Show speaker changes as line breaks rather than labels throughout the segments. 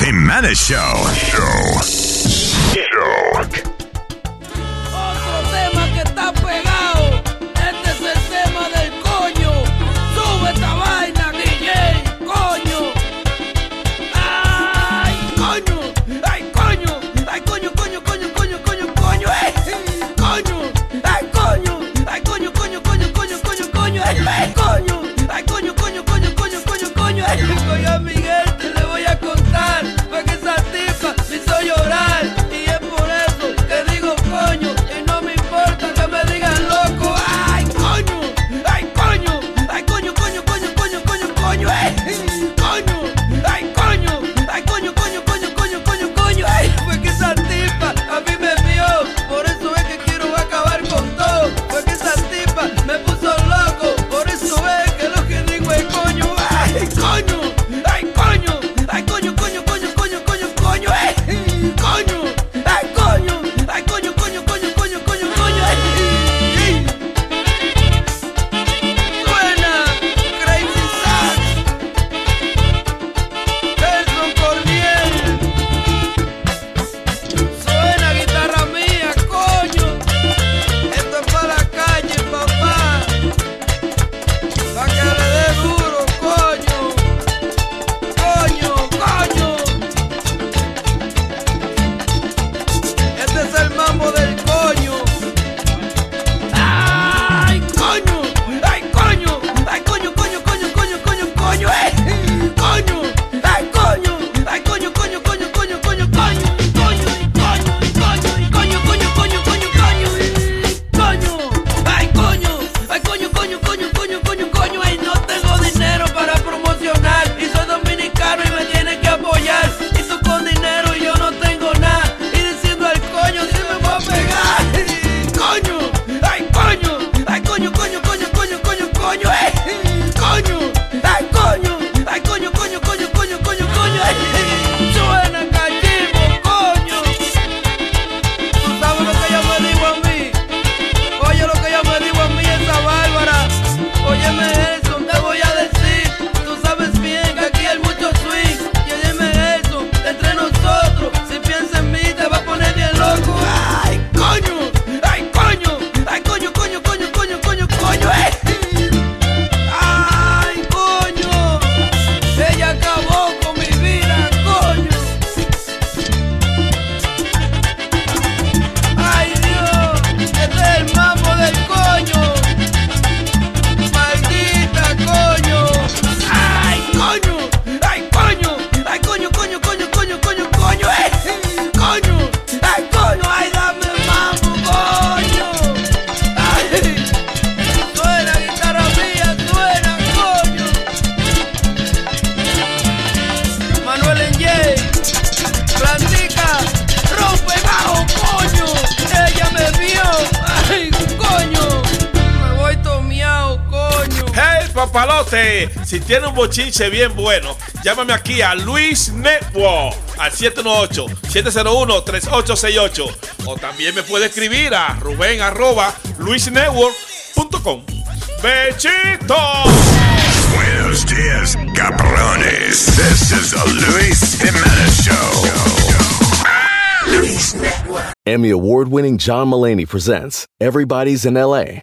Jimenez Show. Show.
tiene un bochinche bien bueno, llámame aquí a Luis Network al 718-701-3868. O también me puede escribir a Rubén arroba luisnetwork.com. ¡Bechito!
Buenos días, cabrones. This is the Luis Jimenez Show. Luis Network.
Emmy award winning John Mullaney presents Everybody's in LA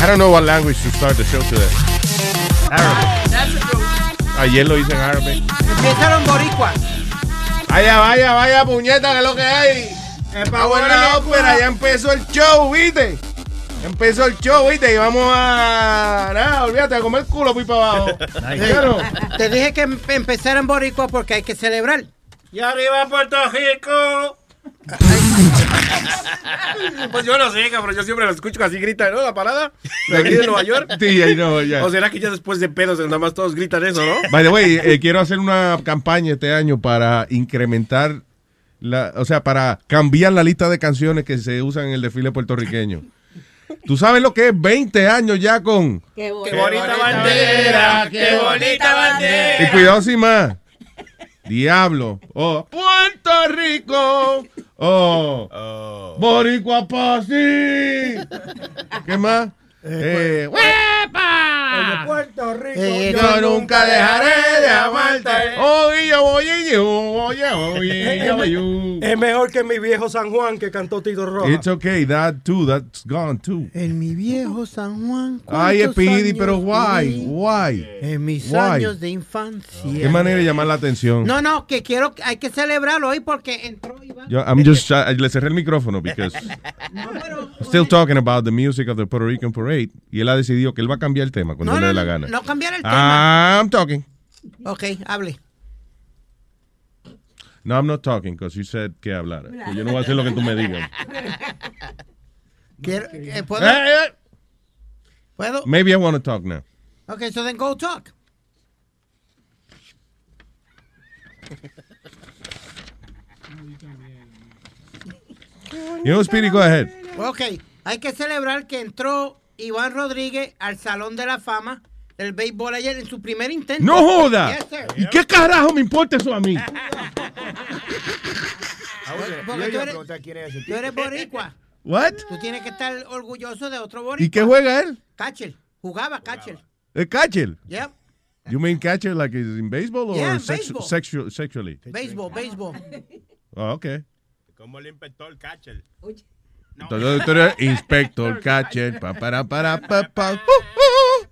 I don't know what language to start the show today. Arabic. Ayer lo hice en árabe.
Empezaron boricua.
Vaya, vaya, vaya, puñeta, que es lo que hay.
Es
bueno, la ópera, ya empezó el show, ¿viste? Empezó el show, ¿viste? Y vamos a. Nada, olvídate, a comer culo, para abajo. Claro.
Te dije que em- empezaran boricua porque hay que celebrar.
Y arriba Puerto Rico. pues yo no sé, cabrón. Yo siempre lo escucho así grita, ¿no? La parada. De aquí de Nueva York.
Sí, ahí no, ya.
O será que ya después de pedos nada más todos gritan eso, ¿no?
By the way, eh, quiero hacer una campaña este año para incrementar, la, o sea, para cambiar la lista de canciones que se usan en el desfile puertorriqueño. ¿Tú sabes lo que es 20 años ya con...
Qué
bonita bandera, qué bonita bandera.
Y cuidado sin más. Diablo. Oh, Puerto Rico. Oh. Boricua Pasi. ¿Qué más? Eh, ¡Huepa!
Puerto Rico.
Yo nunca dejaré de amarte. Oye, oye, oye, oye, oye.
Es mejor que mi viejo San Juan que cantó Tito Roja.
It's okay, that too, that's gone too.
En mi viejo San Juan.
Ay,
¿cuántos
Speedy, pero why? Why?
En mis
Why?
años de infancia.
¿Qué manera de llamar la atención?
No, no, que quiero, hay que celebrarlo hoy porque entró Iván.
Yo, I'm just, uh, le cerré el micrófono because I'm still talking about the music of the Puerto Rican Parade. Y él ha decidido que él va a cambiar el tema cuando
No,
le dé la gana.
no cambiar el tema.
I'm talking.
Ok, hable.
No, I'm not talking because you said que hablara. Que yo no voy a hacer lo que tú me digas.
Quiero, eh, ¿puedo?
Eh, eh.
¿Puedo?
Maybe I want to talk now.
Ok, so then go talk.
You know, Speedy, go ahead.
Ok, hay que celebrar que entró Iván Rodríguez al Salón de la Fama del béisbol ayer en su primer intento.
¡No joda!
Yes.
¿Y qué carajo me importa eso a mí?
Porque tú eres, tú eres boricua.
What?
Tú tienes que estar orgulloso de otro boricua.
¿Y qué juega él?
Catcher. Jugaba catcher.
¿El catcher?
Yep.
You mean catcher like is in baseball or
Yeah,
sex-
baseball.
sexual- sexually?
Béisbol, béisbol.
Oh, okay.
Como el inspector Catcher.
Entonces eres inspector, catcher, pa, para, para, pa, pa. Uh, uh.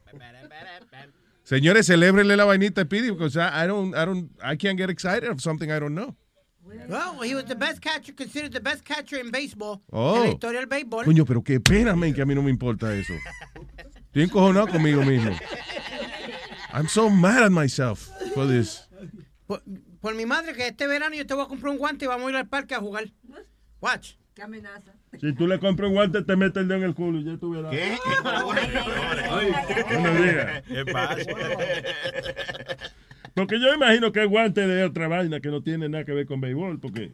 Señores, celébrenle la vainita a Speedy because I, I don't, I don't, I can't get excited of something I don't know.
Well, he was the best catcher, considered the best catcher in baseball.
Oh.
En la historia del béisbol.
Coño, pero qué pena, men, que a mí no me importa eso. Estoy encojonado conmigo mismo. I'm so mad at myself for this.
Por, por mi madre, que este verano yo te voy a comprar un guante y vamos a ir al parque a jugar. Watch.
Qué amenaza.
Si tú le compras un guante, te metes el dedo en el culo y ya tú verás.
¿Qué?
No digas.
¿Qué pasa?
Porque yo imagino que es guante de otra vaina que no tiene nada que ver con béisbol, porque...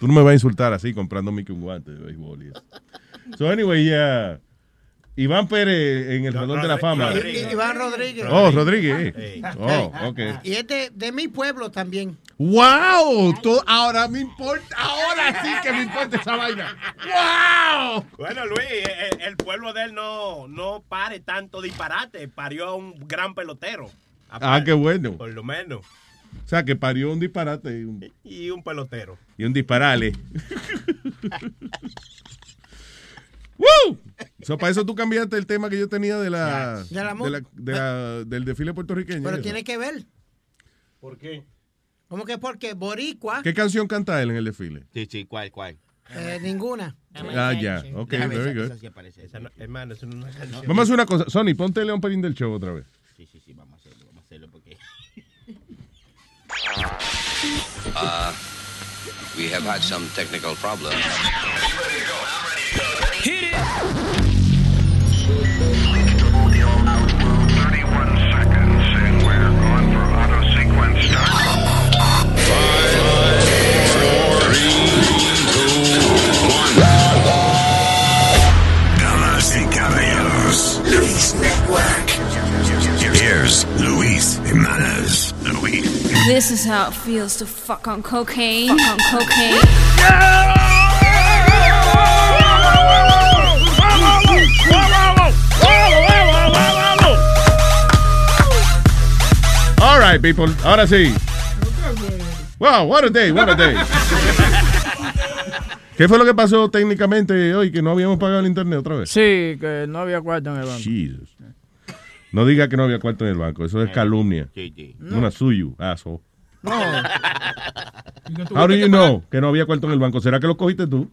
Tú no me vas a insultar así comprándome que un guante de béisbol y eso. So anyway, yeah. Iván Pérez en el Salón de la Fama.
Iván Rodríguez.
Oh, Rodríguez. eh. Oh, ok.
Y es de, de mi pueblo también.
¡Wow! Tú- ahora me importa, ahora sí que me importa esa vaina. ¡Wow!
Bueno, Luis, el, el pueblo de él no, no pare tanto disparate. Parió a un gran pelotero.
Ah, qué bueno.
Por lo menos.
O sea, que parió un disparate y un,
Y un pelotero.
y un disparale. ¡Woo! So, para eso tú cambiaste el tema que yo tenía de la,
De la
de la- de la- del desfile puertorriqueño.
Pero
eso.
tiene que ver.
¿Por qué?
¿Cómo que porque boricua?
¿Qué canción canta él en el desfile?
Sí, sí, ¿cuál, cuál?
Eh, ninguna.
Ah, ya. Ok, very good.
Hermano, eso no es una canción.
Vamos a hacer una cosa. Sony, ponte León Perín del show otra vez.
Sí, sí, sí, vamos a hacerlo, vamos a hacerlo porque... Uh, we have had some technical problems.
And we're going for auto sequence
This is how it feels to fuck on cocaine. Fuck on cocaine.
All right, people. Ahora sí. Wow, what a day, what a day. ¿Qué fue lo que pasó técnicamente hoy que no habíamos pagado el internet otra vez?
Sí, que no había cuarto en el banco.
Jesus. No diga que no había cuarto en el banco, eso es calumnia. Una suyo, asshole.
No.
How do you know que no había cuarto en el banco? ¿Será que lo cogiste tú?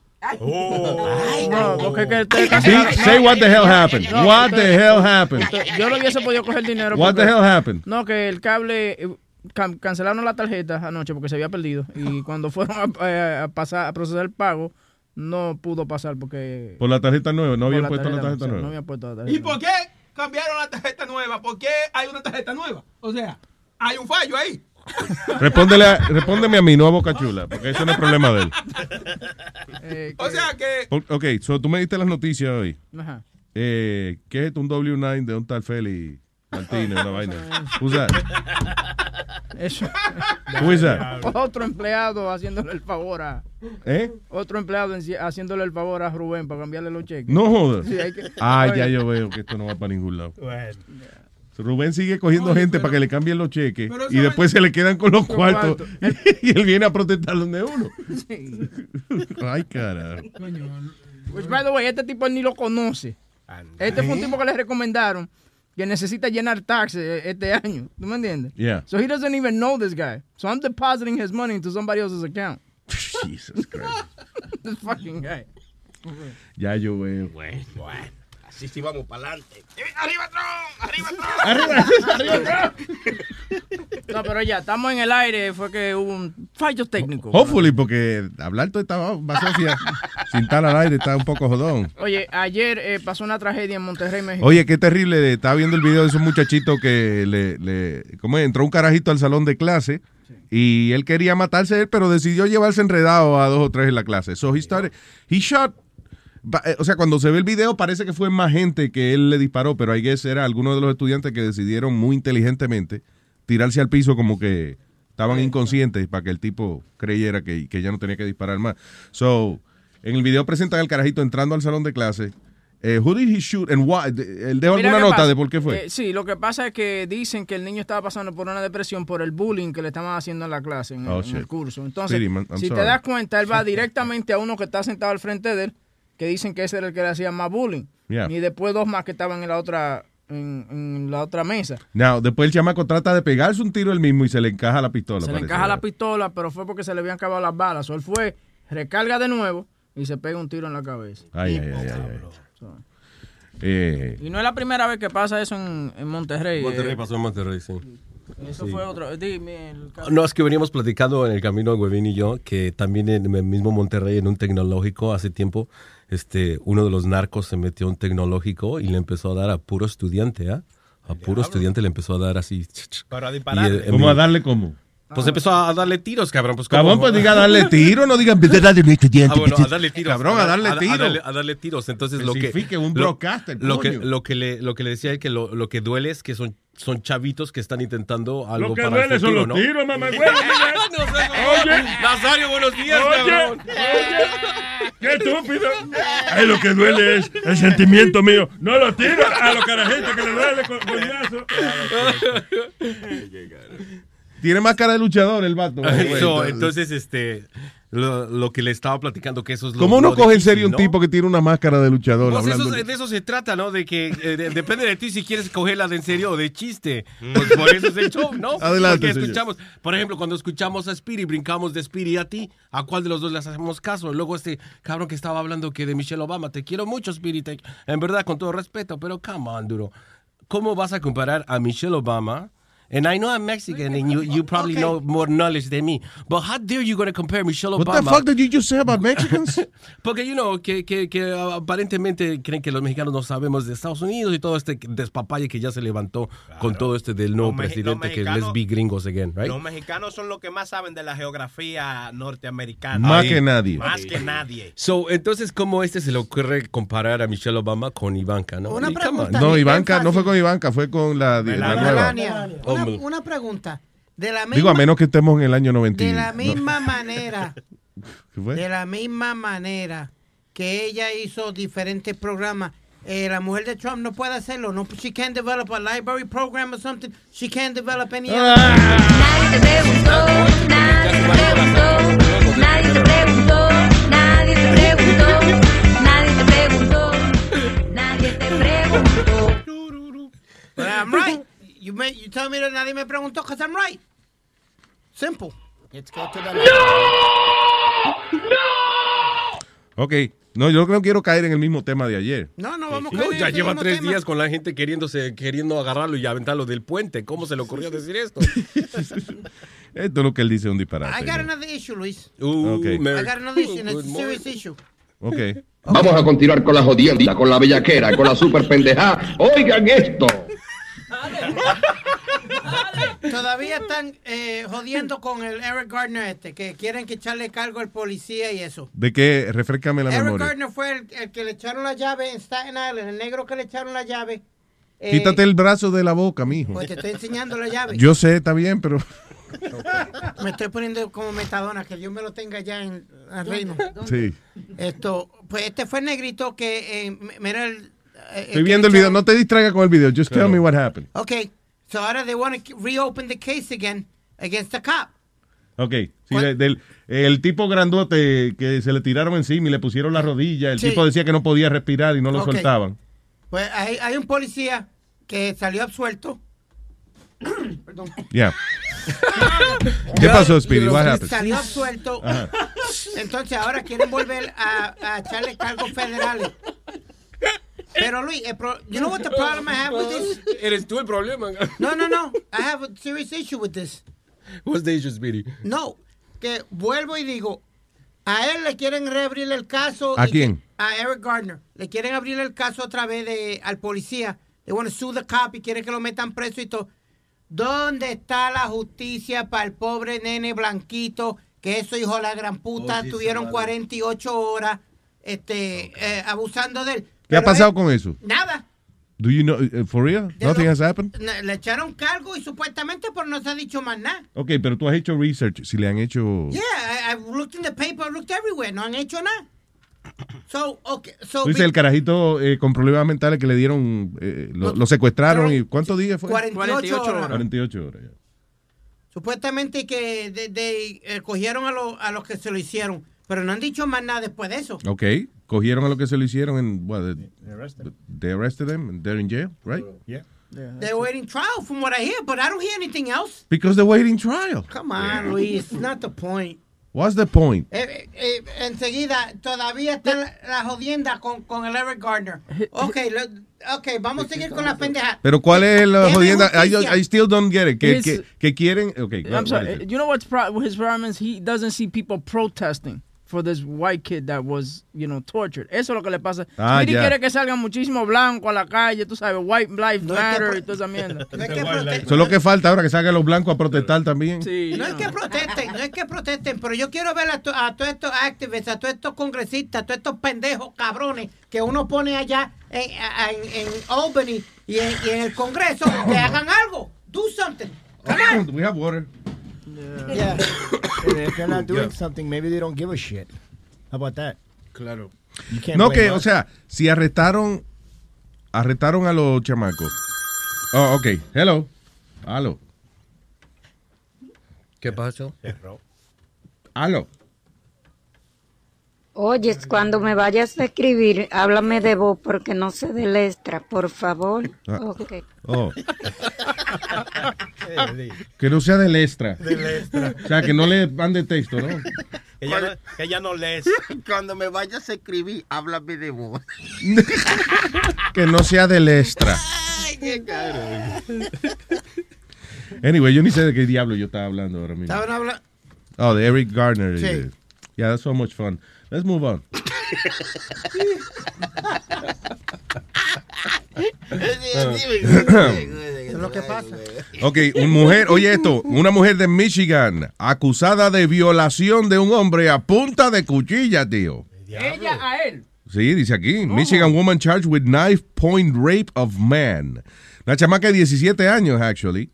No, porque que te
Sí, say what the hell happened.
No,
What
usted-
the hell happened?
usted- Yo no hubiese podido coger dinero.
What the hell happened?
No, que el cable. eh, can- cancelaron la tarjeta anoche porque se había perdido. Y cuando fueron a, eh, a pasar a procesar el pago, no pudo pasar porque.
Por la tarjeta nueva, no habían puesto la tarjeta
sí,
nueva.
No habían puesto la tarjeta
¿Y por qué cambiaron la tarjeta nueva? ¿Por qué hay una tarjeta nueva? O sea, hay un fallo ahí.
Respóndele a- respóndeme a mí, no a Boca Chula, porque eso no es problema de él.
Eh,
O sea que
Ok, so tú me diste las noticias hoy.
Ajá.
Eh, ¿Qué es? Un W9 de un tal Feli Martínez, una vaina. Who's that?
Eso.
Who is that?
Otro empleado haciéndole el favor a.
¿Eh?
Otro empleado haciéndole el favor a Rubén para cambiarle los cheques.
No jodas.
Sí, hay que-
Ah, ya yo veo que esto no va para ningún lado. Rubén sigue cogiendo gente para que le cambien los cheques y después se le quedan con los cuartos y él viene a protestar donde uno.
Sí.
Ay, carajo.
Pues, by the way, este tipo él ni lo conoce. Este fue un tipo que le recomendaron que necesita llenar taxes eh, este año. ¿Tú me entiendes?
Yeah.
So he doesn't even know this guy. So I'm depositing his money into somebody else's account.
Jesus Christ.
this fucking guy.
Ya yo veo.
Bueno, bueno. Así sí vamos para adelante. ¡Arriba, Tron! ¡Arriba, Tron!
No, pero ya, estamos en el aire. Fue que hubo un fallo técnico.
Hopefully, porque hablar toda esta basofia sin estar al aire está un poco jodón.
Oye, ayer eh, pasó una tragedia en Monterrey, México.
Oye, qué terrible. Estaba viendo el video de esos muchachitos que le, le ¿cómo es? entró un carajito al salón de clase y él quería matarse él, pero decidió llevarse enredado a dos o tres en la clase. So he started, he shot. Eh, O sea, cuando se ve el video parece que fue más gente que él le disparó, pero I guess era algunos de los estudiantes que decidieron muy inteligentemente tirarse al piso como que estaban inconscientes para que el tipo creyera que, que ya no tenía que disparar más. So, en el video presentan al carajito entrando al salón de clase. Eh, who did he shoot and why? Él dejó alguna nota
pasa.
de por qué fue.
Eh, sí, lo que pasa es que dicen que el niño estaba pasando por una depresión por el bullying que le estaban haciendo en la clase, en, el-
Oh,
en el curso. Entonces,
man,
si
sorry.
te das cuenta, él va directamente a uno que está sentado al frente de él, que dicen que ese era el que le hacía más bullying.
Yeah.
Y después dos más que estaban en la otra en, en la otra mesa.
Now, después el chamaco trata de pegarse un tiro él mismo y se le encaja la pistola.
se le encaja la pistola, pero fue porque se le habían acabado las balas. O él fue, recarga de nuevo y se pega un tiro en la cabeza.
Ay, ay, ay, ay, ay. Eh,
Y no es la primera vez que pasa eso en, en Monterrey.
Monterrey
eh.
pasó en Monterrey, sí.
Eso
Sí.
fue otro. Dime, el-
No, es que veníamos platicando en el camino, Huevín y yo, que también en el mismo Monterrey, en un tecnológico, hace tiempo, este, uno de los narcos se metió a un tecnológico y le empezó a dar a puro estudiante, ¿ah? A puro estudiante le empezó a dar así.
Para
el-
¿Cómo a darle cómo?
Pues empezó a darle tiros, cabrón. Pues.
Cabrón, pues diga darle tiro, no diga empezar a darle un estudiante.
Ah, bueno, a darle tiros.
Cabrón, a darle
A,
tiro.
darle, a darle tiros. Entonces, lo que.
Un
lo-
broadcaster,
Lo que, lo, que le, lo que le decía es que lo, lo que duele es que son, son chavitos que están intentando algo
Lo que
para
duele
el
son los
¿no?
tiros, mamá. Oye,
Nazario, buenos días,
Oye,
cabrón.
¡Qué estúpido! Ay, lo que duele es el sentimiento mío. No lo tiro a los carajitos que le duele con coñazo. Tiene más cara de luchador el vato. güey.
So, entonces, este, lo, lo que le estaba platicando, que eso es lo
¿Cómo uno coge en serio un
¿no?
tipo que tiene una máscara de luchador?
Pues
hablando
eso- de eso se trata, ¿no? De que eh, de- depende de ti si quieres cogerla de en serio o de chiste. Pues por eso es el show, ¿no?
Adelante,
Porque
señor.
escuchamos, por ejemplo, cuando escuchamos a Speedy, brincamos de Speedy a ti, ¿a cuál de los dos les hacemos caso? Luego este cabrón que estaba hablando que de Michelle Obama, te quiero mucho, Speedy, te- en verdad, con todo respeto, pero come on, duro. ¿Cómo vas a comparar a Michelle Obama? And I know I'm Mexican and you, you probably know more knowledge than me. But how dare you going to compare Michelle
What
Obama?
the fuck did you just say about Mexicans?
Porque, you know, que, que, que uh, aparentemente creen que los mexicanos no sabemos de Estados Unidos y todo este despapalle que ya se levantó con todo este del nuevo
Los
presidente
los
que let's be gringos again, right?
Los mexicanos son los que más saben de la geografía norteamericana.
Más
Ahí.
que nadie.
Más que nadie.
So, entonces, ¿cómo este se le ocurre comparar a Michelle Obama con Ivanka, no?
Una pregunta.
No, Ivanka, no fue con Ivanka, fue con la, la nueva.
Melania,
Oh,
una, una pregunta. De la misma,
Digo, a menos que estemos en el año 90.
de la
no.
misma manera,
¿Qué fue?
de la misma manera que ella hizo diferentes programas. eh, la mujer de Trump no puede hacerlo. No, she can't develop a library program or something. She can't develop any.
Ah.
Nadie te preguntó, nadie te preguntó, nadie te preguntó, nadie te preguntó, nadie te preguntó, nadie te preguntó.
But I'm right. You may, you tell me that nadie me preguntó because I'm right. Simple.
Let's go to the
Ok. No, yo no quiero caer en el mismo tema de ayer.
No, no vamos a
No,
caer en
ya lleva tres
tema.
días con la gente queriéndose, queriendo agarrarlo y aventarlo del puente. ¿Cómo se le ocurrió decir esto?
Esto es lo que él dice un disparate.
I got
¿no?
another issue, Luis.
Uh,
Ok.
I got another issue, and it's a serious issue.
Ok.
Vamos a continuar con la jodienda, con la bellaquera, con la super pendeja. Oigan esto.
Todavía están eh, jodiendo con el Eric Gardner este, que quieren que echarle cargo al policía y eso.
¿De qué? Refrescame la
Eric
memoria.
Gardner fue el, el que le echaron la llave en Staten Island, el negro que le echaron la llave. Eh,
Quítate el brazo de la boca, mijo.
Pues te estoy enseñando la llave.
Yo sé, está bien, pero...
Me estoy poniendo como metadona, que Dios me lo tenga ya en el reino.
Sí.
Esto, pues este fue el negrito que, eh, mira el... eh,
Estoy
que
viendo el video. No te distraigas con el video. Just tell me what happened.
Okay, so ahora they want to reopen the case again against the cop.
Ok. Sí, de- del, el tipo grandote que se le tiraron encima y le pusieron la rodilla. El
Sí.
tipo decía que no podía respirar y no lo soltaban.
Pues hay, hay un policía que salió absuelto. Perdón.
Yeah. ¿Qué pasó, Speedy? What happened?
Salió absuelto.
Ajá.
Entonces ahora quieren volver a, a echarle cargos federales. Pero Luis, pro- you know what the problem I have with this?
Eres tú el problema.
No, no, no. I have a serious issue with this.
What's the issue, Speedy?
No, que vuelvo y digo, a él le quieren reabrir el caso.
¿A quién?
a Eric Gardner. Le quieren abrir el caso otra vez de, al policía. They want to sue the cop y quieren que lo metan preso y todo. ¿Dónde está la justicia para el pobre nene blanquito? Que eso, hijo de la gran puta,
Oh, sí,
tuvieron
vale.
48 horas este, eh, abusando de él.
¿Qué ha pasado
él-
con eso?
Nada.
Do you know, uh, for real?
De
Nothing
lo-
has happened?
Ne- Le echaron cargo y supuestamente por no se ha dicho más nada.
Ok, pero tú has hecho research. Si le han hecho...
Yeah, I, I've looked in the paper, I've looked everywhere. No han hecho nada. So, okay, so
Tú dices el carajito eh, con problemas mentales que le dieron, eh, lo, lo secuestraron y ¿cuántos días fue?
48 horas.
48 horas. ya.
Supuestamente que de, de- eh, cogieron a, lo- a los que se lo hicieron, pero no han dicho más nada después de eso.
Ok, cogieron a lo que se lo hicieron en... What, they, they arrested them and they're in jail, right?
Yeah.
They're waiting trial from what I hear, but I don't hear anything else.
Because they're waiting trial.
Come on, Luis, it's not the point.
What's the point?
Eh, eh, eh, enseguida, todavía está la, la jodienda con, con el Eric Gardner. Ok, lo- okay vamos a seguir con la pendeja.
Pero ¿cuál es la jodienda? I. I still don't get it. Que, que, que quieren... Okay,
I'm sorry. You know what's pro- his problem is? He doesn't see people protesting for this white kid that was, you know, tortured. Eso es lo que le pasa.
Ah,
Speedy
ya.
quiere que salgan muchísimo blanco a la calle, tú sabes, white life matter y toda esa mierda.
Eso es lo que falta ahora, que salgan los blancos a protestar también.
Sí,
No es que protesten, no es que protesten, pero yo quiero ver a, to- a todos estos activists, a todos estos congresistas, a todos estos pendejos cabrones que uno pone allá en, en, en Albany y en, y en el Congreso que hagan algo. Do something. Come on.
We have water.
Yeah. And if they're not doing something, maybe they don't give a shit. How about that?
Claro.
You can't
No, que, o
us.
sea, si arrestaron, arrestaron a los chamacos. Oh, ok. Hello. Aló.
¿Qué pasó?
Aló.
Oye, cuando me vayas a escribir, háblame de voz porque no sé del extra, por favor.
Ah.
Ok.
Oh. Que no sea del extra.
Del extra.
O sea, que no le mande texto, ¿no?
Ella no, ella no lees.
Cuando me vayas a escribir, háblame de vos.
Que no sea del extra.
Ay, qué caro.
Anyway, yo ni sé de qué diablo yo estaba hablando ahora mismo.
¿Saben hablar?
Oh, de Eric Garner.
Sí.
Yeah, that's so much fun. Let's move on.
Es lo que pasa.
Ok, una mujer, oye esto, una mujer de Michigan acusada de violación de un hombre a punta de cuchilla, tío.
Ella a él.
Sí, dice aquí, Michigan woman charged with knife point rape of man. Una chamaca de 17 años, actually,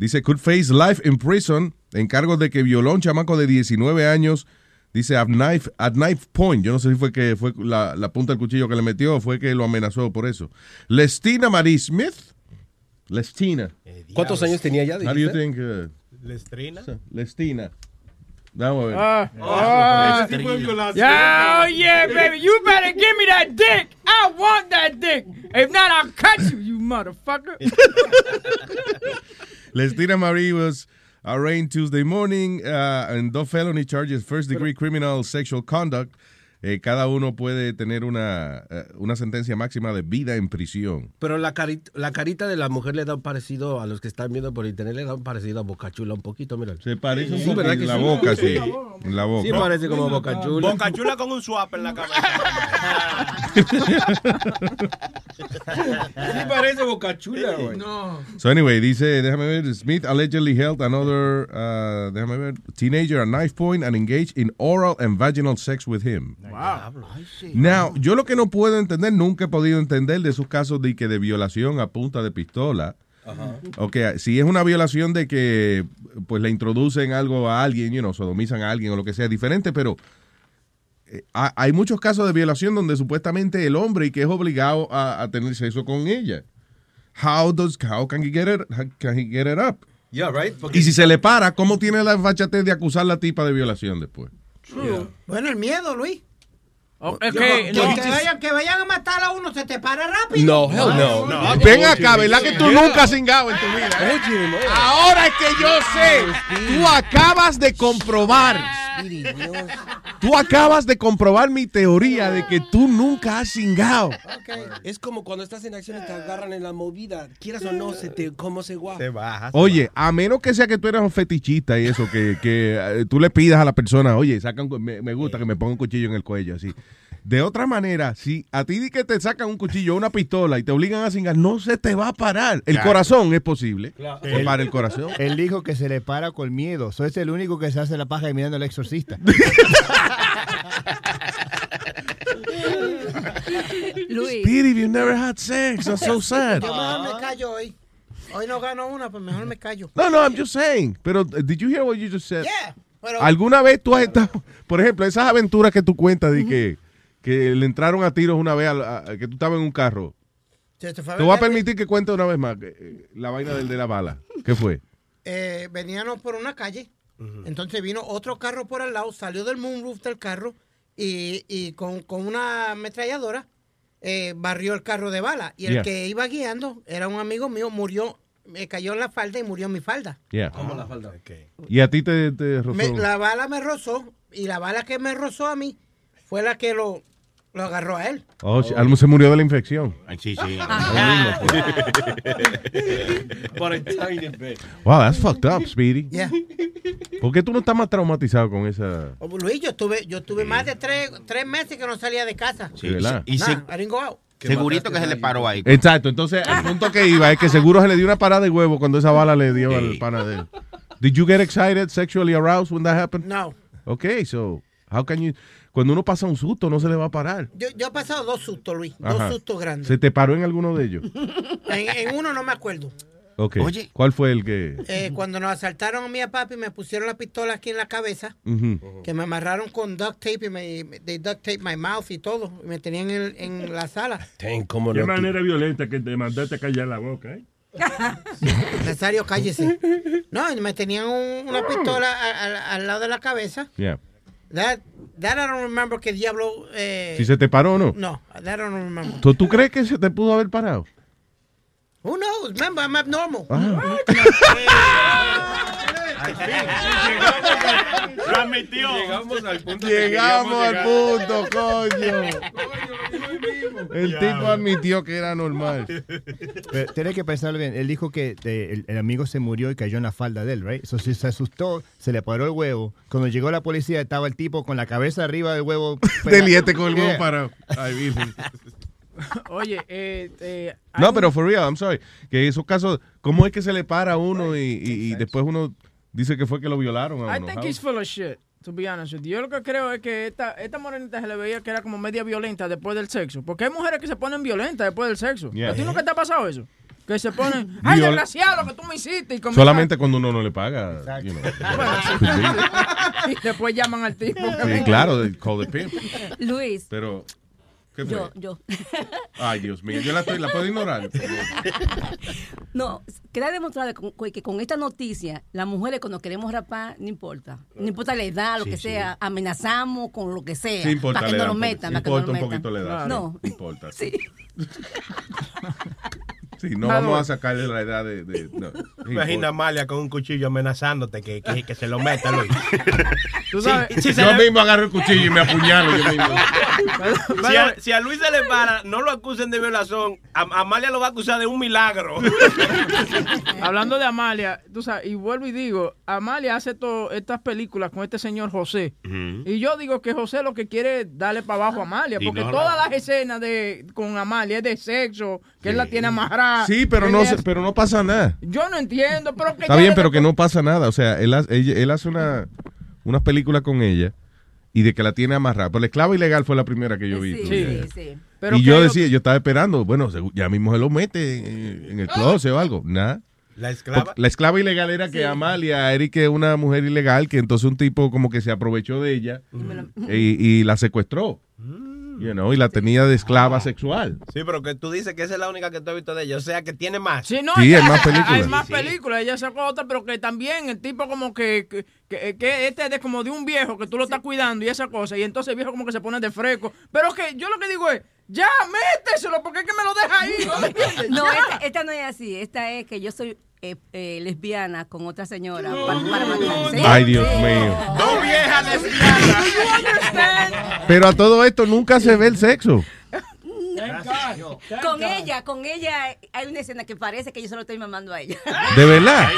Dice, could face life in prison en cargo de que violó a un chamaco de 19 años. Dice, at knife, at knife point. Yo no sé si fue que fue la, la punta del cuchillo que le metió o fue que lo amenazó por eso. Lestina Marie Smith. Lestina.
¿Cuántos años tenía ya?
How do you think? uh,
Lestrina.
Lestina. Vamos a ver.
Ah, ah. yeah, oh yeah, baby. You better give me that dick. I want that dick. If not, I'll cut you, you motherfucker.
Lestina Marie was arraigned Tuesday morning uh, dos felony charges, first degree criminal sexual conduct. Eh, cada uno puede tener una, eh, una sentencia máxima de vida en prisión.
Pero la carita, la carita de la mujer le da un parecido a los que están viendo por internet, le da un parecido a Boca Chula un poquito, mira.
Se parece un
Sí,
poco
¿verdad
en
que
la
sí?
boca, sí. En la boca.
Sí, parece como Boca Chula.
Boca chula con un swap en la cabeza.
Sí parece Boca Chula, güey.
No.
So anyway, dice, déjame ver, Smith allegedly held another, uh, déjame ver, teenager at knife point and engaged in oral and vaginal sex with him.
Wow.
Now, yo lo que no puedo entender, nunca he podido entender de esos casos de que de violación a punta de pistola. Ok, si es una violación de que pues le introducen algo a alguien, you know, sodomizan a alguien o lo que sea, es diferente, pero eh, ha- hay muchos casos de violación donde supuestamente el hombre y que es obligado a, a tener sexo con ella. How does how can he get it how can he get it up?
Yeah, right.
Y si se le para, ¿cómo tiene la fachatez de acusar a la tipa de violación después?
Bueno, el miedo, Luis.
Oh,
Que,
que, no.
que vayan, que vayan a matar a uno, se te para rápido.
No, hell no.
Ven acá, ¿verdad que tú nunca has cingado en tu vida? eh? Ahora es que yo sé. Tú acabas de comprobar. Tú acabas de comprobar mi teoría de que tú nunca has cingado.
Es como cuando estás en acción y te agarran en la movida. Quieras o no, se te, cómo se guapa.
Se baja.
Oye, a menos que sea que tú eres un fetichista y eso, que, que eh, tú le pidas a la persona, oye, saca un cu- me, me gusta que me ponga un cuchillo en el cuello, así. De otra manera, si a ti di que te sacan un cuchillo o una pistola y te obligan a cingar, no se te va a parar. El
Claro.
corazón es posible.
Claro.
Se para el corazón.
Él dijo que se le para con miedo. Soy el único que se hace la paja y mirando al exorcista.
Luis.
Speedy, you never had sex. That's so sad.
Yo mejor me callo hoy. Hoy no gano una, pues mejor me callo.
No, no, I'm just saying. Pero, uh, did you hear what you just said?
Yeah, pero-
¿Alguna vez tú has estado, por ejemplo, esas aventuras que tú cuentas de que, que le entraron a tiros una vez, a- a- que tú estabas en un carro?
Te
voy a permitir que cuente una vez más eh, eh, la vaina del de la bala. ¿Qué fue?
eh, veníamos por una calle, entonces vino otro carro por al lado, salió del moonroof del carro y, y con, con una ametralladora eh, barrió el carro de bala. Y el
Yeah.
que iba guiando era un amigo mío, murió, me cayó en la falda y murió en mi falda.
Yeah.
¿Cómo la falda?
Y a ti te, te rozó.
Me- la bala me rozó y la bala que me rozó a mí fue la que lo, lo agarró a él.
Oh, sí, Almo se murió de la infección.
Sí, sí.
Por a tiny bit.
Wow, that's fucked up, Speedy.
Yeah.
¿Por qué tú no estás más traumatizado con esa?
Oh, Luis, yo tuve, yo tuve más de tres, tres meses que no salía de casa.
Sí, ¿verdad?
Y
Nah,
se-
I didn't go out.
segurito que se le paró ahí.
Exacto, entonces el punto que iba es que seguro se le dio una parada de huevo cuando esa bala le dio al pana de él. Did you get excited, sexually aroused when that happened?
No.
Okay, so how can you cuando uno pasa un susto no se le va a parar.
Yo, yo he pasado dos sustos, Luis.
Ajá.
Dos sustos grandes.
¿Se te paró en alguno de ellos?
En, en uno no me acuerdo.
Okay.
Oye.
¿Cuál fue el que
Eh, cuando nos asaltaron a mi papi, me pusieron la pistola aquí en la cabeza. Que me amarraron con duct tape y me, they duct tape my mouth y todo. Y me tenían en, en la sala.
Ten, cómo
Qué
no.
manera
violenta que te mandaste a callar la boca, ¿eh?
Nazario, cállese. No, me tenían un- una pistola a- a- al lado de la cabeza.
Yeah.
That, that I don't remember qué diablo. Eh,
Si se te paró o no.
No, that I don't remember.
¿Tú, tú crees que se te pudo haber parado?
Who knows? Remember, I'm abnormal.
Transmitió.
Llegamos al punto
Llegamos al punto, coño. El tipo admitió que era normal.
Pero tienes que pensarlo bien. Él dijo que eh, el, el amigo se murió y cayó en la falda de él, right? So, si se asustó, se le paró el huevo. Cuando llegó la policía, estaba el tipo con la cabeza arriba del huevo.
Deliete con el huevo parado. Ay, virgen.
Oye, eh, eh,
No, pero for real, I'm sorry. Que esos casos, ¿cómo es que se le para a uno y, y- y después uno dice que fue que lo violaron a
I think he's full of shit, to be honest with you. Yo lo que creo es que esta, esta morenita se le veía que era como media violenta después del sexo. Porque hay mujeres que se ponen violentas después del sexo.
Yeah.
¿A ti nunca te ha pasado eso? Que se ponen, ay,
Viola-
desgraciado lo que tú me hiciste. Y
Solamente cuando uno no le paga. you know.
Bueno, sí. y después llaman al tipo.
Sí, claro, call the pimp.
Luis,
Pero, ¿qué fue?
yo, yo.
Ay, Dios mío, yo la, estoy- la puedo ignorar.
No, queda demostrado que con esta noticia, las mujeres cuando queremos rapar, no importa. No importa la edad, lo
Sí,
que
sí.
sea, amenazamos con lo que sea.
Sí importa
para que no lo metan. que no
Importa
lo
un poquito la edad.
No.
sí, Importa.
Sí.
Sí, no
Vamos.
a sacarle la edad de... de no,
Imagina a Amalia con un cuchillo amenazándote que, que, que se lo meta, Luis.
Tú
Sí,
sabes-
si se
yo
le-
mismo agarro el cuchillo y me apuñalo yo mismo.
Si a, si a Luis se le para, no lo acusen de violación. A- Amalia lo va a acusar de un milagro.
Hablando de Amalia, tú sabes, y vuelvo y digo, Amalia hace todas estas películas con este señor José. Y yo digo que José lo que quiere es darle para abajo a Amalia, porque
no
todas
la-
las escenas de con Amalia es de sexo, que él la tiene amarrada.
Sí, pero no, se- pero no pasa nada.
Yo no entiendo, pero que
Está
ya
bien,
le-
pero que no pasa nada. O sea, él, hace- ella- él hace una, unas películas con ella y de que la tiene amarrada. Pero la esclava ilegal fue la primera que yo vi.
Sí, sí,
ella.
sí.
Pero
y
que
yo decía, yo estaba esperando, bueno, segu- ya mismo se lo mete en, en el closet o algo. Nada.
La esclava.
Porque La esclava ilegal era que Amalia y que una mujer ilegal que entonces un tipo como que se aprovechó de ella y, y la secuestró. You know, y la tenía de esclava sexual.
Sí, pero que tú dices que esa es la única que tú has visto de ella. O sea, que tiene más.
Sí, no,
Sí, hay más películas.
Hay más
Sí.
películas, ella sacó otra, pero que también el tipo como que, que, que- que este es de como de un viejo que tú lo estás cuidando y esa cosa, y entonces el viejo como que se pone de fresco. Pero que yo lo que digo es, ya, méteselo, porque es que me lo deja ahí. ¿no?
No, esta, esta no es así. Esta es que yo soy eh, eh, lesbiana con otra señora para, para matar. Sí,
Ay, Dios
sí.
mío.
Dos viejas lesbianas.
Pero a todo esto nunca se ve el sexo.
Con ella, con ella hay una escena que parece que yo se lo estoy mamando a ella.
¿De verdad?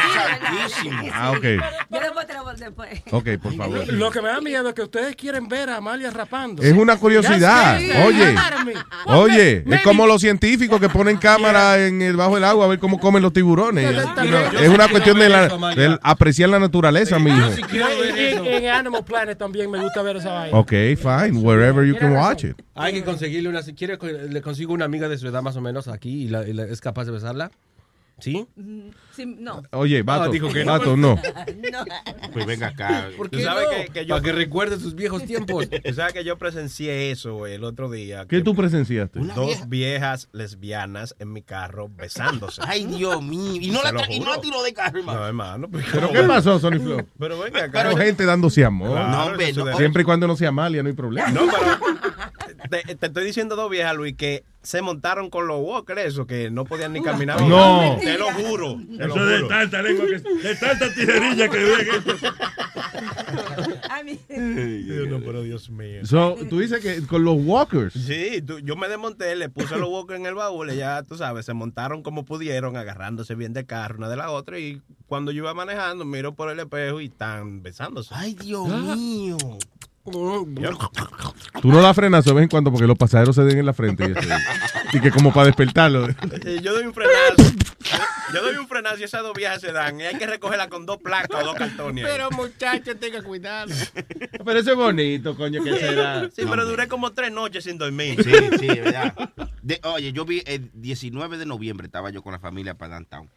Sí,
Ah, ok.
Yo después te lo voy después.
Ok, por favor.
Lo que me da miedo es que ustedes quieren ver a Amalia rapando.
Es una curiosidad. Oye, oye, es como los científicos que ponen cámara en el bajo del agua a ver cómo comen los tiburones. Es una cuestión de, la- apreciar la naturaleza, mi hijo.
En, en Animal Planet también me gusta ver esa vaina.
Ok, fine, wherever you can watch it.
Hay que conseguirle una. Si quiere, le consigo una amiga de su edad más o menos aquí y, la- y la- es capaz de besarla. ¿Sí?
Sí, no.
Oye, vato,
Ah, dijo que no.
vato, no.
No.
Pues venga acá.
¿Por qué
sabes
no?
que, que yo.
Para que recuerde sus viejos tiempos.
Tú sabes que yo presencié eso güey, el otro día.
¿Qué tú presenciaste?
Dos viejas lesbianas en mi carro besándose.
Ay, Dios mío. Y no la, y no tiró de carro, hermano.
No, hermano. pues,
¿Pero
¿cómo?
qué pasó, Sony Flow?
Pero venga acá.
Pero gente dándose amor.
Claro,
No, hombre, no.
Siempre y cuando no sea Amalia, no hay problema.
No, pero te, te estoy diciendo dos viejas, Luis, que se montaron con los walkers, eso, que no podían ni caminar.
No.
Te lo juro. Te lo
Eso de
juro.
tanta lengua, que, de tanta tijerilla que ven.
A mí.
Dios, no, pero Dios mío.
So, tú dices que con los walkers.
Sí, tú- yo me desmonté, le puse los walkers en el baúl y ya, tú sabes, se montaron como pudieron, agarrándose bien de carro una de la otra y cuando yo iba manejando, miro por el espejo y están besándose.
Ay, Dios mío.
Tú no la frenas de vez en cuando porque los pasajeros se den en la frente. Y, que como para despertarlo.
Eh, Yo doy un frenazo. Yo doy un frenazo y esas dos viejas se dan. Y hay que recogerla con dos placas o dos cartones.
Pero muchachos, tenga cuidado.
Pero eso es bonito, coño, que será.
Sí, pero duré como tres noches sin dormir.
Sí, sí, verdad. De- oye, yo vi el 19 de noviembre, estaba yo con la familia para Downtown.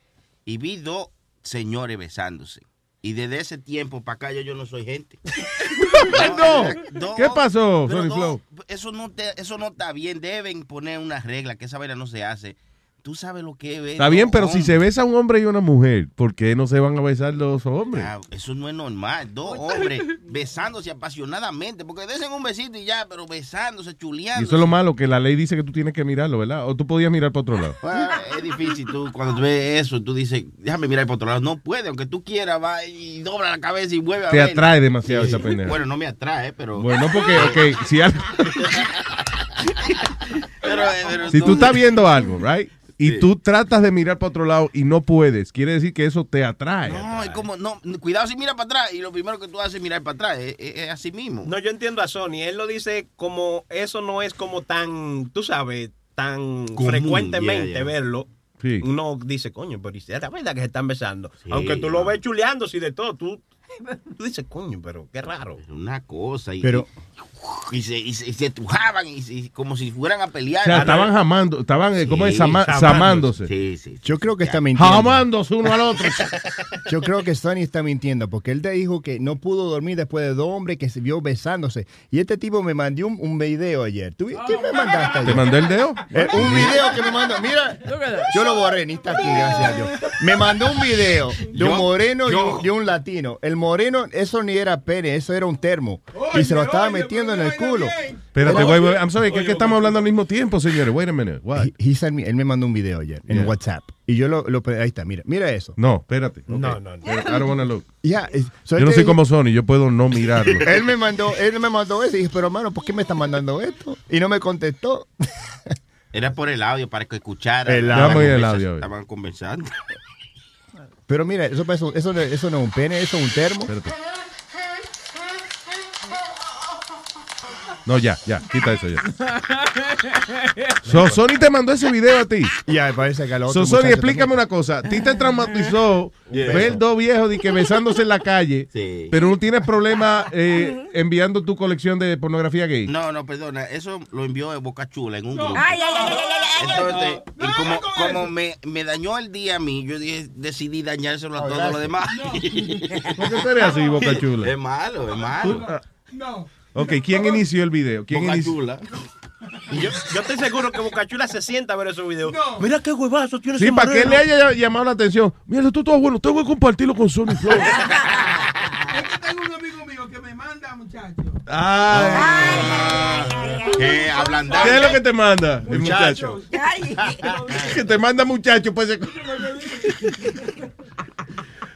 Y vi dos señores besándose. Y desde ese tiempo para acá yo, yo no soy gente.
No. ¿Qué pasó,
no,
Flow?
Eso no, te- eso no está bien. Deben poner una regla que esa vaina no se hace. Tú sabes lo que es.
Está bien, pero si se besa un hombre y una mujer, ¿por qué no se van a besar los hombres?
Ah, eso no es normal. Dos hombres besándose apasionadamente. Porque desen un besito y ya, pero besándose,
Y
chuleando.
eso es lo malo, que la ley dice que tú tienes que mirarlo, ¿verdad? O tú podías mirar para otro lado.
Es difícil, tú cuando tú ves eso, tú dices, déjame mirar por otro lado. No puede, aunque tú quieras, va y dobla la cabeza y vuelve a
Te
ver.
atrae demasiado esa pendeja.
Bueno, no me atrae, pero...
Bueno, porque, ok, si, algo-
Pero, eh, pero
si tú estás viendo algo, right? Y tú tratas de mirar para otro lado y no puedes, quiere decir que eso te atrae.
No, es como, no, cuidado si mira para atrás y lo primero que tú haces es mirar para atrás, es, es- es así mismo.
No, yo entiendo a Sony. Él lo dice como eso no es como tan, tú sabes, tan
Común,
frecuentemente verlo.
Sí.
Uno dice, coño, pero es la verdad que se están besando.
Sí,
Aunque tú lo ves chuleándose y de todo, tú, tú dices, coño, pero qué raro.
Una cosa y...
Pero
y se, y se, y se trujaban y, se- como si fueran a
O
pelear.
sea, estaban jamando, estaban, eh, ¿cómo es?
Sí,
Sama-.
Sí, sí.
Yo creo que está mintiendo.
Jamándose uno al otro.
Yo creo que Sonny está mintiendo porque él te dijo que no pudo dormir después de dos hombres que se vio besándose. Y este tipo me mandó un, un video ayer. ¿Tú, ¿Qué me mandaste ayer?
¿Te mandé el dedo?
Eh, un video que me mandó. Mira, yo lo borré, ni está aquí, gracias a Dios. Me mandó un video de un
Yo-
moreno y
yo-
un, y un latino. El moreno, eso ni era pene, eso era un termo. y se lo estaba metiendo en el culo.
Espérate, güey, güey, I'm sorry, que es que estamos hablando al mismo tiempo, señores. Wait a minute. What?
He- he sent me- él me mandó un video ayer en
Yeah.
WhatsApp. Y yo lo, lo- ahí está, mira, mira eso.
No, espérate.
No,
Okay.
no, no.
I don't wanna look.
Es- so
Yo no
te
soy
dijo-
como Sony, yo puedo no mirarlo.
Él me mandó, él me mandó eso y dije, pero hermano, ¿por qué me está mandando esto? Y no me contestó.
Era por el audio, para que escuchara.
El audio.
Conversación.
audio.
Estaban conversando.
Pero mira, eso, eso, eso, no- eso no es un pene, eso es un termo.
No, ya, ya, quita eso ya. So, Sony te mandó ese video a ti.
Ya, parece que al otro
So, Sony,
muchacho
explícame una cosa. A ti te traumatizó
Yeah.
ver dos viejos de que besándose en la calle,
Sí.
pero no tienes problema eh, enviando tu colección de pornografía gay.
No, no, perdona. Eso lo envió de Boca Chula en un grupo.
Ay, ay, ay, ay, ay, ay.
Entonces, y como, como me, me dañó el día a mí, yo dije, decidí dañárselo a todos los demás.
¿Por qué tú eres así, Boca Chula?
Es malo, es malo.
No.
Ok, ¿quién inició el video? ¿Quién
Boca
inició?
Chula. Y yo, yo estoy seguro que Bocachula se sienta a ver esos videos. Mira qué huevazo tiene
Sí,
ese
para que
moreno.
le haya llamado la atención. Mira, esto todo bueno, tengo que compartirlo con Sony Flow.
Tengo un amigo mío que me manda, muchacho.
Que ablandar.
¿Qué es lo que te manda el muchacho?
Ay.
que te manda muchacho, pues.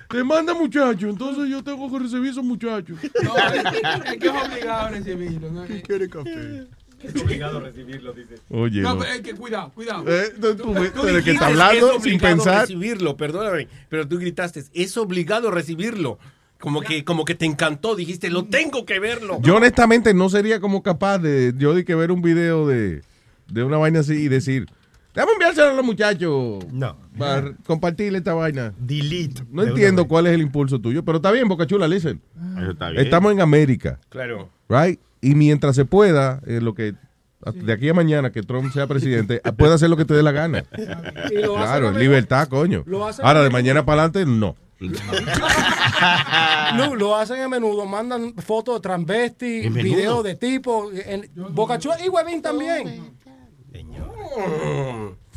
Te manda muchacho, entonces yo tengo que recibir esos muchachos.
No, es, es que es obligado a recibirlo. ¿no?
quiere café?
Es obligado a recibirlo, dice.
Oye,
No,
no.
pero es que cuidado, cuidado.
Eh, tú- tú- pero que está hablando
es
sin
obligado
pensar.
recibirlo, perdóname, pero tú gritaste, es obligado recibirlo. Como que, como que te encantó, dijiste, lo tengo que verlo.
Yo honestamente no sería como capaz de yo de que ver un video de, de una vaina así y decir, déjame enviárselo a los muchachos.
No.
Para compartirle esta vaina.
Delete.
No entiendo cuál es el impulso tuyo, pero está bien, Boca Chula, listen.
Eso está bien.
Estamos en América,
Claro.
right? Y mientras se pueda, eh, lo que de aquí a mañana que Trump sea presidente, puede hacer lo que te dé la gana. Claro, libertad, coño.
Lo hacen
Ahora, de mañana para adelante, no.
Lo hacen a menudo, mandan fotos de transvesti, videos de tipo, en Boca Chula y Huevín también.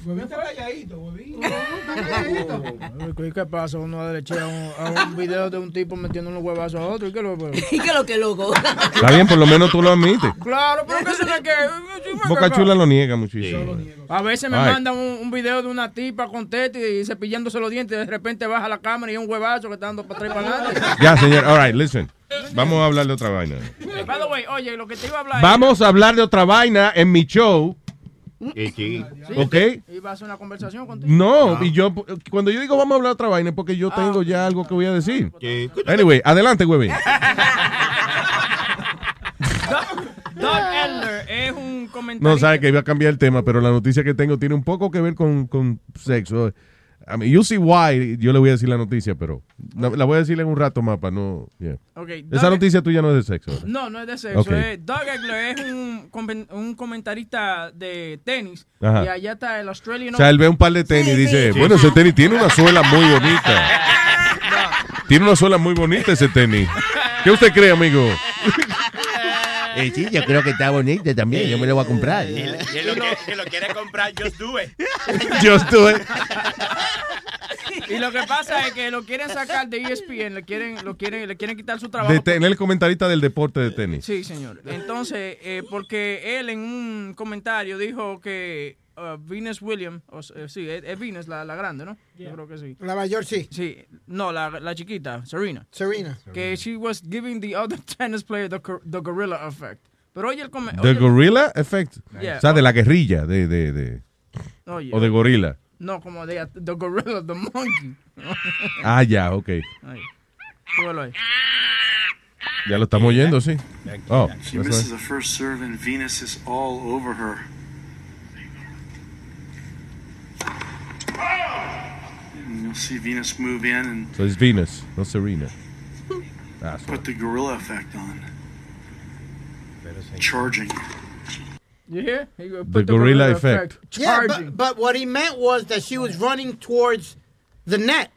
Huevín está calladito, Huevín. Está calladito.
¿Qué, pasa? Uno a un, a un video de un tipo metiendo unos huevazos a otro. ¿Y qué lo
¿Y qué es lo que loco?
Está bien, por lo menos tú lo admites.
Claro, pero que eso no es que.
Boca Chula lo niega muchísimo.
A veces me
Ay.
mandan un, un video de una tipa con teta y cepillándose los dientes. De repente baja la cámara y es un huevazo que está dando para atrás y para adelante.
Ya, señor. All right, listen. Vamos a hablar de otra vaina.
By the way, oye, lo que te iba a hablar.
Vamos a hablar de otra vaina en mi show.
Sí,
¿Ok?
Iba a hacer una conversación contigo.
No, y yo, cuando yo digo vamos a hablar otra vaina es porque yo
Ah,
tengo ya algo que voy a decir. Anyway, adelante, güey.
Doug Elder es un comentario.
No, sabe que iba a cambiar el tema, pero la noticia que tengo tiene un poco que ver con, con sexo. I mean, you see why, yo le voy a decir la noticia, pero la, la voy a decir en un rato más para no... yeah.
Ok,
Esa
Doug-
noticia tuya no es de sexo. ¿verdad?
No, no es de sexo.
Ok.
es- Doug Egler es un, un comentarista de tenis.
Ajá.
Y allá está el Australian
O sea, él ve un par de tenis y dice,
sí.
bueno, ese tenis tiene una suela muy bonita. Tiene una suela muy bonita ese tenis. ¿Qué usted cree, amigo?
Eh, sí, yo creo que está bonito también. Yo me lo voy a comprar.
Y él, y lo, que, que lo quiere comprar, just do it.
Just do it.
Y lo que pasa es que lo quieren sacar de ESPN, le quieren, lo quieren, le quieren quitar su trabajo.
De tener el comentarista del deporte de tenis.
Sí, señor. Entonces, eh, porque él en un comentario dijo que uh, Venus Williams, o eh, sí, es, es Venus la, la grande, ¿no? Yo creo que sí.
La mayor sí.
Sí, no, la, la chiquita, Serena.
Serena.
Que she was giving the other tennis player the, the gorilla effect. Pero oye el comentario.
The Gorilla Effect.
Yeah.
O sea, de la guerrilla, de, de, de-
Oye.
o de gorila.
No, como de the gorilla, the monkey.
Ah, ya, ok.
Ahí. Súbelo ahí.
Ya lo estamos oyendo, sí. Oh,
She misses the first serve and Venus is all over her. And you'll see Venus move in and
so it's Venus, no Serena. So-
put the gorilla effect on. charging.
You hear? He go-
The
put
gorilla effect.
Yeah,
Charging.
but, but what he meant was that she was running towards the net,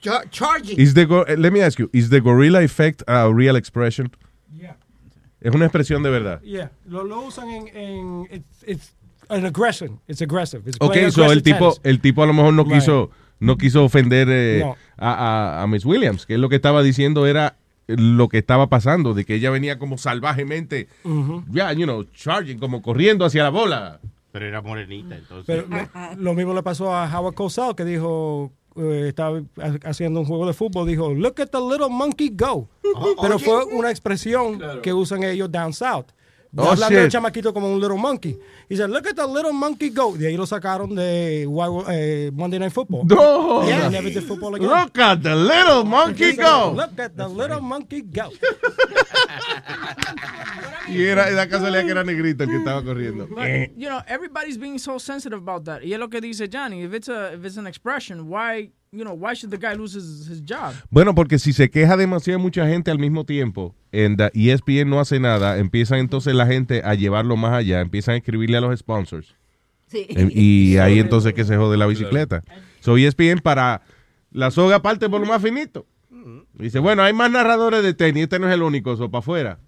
char- charging.
Is the go- eh, let me ask you, is the gorilla effect a real expression?
Yeah.
Es una expresión de verdad.
Yeah, lo, lo usan en, en it's, it's an aggression. It's aggressive. It's
Ok,
playing
so el tipo,
tennis.
el tipo a lo mejor no
Right.
quiso, no quiso ofender eh,
No.
a, a, a Miss Williams, que es lo que estaba diciendo era lo que estaba pasando, de que ella venía como salvajemente, ya, you know, charging, como corriendo hacia la bola.
Pero era morenita, entonces.
Pero lo, lo mismo le pasó a Howard Cosell, que dijo, eh, estaba ha- haciendo un juego de fútbol, dijo, look at the little monkey go. Pero
oye.
fue una expresión que usan ellos down south.
Oh,
Hablando del
shit.
chamaquito como un little monkey. Y dice, look at the little monkey go. De ahí lo sacaron de eh, Monday Night Football.
No.
Yeah, they never did football again.
Look at the little monkey go.
Look at the little monkey go.
Y era, la casualidad que era negrito el que estaba corriendo.
But, you know, everybody's being so sensitive about that. Y es lo que dice Johnny. If it's a if it's an expression, why you know why should the guy lose his, his job?
Bueno, porque si se queja demasiado mucha gente al mismo tiempo E ESPN no hace nada, empiezan entonces la gente a llevarlo más allá, empiezan a escribirle a los sponsors.
Sí.
Eh, Y ahí entonces que se jode la bicicleta. So ESPN para la soga parte por lo más finito. Dice, bueno, hay más narradores de tenis, este no es el único, eso para afuera.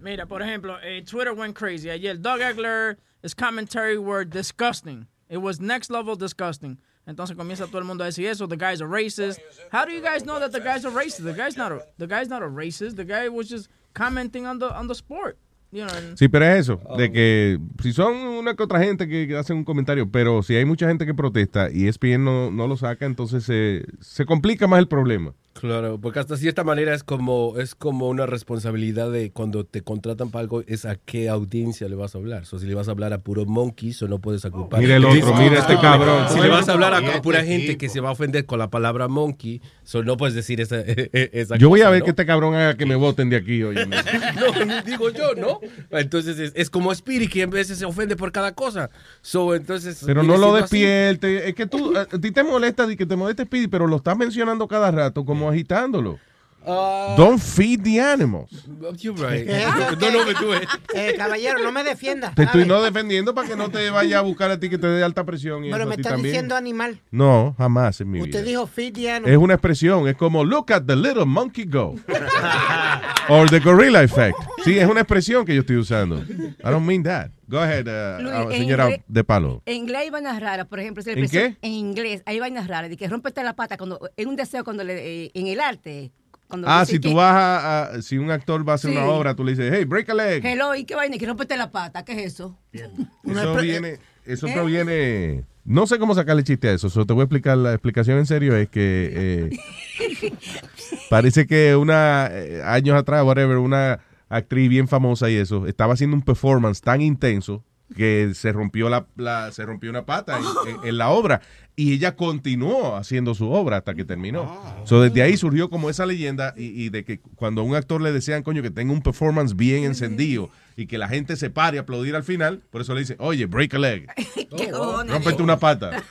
Mira, por ejemplo, eh, Twitter went crazy. Ayer, Doug Egler, his commentary were disgusting. It was next level disgusting. Entonces comienza todo el mundo a decir eso. The guy's a racist. How do you guys know that the guy's a racist? The guy's not a the guy's not a racist. The guy was just commenting on the on the sport. You know. and-
Sí, pero es eso, de que si son una que otra gente que, que hacen un comentario, pero si hay mucha gente que protesta y ESPN no, no lo saca, entonces se, se complica más el problema.
Claro, porque hasta cierta manera es como es como una responsabilidad de cuando te contratan para algo es a qué audiencia le vas a hablar. So, si le vas a hablar a puro monkeys, o no puedes ocupar.
Mira el otro, mira este cabrón.
Si le vas a hablar a,
Este
pura gente que se va a ofender con la palabra monkey, so, no puedes decir esa, esa
Yo voy a
cosa,
ver
¿no?
que este cabrón haga que me voten de aquí, oye.
no, digo yo, ¿no? Entonces es, es como Spirit que en veces se ofende por cada cosa. So, entonces,
Pero no lo
siendo así.
despierte. Es que tú, a ti te molesta de que te moleste Speedy, pero lo estás mencionando cada rato como agitándolo.
Ah.
Don't feed the animals.
You're right.
¿Qué es eso?
No, no me tuve.
Eh, caballero, no me defienda.
Te estoy no defendiendo para que no te vaya a buscar a ti que te dé alta presión. Y
Pero me
a ti
está
también.
diciendo animal.
No, jamás en mi
Usted
vida.
dijo feed the animal.
Es una expresión, es como look at the little monkey go. Or the gorilla effect. Sí, es una expresión que yo estoy usando. I don't mean that. Go ahead, uh,
Luis,
uh, señora
inglés-
de palo.
En inglés hay vainas raras, por ejemplo. si
¿En qué?
En inglés hay vainas raras, de que rompete la pata cuando, en un deseo cuando le, eh, en el arte. Cuando
Ah, si
que-
tú vas a, a- si un actor va a hacer
Sí.
una obra, tú le dices, hey, break a leg.
Hello, ¿y qué vaina? Que rompete la pata, ¿qué es eso?
Eso viene, eso
¿Eh?
proviene, no sé cómo sacarle chiste a eso, so te voy a explicar, la explicación en serio es que eh, parece que una, eh, años atrás, whatever, una actriz bien famosa y eso, estaba haciendo un performance tan intenso que se rompió la, la- se rompió una pata en, en- en la obra y ella continuó haciendo su obra hasta que terminó. So, desde ahí surgió como esa leyenda y, y de que cuando a un actor le desean, coño, que tenga un performance bien encendido y que la gente se pare a aplaudir al final, por eso le dicen, oye, break a leg,
¿Qué cojones?
rompete una pata.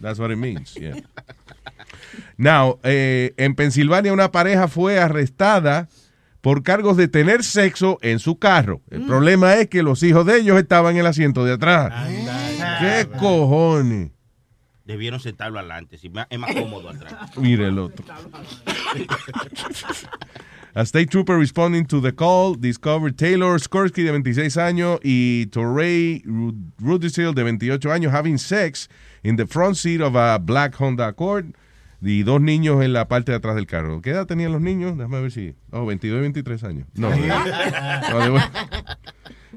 That's what it means, yeah. Now, eh, en Pensilvania una pareja fue arrestada por cargos de tener sexo en su carro. El problema es que los hijos de ellos estaban en el asiento de atrás. ¿Qué cojones?
Debieron sentarlo adelante, si es más cómodo atrás.
Mire el otro. A state trooper responding to the call discovered Taylor Skorsky de 26 años y Torrey Ru- Rudisill de 28 años having sex in the front seat of a black Honda Accord y dos niños en la parte de atrás del carro. ¿Qué edad tenían los niños? Déjame ver si... Oh, 22 y 23 años. No,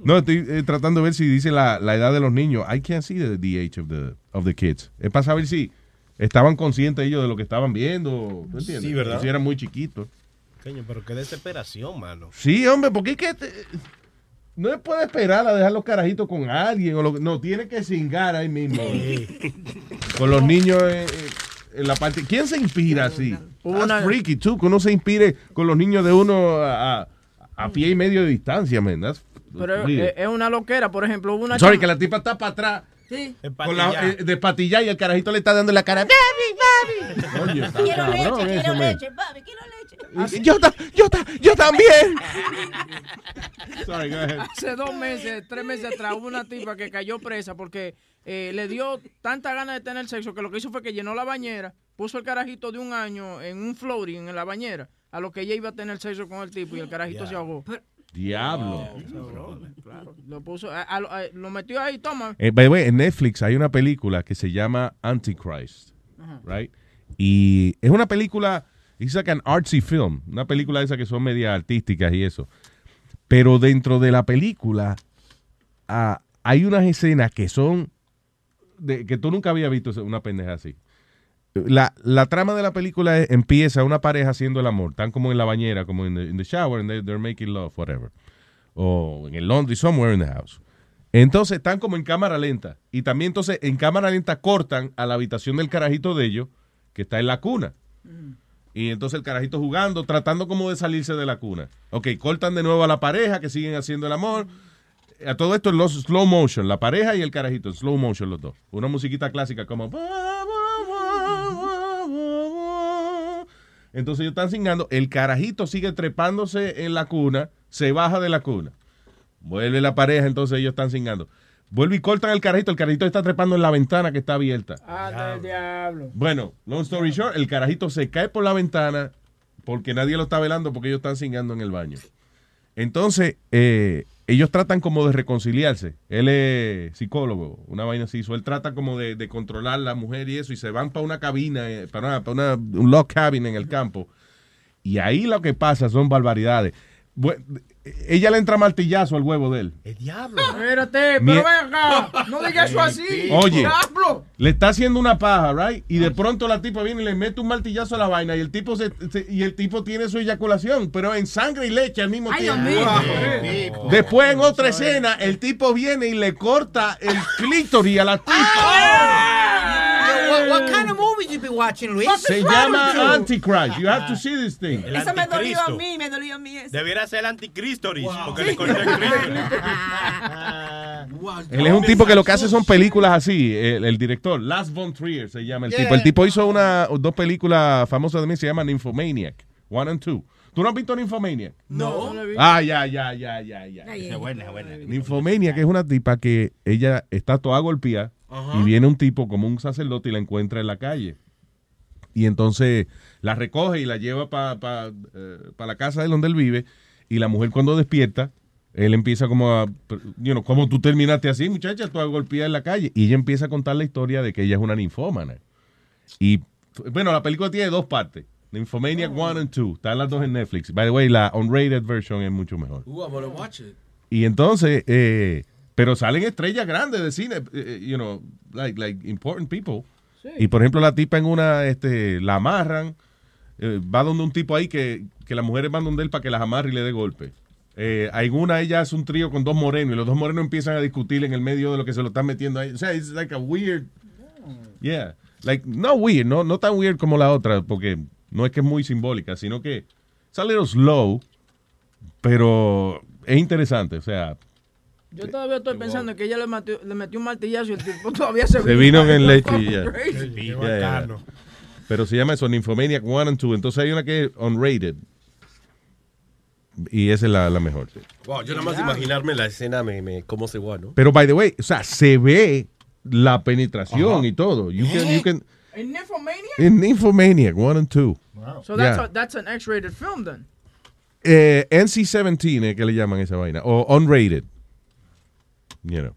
no, estoy eh, tratando de ver si dice la, la edad de los niños. I can't see the, the age of the, of the kids. Es para saber si estaban conscientes ellos de lo que estaban viendo. ¿Tú entiendes?
Sí, ¿verdad?
Si eran muy chiquitos.
Coño, pero qué desesperación, mano.
Sí, hombre, porque es que te- no se puede esperar a dejar los carajitos con alguien. O lo, no, tiene que cingar ahí mismo. con los niños eh, eh, en la parte. ¿Quién se inspira así?
Una-
freaky, too, que uno se inspire con los niños de uno a, a- a pie y medio de distancia, man. That's
Pero
weird.
es, es una loquera, por ejemplo, hubo una
Sorry, que la tipa está para atrás.
Sí.
Con la, eh, de patilla y el carajito le está dando en la cara. Coño, está
Quiero
cabrón
leche,
eso,
quiero
man.
leche, papi, quiero leche.
Yo, ta- yo, ta- yo también.
Sorry, go ahead.
Hace dos meses, tres meses atrás, hubo una tipa que cayó presa porque eh, le dio tanta ganas de tener sexo que lo que hizo fue que llenó la bañera, puso el carajito de un año en un floating en la bañera, a lo que ella iba a tener sexo con el tipo y el carajito se ahogó.
Diablo.
Claro, lo puso, a- a- a- lo metió ahí, toma.
Eh, by the way, en Netflix hay una película que se llama Antichrist, right? Y es una película, it's like an artsy film, una película de esas que son media artísticas y eso. Pero dentro de la película ah, hay unas escenas que son que tú nunca habías visto una pendeja así. La, la trama de la película es- empieza una pareja haciendo el amor, están como en la bañera, como en the, shower, and they- they're making love, whatever. O en el laundry, somewhere in the house. Entonces están como en cámara lenta. Y también entonces en cámara lenta cortan a la habitación del carajito de ellos, que está en la cuna. Y entonces el carajito jugando, tratando como de salirse de la cuna. Ok, cortan de nuevo a la pareja que siguen haciendo el amor. A todo esto en los slow motion, la pareja y el carajito, en slow motion los dos. Una musiquita clásica como... Entonces ellos están singando, el carajito sigue trepándose en la cuna, se baja de la cuna. Vuelve la pareja, entonces ellos están singando. Vuelve y cortan el carajito, el carajito está trepando en la ventana que está abierta.
El diablo.
Bueno, long story short, el carajito se cae por la ventana porque nadie lo está velando porque ellos están singando en el baño. Entonces, eh, ellos tratan como de reconciliarse. Él es psicólogo, una vaina así. So, él trata como de, de controlar a la mujer y eso, y se van para una cabina, eh, para, una, para una- un log cabin en el campo. Y ahí lo que pasa son barbaridades. Bu- ella le entra martillazo al huevo de él.
El diablo.
Espérate, pero ven acá. No digas eso así.
Oye.
Diablo.
Le está haciendo una paja, right? Y de pronto la tipa viene y le mete un martillazo a la vaina y el tipo se, se- y el tipo tiene su eyaculación, pero en sangre y leche al mismo
Ay, Dios
tiempo.
mío.
Wow. Después en otra escena el tipo viene y le corta el clítoris a la tipa.
Yo, what, what kind of movies you be watching, Luis?
Se llama Antichrist. You have to see this thing.
El
Eso me dolió a mí, me dolió a mí eso.
Debiera ser el anticristoris, porque le corté el Cristo.
Él es un tipo que lo que hace son películas así. El, el director, Lars von Trier se llama el
Yeah.
tipo. El tipo hizo una, dos películas famosas de mí, se llaman Nymphomaniac, One and Two. ¿Tú no has visto Nymphomaniac?
No.
Ah, ya, ya, ya, ya, ya.
Es buena, buena.
Nymphomaniac es una tipa que ella está toda golpeada
Ajá.
y viene un tipo como un sacerdote y la encuentra en la calle. Y entonces la recoge y la lleva para la casa de donde él vive. Y la mujer cuando despierta, él empieza como a, you know, ¿cómo tú terminaste así, muchacha? Tú golpeada en la calle. Y ella empieza a contar la historia de que ella es una ninfómana. Y bueno, la película tiene dos partes. Nymphomaniac 1 and 2. Están las dos en Netflix. By the way, la unrated version es mucho mejor.
Ooh, watch it.
Y entonces, eh, pero salen estrellas grandes de cine, eh, you know, like, like important people. Y por ejemplo, la tipa en una, este, la amarran, eh, va donde un tipo ahí que, que las mujeres van donde él para que las amarre y le dé golpe. Eh, hay una, ella hace un trío con dos morenos y los dos morenos empiezan a discutir en el medio de lo que se lo están metiendo ahí. O sea, es like a weird, yeah, like, no weird, no, no tan weird como la otra, porque no es que es muy simbólica, sino que es a little slow, pero es interesante, o sea,
Yo todavía estoy pensando en que ella le metió, le metió un martillazo y el tipo todavía se,
Se vino en leche y ya. Pero se llama eso, Nymphomaniac 1 and 2. Entonces hay una que es unrated. Y esa es la, la mejor. sí.
Wow, yo nada más imaginarme la escena me, me cómo se va, ¿no?
Pero, by the way, o sea, se ve la penetración
Ajá.
y todo. You can, you can,
¿En Nymphomaniac?
in Nymphomaniac 1 and 2.
So that's,
Yeah.
a, that's an X-rated film then.
Eh, NC-17 es que le llaman esa vaina. O unrated. You know.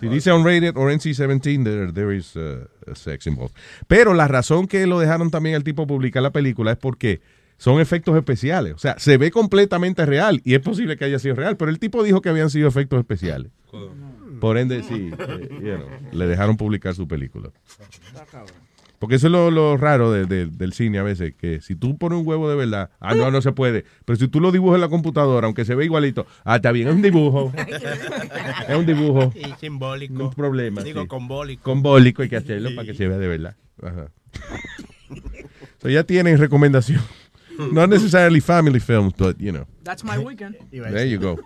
Si dice unrated o NC-17, there, there is uh, a sex involved. Pero la razón que lo dejaron también al tipo publicar la película es porque son efectos especiales. O sea, se ve completamente real y es posible que haya sido real, pero el tipo dijo que habían sido efectos especiales. Por ende, sí, eh, you know, le dejaron publicar su película. Porque eso es lo, lo raro de- de- del cine a veces, que si tú pones un huevo de verdad, ah, no, no se puede. Pero si tú lo dibujas en la computadora, aunque se ve igualito, ah, está bien, es un dibujo. es un dibujo.
Y simbólico.
No hay problema.
Digo,
sí.
combólico.
Combólico hay que hacerlo para que se vea de verdad. Ajá. so ya tienen recomendación. Not necessarily family films, but you know.
That's my weekend.
There you go.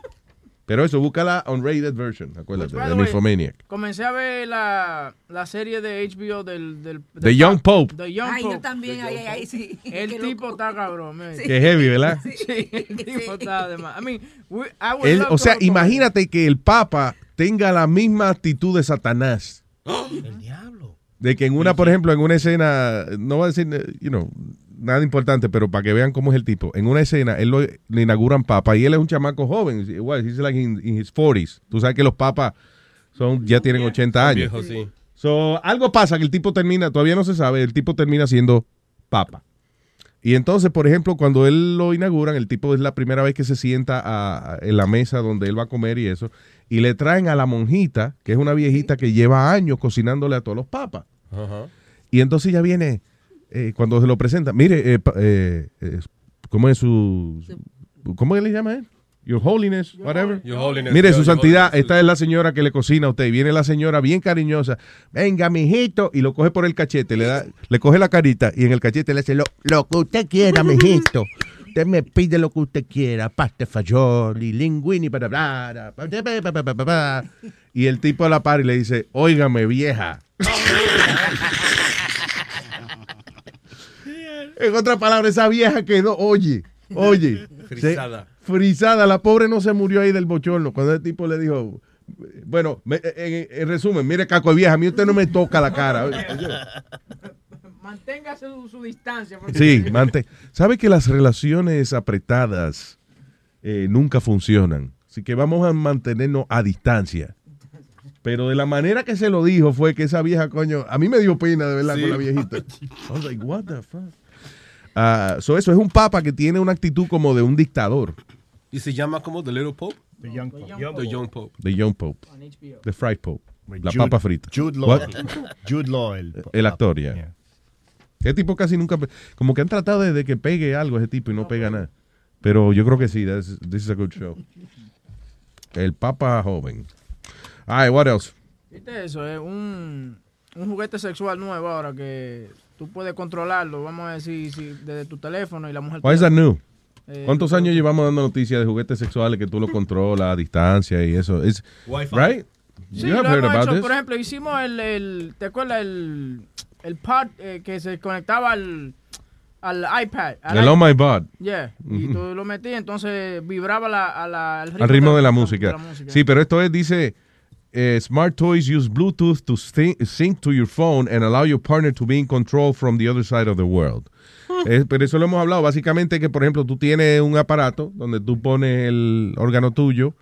Pero eso, búscala unrated version, acuérdate,
the
de Nymphomaniac.
Comencé a ver la, la serie de HBO del... del
The Young Pope.
The Young
Ay,
Pope.
yo también, ay, ay, ay, sí.
El
Qué
tipo está cabrón, man.
Qué heavy, ¿verdad?
Sí, el tipo está de más. I mean, we- I would love
o sea, imagínate que el Papa tenga la misma actitud de Satanás.
El diablo.
De que en una, por ejemplo, en una escena, no voy a decir, eh, you know, nada importante, pero para que vean cómo es el tipo. En una escena, él lo, le inauguran papa y él es un chamaco joven. Igual, he's like in, in his 40s. Tú sabes que los papas son, ya tienen 80 años.
Viejo, sí.
So, algo pasa que el tipo termina, todavía no se sabe, el tipo termina siendo papa. Y entonces, por ejemplo, cuando él lo inauguran, el tipo es la primera vez que se sienta a- a- en la mesa donde él va a comer y eso, y le traen a la monjita, que es una viejita que lleva años cocinándole a todos los papas.
Ajá.
Y entonces ya viene, eh, cuando se lo presenta, mire, eh, eh, eh, ¿cómo es su, ¿cómo le llama él? Your Holiness, whatever.
Your Holiness,
Mire,
your-
su
your
santidad,
Holiness.
esta es la señora que le cocina a usted. Viene la señora bien cariñosa. Venga, mijito. Y lo coge por el cachete, le da, le coge la carita y en el cachete le dice, lo, lo que usted quiera, mijito. Usted me pide lo que usted quiera. Pasta fagioli, linguini, para bla, bla, bla, bla, bla, bla, bla, bla. Y el tipo a la par y le dice, óigame, vieja. En otras palabras, esa vieja quedó, oye, oye.
Frisada.
se- frisada. La pobre no se murió ahí del bochorno. Cuando el tipo le dijo, bueno, me- en, en resumen, mire, caco de vieja, a mí usted no me toca la cara.
Manténgase su, su distancia. porque-
Sí, mante. ¿Sabe que las relaciones apretadas eh, nunca funcionan? Así que vamos a mantenernos a distancia. Pero de la manera que se lo dijo fue que esa vieja, coño, a mí me dio pena de verdad
Sí.
con la viejita. I was like, what the fuck? Ah, so eso es un papa que tiene una actitud como de un dictador.
¿Y se llama como The Little Pope?
The Young Pope.
The Young Pope.
The Young Pope. The Fried Pope. La
Jude-
papa frita.
Jude Law. Jude Law, el,
El actor, ya. Ese tipo casi nunca. Como que han tratado de, de que pegue algo ese tipo y no pega nada. Pero yo creo que sí. that's- This is a good show. El Papa joven. Ay, what else?
¿Viste eso? Es un, un juguete sexual nuevo ahora que tú puedes controlarlo, vamos a decir, si, desde tu teléfono y la mujer...
Why is that
tiene-
new?
Eh,
¿Cuántos años llevamos dando noticias de juguetes sexuales que tú lo controlas a distancia y eso?
Wi-Fi.
Right?
Sí, lo hemos hecho.
this.
Por ejemplo, hicimos el, el ¿te acuerdas el, el pod eh, que se conectaba al, al iPad? Al
El
iPad.
Oh My Bod.
Yeah, y
Ujú.
tú lo metías, entonces vibraba la, a la- al
Al ritmo de la
de
música. Sí, pero esto es, dice, eh, Smart toys use Bluetooth to sync to your phone and allow your partner to be in control from the other side of the world. Eh, pero eso lo hemos hablado. Básicamente que, por ejemplo, tú tienes un aparato donde tú pones el órgano tuyo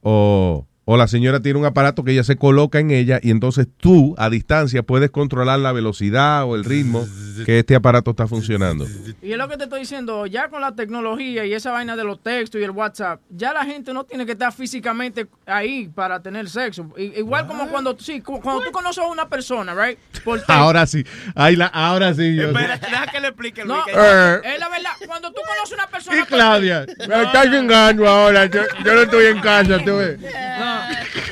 o, o la señora tiene un aparato que ella se coloca en ella y entonces tú, a distancia, puedes controlar la velocidad o el ritmo que este aparato está funcionando.
Y es lo que te estoy diciendo, ya con la tecnología y esa vaina de los textos y el WhatsApp, ya la gente no tiene que estar físicamente ahí para tener sexo. Igual como cuando, sí, cu- cuando tú conoces a una persona, right? Por.
Ahora sí, Ahí la, ahora sí. yo-
Espérate, deja que le explique
No,
weekend.
Eh.
es la verdad. Cuando tú conoces a una persona.
Y Claudia, me estás chingando ahora. Yo, yo no estoy en casa, tú ves.
No.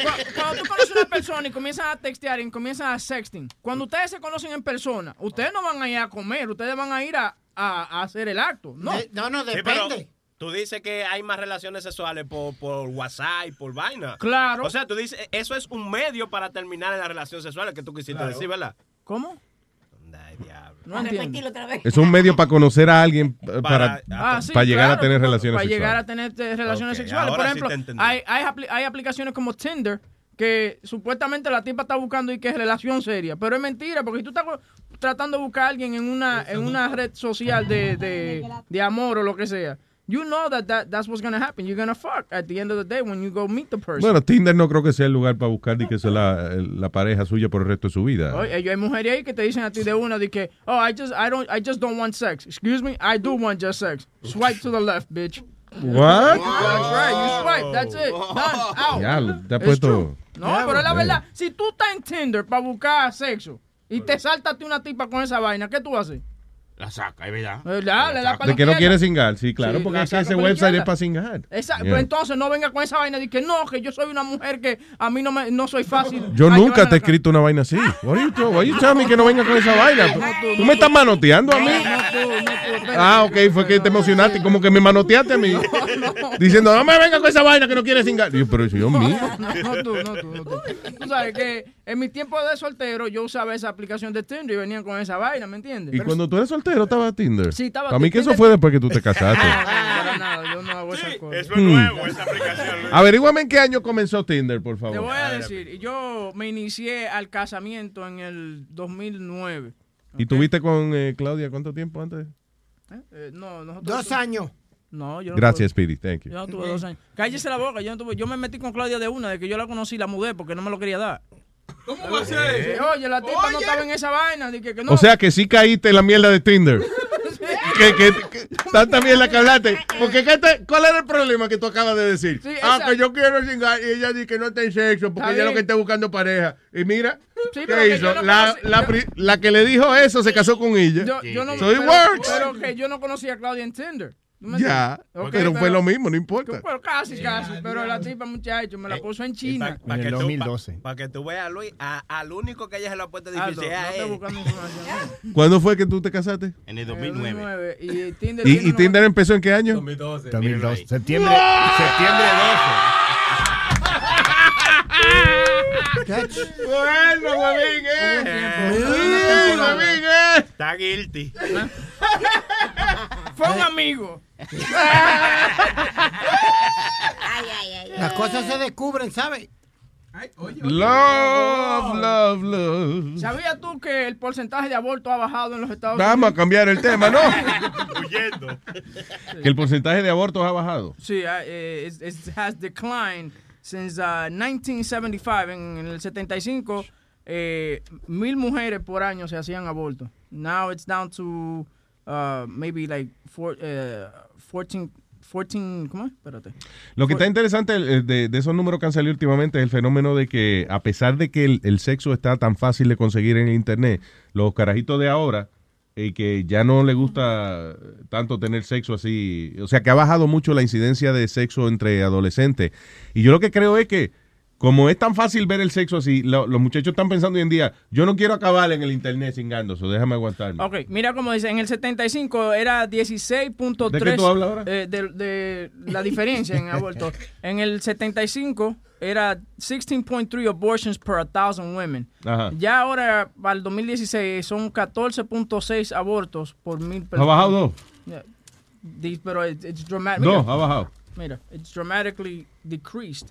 Cu- Cuando tú conoces a una persona y comienzan a textear y comienzan a sexting, cuando ustedes se conocen en persona, ustedes no van a ir a comer, ustedes van a ir a, a- a hacer el acto. No,
no, no,
Sí, pero tú dices que hay más relaciones sexuales por, por WhatsApp y por vaina.
Claro.
O sea, tú dices, eso es un medio para terminar en la relación sexual que tú quisiste decir, ¿verdad?
¿Cómo?
No entiendo. otra vez.
Es un medio para conocer a alguien eh, para,
Ah, sí,
para llegar
claro,
a tener
para-
relaciones
Para llegar a
sexuales.
tener relaciones sexuales. Por
sí
ejemplo, hay, hay aplicaciones como Tinder que supuestamente la tipa está buscando y que es relación seria. Pero es mentira, porque si tú estás tratando de buscar a alguien en una, en una red social de, de, de amor o lo que sea, you know that, that that's what's gonna happen. You're gonna fuck at the end of the day when you go meet the person.
Bueno, Tinder no creo que sea el lugar para buscar ni que sea la, la pareja suya por el resto de su vida.
Oye, hay mujeres ahí que te dicen a ti de una de que, oh, I just, I don't, I just don't want sex. Excuse me, I do want just sex. Swipe to the left, bitch.
What?
That's right, you swipe, that's it. Done, out.
Ya, te ha puesto...
No, pero es la
Eh.
verdad. Si tú estás en Tinder para buscar sexo y te saltaste una tipa con esa vaina, ¿qué tú haces?
La saca, es verdad.
Eh, la-
De que no quiere singar, sí, claro,
Sí,
porque es que ese website es para singar.
Esa-
Yeah.
Pero entonces no venga con esa vaina de que no, que yo soy una mujer que a mí no me no soy fácil.
Yo nunca te he escrito una vaina así. Are you, me que no venga con esa vaina? ¿Tú, tú me estás manoteando a mí?
No, tú, no, tú,
Ah, ok, fue que te emocionaste, como que me manoteaste a mí. Diciendo, no me venga con esa vaina que no quieres cingar. Yo, pero yo mío.
No, no tú, no tú, no tú. Tú sabes que en mi tiempo de soltero yo usaba esa aplicación de Tinder y venían con esa vaina, ¿me entiendes?
Y
Pero-
cuando tú eres soltero, estaba Tinder.
Sí, estaba
Para mí que eso fue después que tú te casaste.
Para nada, yo no hago esas cosas.
Eso
es nuevo,
esa aplicación.
Averígame en qué año comenzó Tinder, por
Te
favor.
voy a decir, yo me inicié al casamiento en el 2009.
¿Y tuviste con eh, Claudia cuánto tiempo antes?
¿eh? Eh, no, nosotros
Dos años.
No, yo no
Gracias, Speedy. Thank you.
Yo no tuve dos años. Cállese la boca, yo no tuve. Yo me metí con Claudia de una, de que yo la conocí, la mudé porque no me lo quería dar.
¿Cómo va a ser?
Oye, la tipa no estaba en esa vaina. de que, que no.
O sea que sí caíste en la mierda de Tinder. que, que, que- tanta mierda que hablaste. Porque ¿qué te- ¿cuál era el problema que tú acabas de decir?
Sí,
ah, que yo quiero cingar y ella dice que no está en sexo porque ella lo
bien.
que está buscando pareja. Y mira,
Sí,
¿qué hizo?
no
la,
conocí-
la,
yo-
la que le dijo eso se casó con ella.
Yo, yo no,
so it
pero,
works.
pero que yo no conocía a Claudia en Tinder. ¿Tú me
ya,
entiendes? Ok,
pero, fue lo mismo, no importa.
Pero casi, casi. Pero la tipa, muchacho, me la puso en China.
Para que, tú-
2012.
pa- pa' que tú veas, Luis, a- al único que ella se lo ha puesto
Aldo,
difícil es
no
a
estoy
él.
buscando información.
¿Cuándo fue que tú te casaste?
En el
2009. Y Tinder
¿Y,
tiene
y
una-
Tinder empezó en qué año?
2012.
2012. Septiembre, septiembre 12.
Bueno, huevín, eh. Huevín, eh.
Está guilty.
Fue un amigo.
Las cosas se descubren, ¿sabes?
Love, love, love.
¿Sabías tú que el porcentaje de aborto ha bajado en los Estados
Vamos a
Unidos?
cambiar el tema, ¿no?
Huyendo.
Que el porcentaje de abortos ha bajado.
Sí, ah, eh, it, it has declined since uh, 1975. En, en el 75, eh, mil mujeres por año se hacían abortos. Now it's down to uh, maybe like four, eh, 14, 14, ¿cómo es? Espérate.
Lo que está interesante eh, de, de esos números que han salido últimamente es el fenómeno de que, a pesar de que el, el sexo está tan fácil de conseguir en el internet, los carajitos de ahora, y que ya no le gusta tanto tener sexo así, o sea que ha bajado mucho la incidencia de sexo entre adolescentes. Y yo lo que creo es que, como es tan fácil ver el sexo así, lo- los muchachos están pensando hoy en día, yo no quiero acabar en el internet cingándose, déjame aguantarme.
Ok, mira como dice, en el 75 era 16.3.
¿De qué tú hablas ahora?
eh, de, de la diferencia en aborto. En el 75 era 16.3 abortions per 1,000 women.
Ajá.
Ya ahora, para el 2016, son 14.6 abortos por mil
Ha
personas.
bajado dos.
Pero it's, it's dramatic.
Dos, ha bajado.
Mira, it's dramatically decreased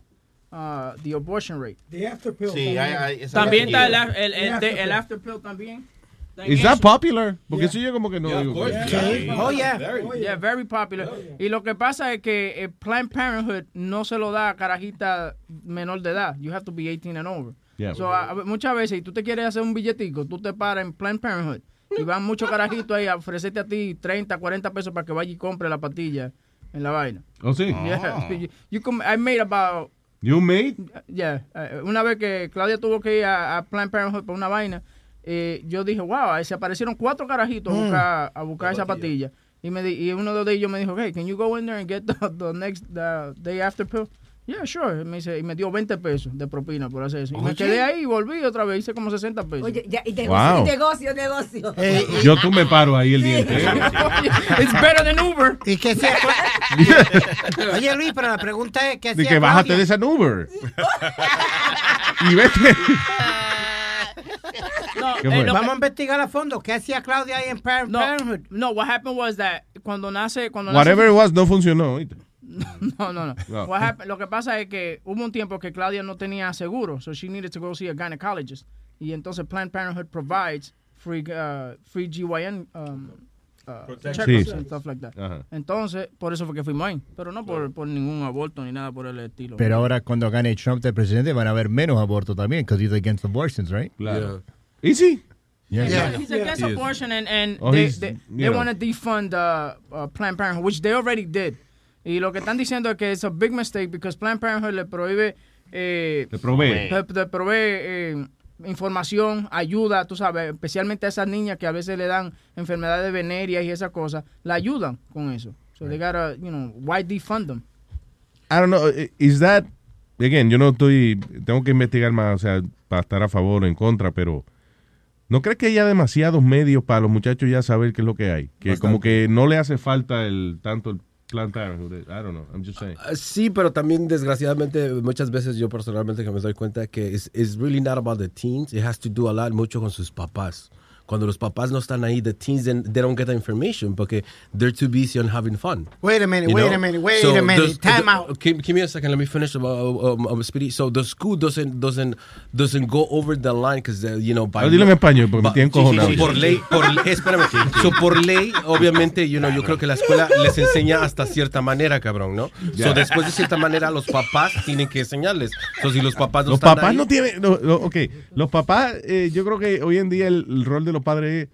uh, the abortion rate.
The after pill.
Sí, hay- hay- esa
También está el, el, el,
The
el,
after
after pill también.
Is that popular? Porque eso yo como que no digo.
Sí. Oh, yeah.
Yeah, very popular. Y lo que pasa es que eh, Planned Parenthood no se lo da a carajita menor de edad. You have to be 18 and over.
Yeah.
So, a- muchas veces, si tú te quieres hacer un billetico, tú te paras en Planned Parenthood y van muchos carajitos ahí a ofrecerte a ti 30, 40 pesos para que vaya y compre la pastilla en la vaina.
Oh, sí.
Yeah. You- you come- I made about
You made?
Yeah, eh, una vez que Claudia tuvo que ir a, a Planned Parenthood por una vaina, eh, yo dije, wow, ahí se aparecieron cuatro carajitos a
Mm.
buscar, a buscar esa patilla. Y, me di- y uno de ellos me dijo, hey, can you go in there and get the, the next the day after pill? Yeah, sure. Me, dice, y me dio 20 pesos de propina por hacer eso. Y me quedé ahí y volví otra vez, hice como 60 pesos.
Oye, ya, y
Wow.
negocio, negocio, negocio.
Eh,
Yo tú me paro ahí el día entero.
It's better than Uber.
¿Y qué hacía? Oye, Luis, pero la pregunta es, ¿qué
De
hacía
que bájate de esa Uber. y vete.
No,
¿Qué
eh,
Vamos a investigar a fondo. ¿Qué hacía Claudia ahí en Planned
no,
Parenthood?
no, what happened was that cuando nace, cuando
Whatever
nace,
it was, no funcionó. ¿oíste?
No, no, no.
No.
What happened- lo que pasa es que hubo un tiempo que Claudia no tenía seguro, so she needed to go see a gynecologist. Y entonces Planned Parenthood provides free, uh, free GYN um, uh,
Sí.
and stuff like that.
Ajá.
Entonces, por eso fue que fuimos ahí. Pero no por, por ningún aborto ni nada por el estilo.
Pero ahora cuando gane Trump de presidente van a haber menos abortos también, because he's against abortions, right?
Claro. ¿Y sí?
Yeah.
Yeah, he's against abortion and, and
Oh,
they, they, they want to defund uh, uh, Planned Parenthood, which they already did. Y lo que están diciendo es que es a big mistake because Planned Parenthood le prohíbe... Eh,
Te provee.
le- le provee eh, información, ayuda, tú sabes, especialmente a esas niñas que a veces le dan enfermedades venéreas y esas cosas, la ayudan con eso. So they gotta, you know, why defund them?
I don't know. i- Is that. Again, yo no estoy. Tengo que investigar más, o sea, para estar a favor o en contra, pero. ¿No crees que haya demasiados medios para los muchachos ya saber qué es lo que hay? Que como que no le hace falta el tanto el I don't know. I'm just saying.
Ah, Sí, pero también desgraciadamente muchas veces yo personalmente me doy cuenta que it's really not about the teens. It has to do a lot mucho con sus papás. Cuando los papás no están ahí, the teens then they don't get the information porque they're too busy on having fun.
Wait a minute, wait
know?
a minute, wait
So
a minute. Time
the-
out.
Give, give me a second. Let me finish. Uh, um, um, Speedy. So the school doesn't doesn't doesn't go over the line because uh, you know by
dilo en español, porque me tienen
sí, sí,
cojonado.
sí, por ley, por espérame. So, por ley, obviamente, you know, yo creo que la escuela les enseña hasta cierta manera, cabrón, ¿no?
Ya.
So, después de cierta manera, los papás tienen que enseñarles. So, si los papás no
Los
están
papás
ahí-
no tienen. no, no, ok, los papás, eh, yo creo que hoy en día el, el rol de los padres es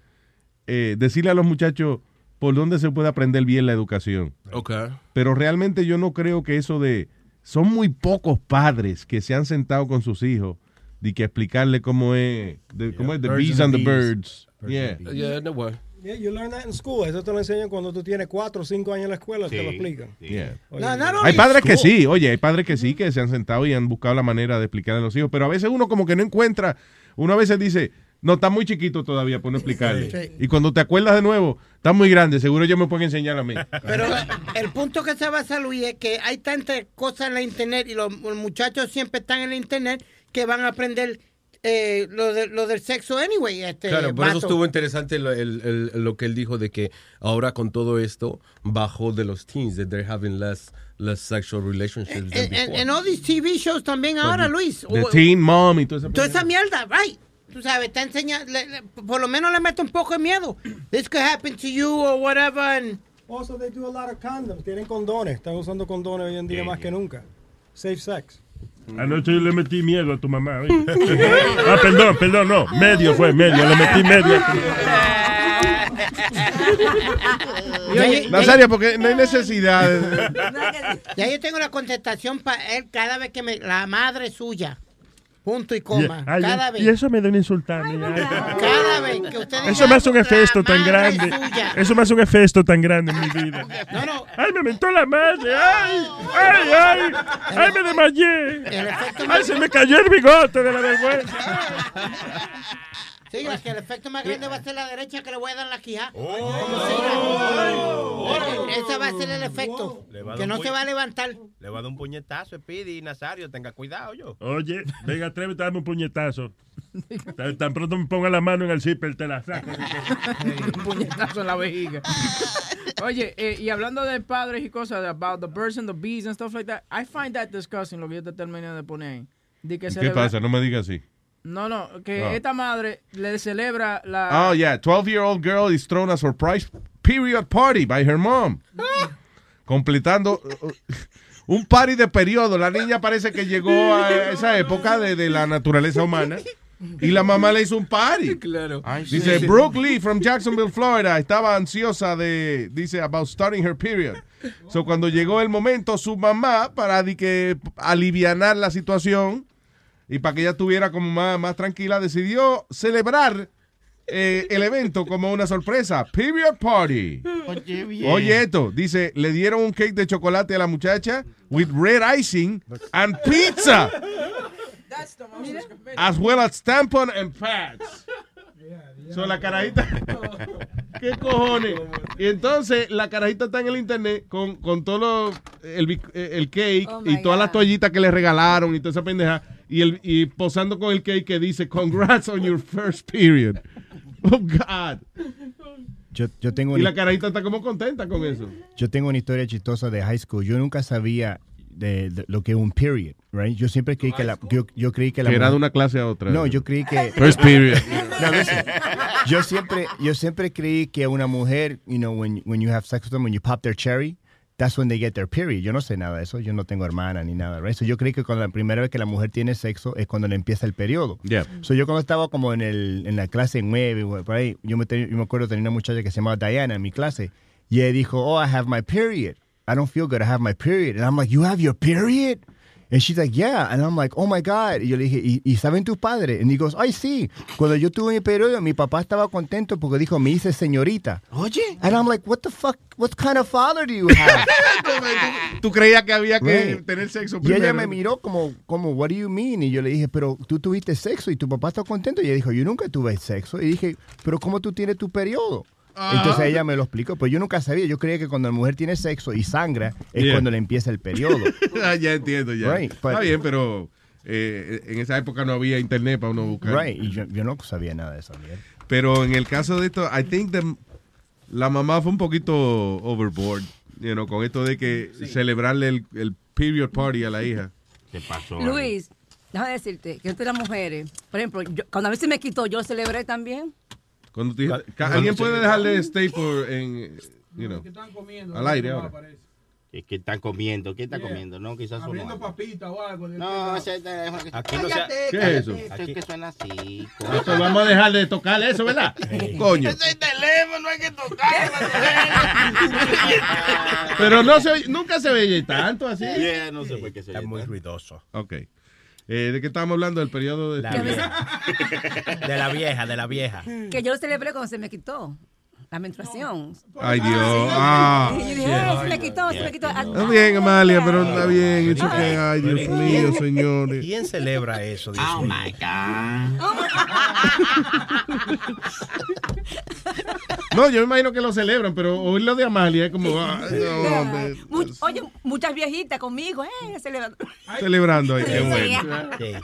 eh, decirle a los muchachos por dónde se puede aprender bien la educación.
Ok.
Pero realmente yo no creo que eso de. Son muy pocos padres que se han sentado con sus hijos y que explicarle cómo es. de- cómo es the
Birds
bees
and
and the
bees.
birds. Yeah.
Yeah, no way.
Yeah, you learn that in school. Eso te lo enseñan cuando tú tienes cuatro o cinco años en la escuela, te lo explican.
Yeah.
Oye,
No, no, no,
Hay padres que sí, oye, hay padres que sí, que se han sentado y han buscado la manera de explicarle a los hijos, pero a veces uno como que no encuentra, uno a veces dice, no, está muy chiquito todavía por no explicarle.
Sí.
Y cuando te acuerdas de nuevo, está muy grande, seguro yo me pueden enseñar a mí.
Pero el punto que se basa, Luis, es que hay tantas cosas en la internet y los, muchachos siempre están en la internet que van a aprender eh, lo, de- lo del sexo anyway. Este,
Claro, por eso
vato.
estuvo interesante lo, el- el- lo que él dijo de que ahora con todo esto bajó de los teens, that they're having less, less sexual relationships
En, all these TV shows también ahora, Luis.
The
O-
teen mom y todo eso.
Toda esa mierda, right. Tú sabes, está enseñando, le- le- por lo menos le mete un poco de miedo. This could happen to you or whatever. And,
Also, they do a lot of condoms. Tienen condones. Están usando condones hoy en día más que nunca. Safe sex.
Anoche yo le metí miedo a tu mamá. ah, perdón, perdón, no. Medio fue, medio. Le metí medio.
Nazaria, porque no hay necesidad.
ya yo tengo la contestación para él cada vez que me. La madre suya. Punto y coma.
ay,
cada vez.
y eso me da.
Cada vez que usted
Eso me hace un efecto tan grande. Eso me hace un efecto tan grande en mi vida.
No, no.
Ay, me mentó la madre. Ay, ay, ay. Ay, me desmayé. Ay, se me cayó el bigote de la vergüenza.
Sí, es que el efecto más grande va a ser la derecha que le voy a dar la quija. Ese va a ser el efecto. Que no se va a levantar.
Le va a dar un puñetazo, Speedy y Nazario. Tenga cuidado, yo.
Oye, venga, atrévete a darme un puñetazo. Tan, tan pronto me ponga la mano en el zipper, te la saco.
un puñetazo en la vejiga. Oye, eh, y hablando de padres y cosas, about the birds and the bees and stuff like that, I find that disgusting lo que yo te terminé de poner ahí. De que
¿Qué
celebra-
pasa? No me digas así.
No, no, que esta madre le celebra la...
Oh, yeah. 12-year-old girl is thrown a surprise period party by her mom. Completando uh, un party de periodo. La niña parece que llegó a esa época de, de la naturaleza humana. Y la mamá le hizo un party.
Claro.
Dice, Brooke Lee from Jacksonville, Florida, estaba ansiosa de, dice, about starting her period. So, cuando llegó el momento, su mamá, para de que alivianar la situación y para que ella estuviera como más, más tranquila, decidió celebrar eh, el evento como una sorpresa. Period party.
Oye, bien.
Oye esto, dice, le dieron un cake de chocolate a la muchacha with red icing and pizza, as well as tampon and pads. So, la carajita. ¿Qué cojones? Y entonces la carajita está en el internet con, con todo lo- el, el cake
Oh,
y todas las toallitas que le regalaron y toda esa pendeja. Y, el, y posando con el cake que dice, Congrats on your first period. Oh, God.
Yo, yo tengo
Y
una,
la carajita está como contenta con eso.
yo tengo una historia chistosa de high school. Yo nunca sabía de, de lo que es un period, right? Yo siempre creí que la, yo, yo creí que la
Que era de
mujer-
una clase a otra.
No, yo creí que
First period.
No, listen. Yo siempre, yo siempre creí que una mujer, you know, when, when you have sex with them, when you pop their cherry, that's when they get their period. Yo no sé nada de eso. Yo no tengo hermana ni nada, right? So yo creí que cuando la primera vez que la mujer tiene sexo es cuando le empieza el periodo.
Yeah.
So yo cuando estaba como en, el, en la clase 9, güey, por ahí, yo me, te- yo me acuerdo tenía una muchacha que se llamaba Diana en mi clase y ella dijo, oh, I have my period. I don't feel good, I have my period. And I'm like, you have your period? And she's like, yeah. And I'm like, oh my God. Y yo le dije, ¿y, y saben tus padres? And he goes, ay, sí. Cuando yo tuve mi periodo, mi papá estaba contento porque dijo, me hice señorita.
Oye.
And I'm like, what the fuck? What kind of father do you have?
Tú creías que había que
Right.
tener sexo
Y
primero.
ella me miró como, como, what do you mean? Y yo le dije, pero tú tuviste sexo y tu papá está contento. Y ella dijo, yo nunca tuve sexo. Y dije, pero ¿cómo tú tienes tu periodo?
Ah.
Entonces ella me lo explicó, pero yo nunca sabía. Yo creía que cuando la mujer tiene sexo y sangra es
Yeah.
cuando le empieza el periodo.
Ah, ya entiendo, ya.
Right, but-
Está bien, pero eh, en esa época no había internet para uno buscar.
Right, y yo, yo no sabía nada de eso.
Pero en el caso de esto, I think the- la mamá fue un poquito overboard, you know, con esto de que celebrarle el, el period party a la hija.
¿Qué pasó?
Luis, déjame decirte que entre las mujeres, por ejemplo, yo- cuando a mí se me quitó, yo celebré también.
Cuando te-
Cuando
alguien
se-
puede dejarle stay por en, you know, al aire ahora.
¿Qué, qué están comiendo? ¿Qué está comiendo? No, quizás.
Abriendo papita o algo.
No, ese es
Aquí no se
¿Qué es eso?
Es que suena así.
Esto vamos a dejar de tocar eso, ¿verdad? Coño.
Ese teléfono hay que tocarlo.
Pero no se oye- nunca se veía tanto así.
Yeah, no sé por qué se
Está muy ruidoso.
Ok. Eh, ¿De qué estamos hablando? Del periodo de...
La vieja. De la vieja, de la vieja.
Que yo lo celebré cuando se me quitó la menstruación.
Ay, Dios. Ah.
Y yo dije, "Ay, se me quitó, se me quitó. Ah,
Está bien, Amalia, pero está bien. It's okay. Ay, Dios mío, señores.
¿Quién celebra eso? Dios
Oh
mío?
my God.
No, yo me imagino que lo celebran, pero oír lo de Amalia es como... ay, no, hombre,
Much- oye, muchas viejitas conmigo, eh, celebrando.
celebrando ahí, qué
Sí.
bueno.
Sí.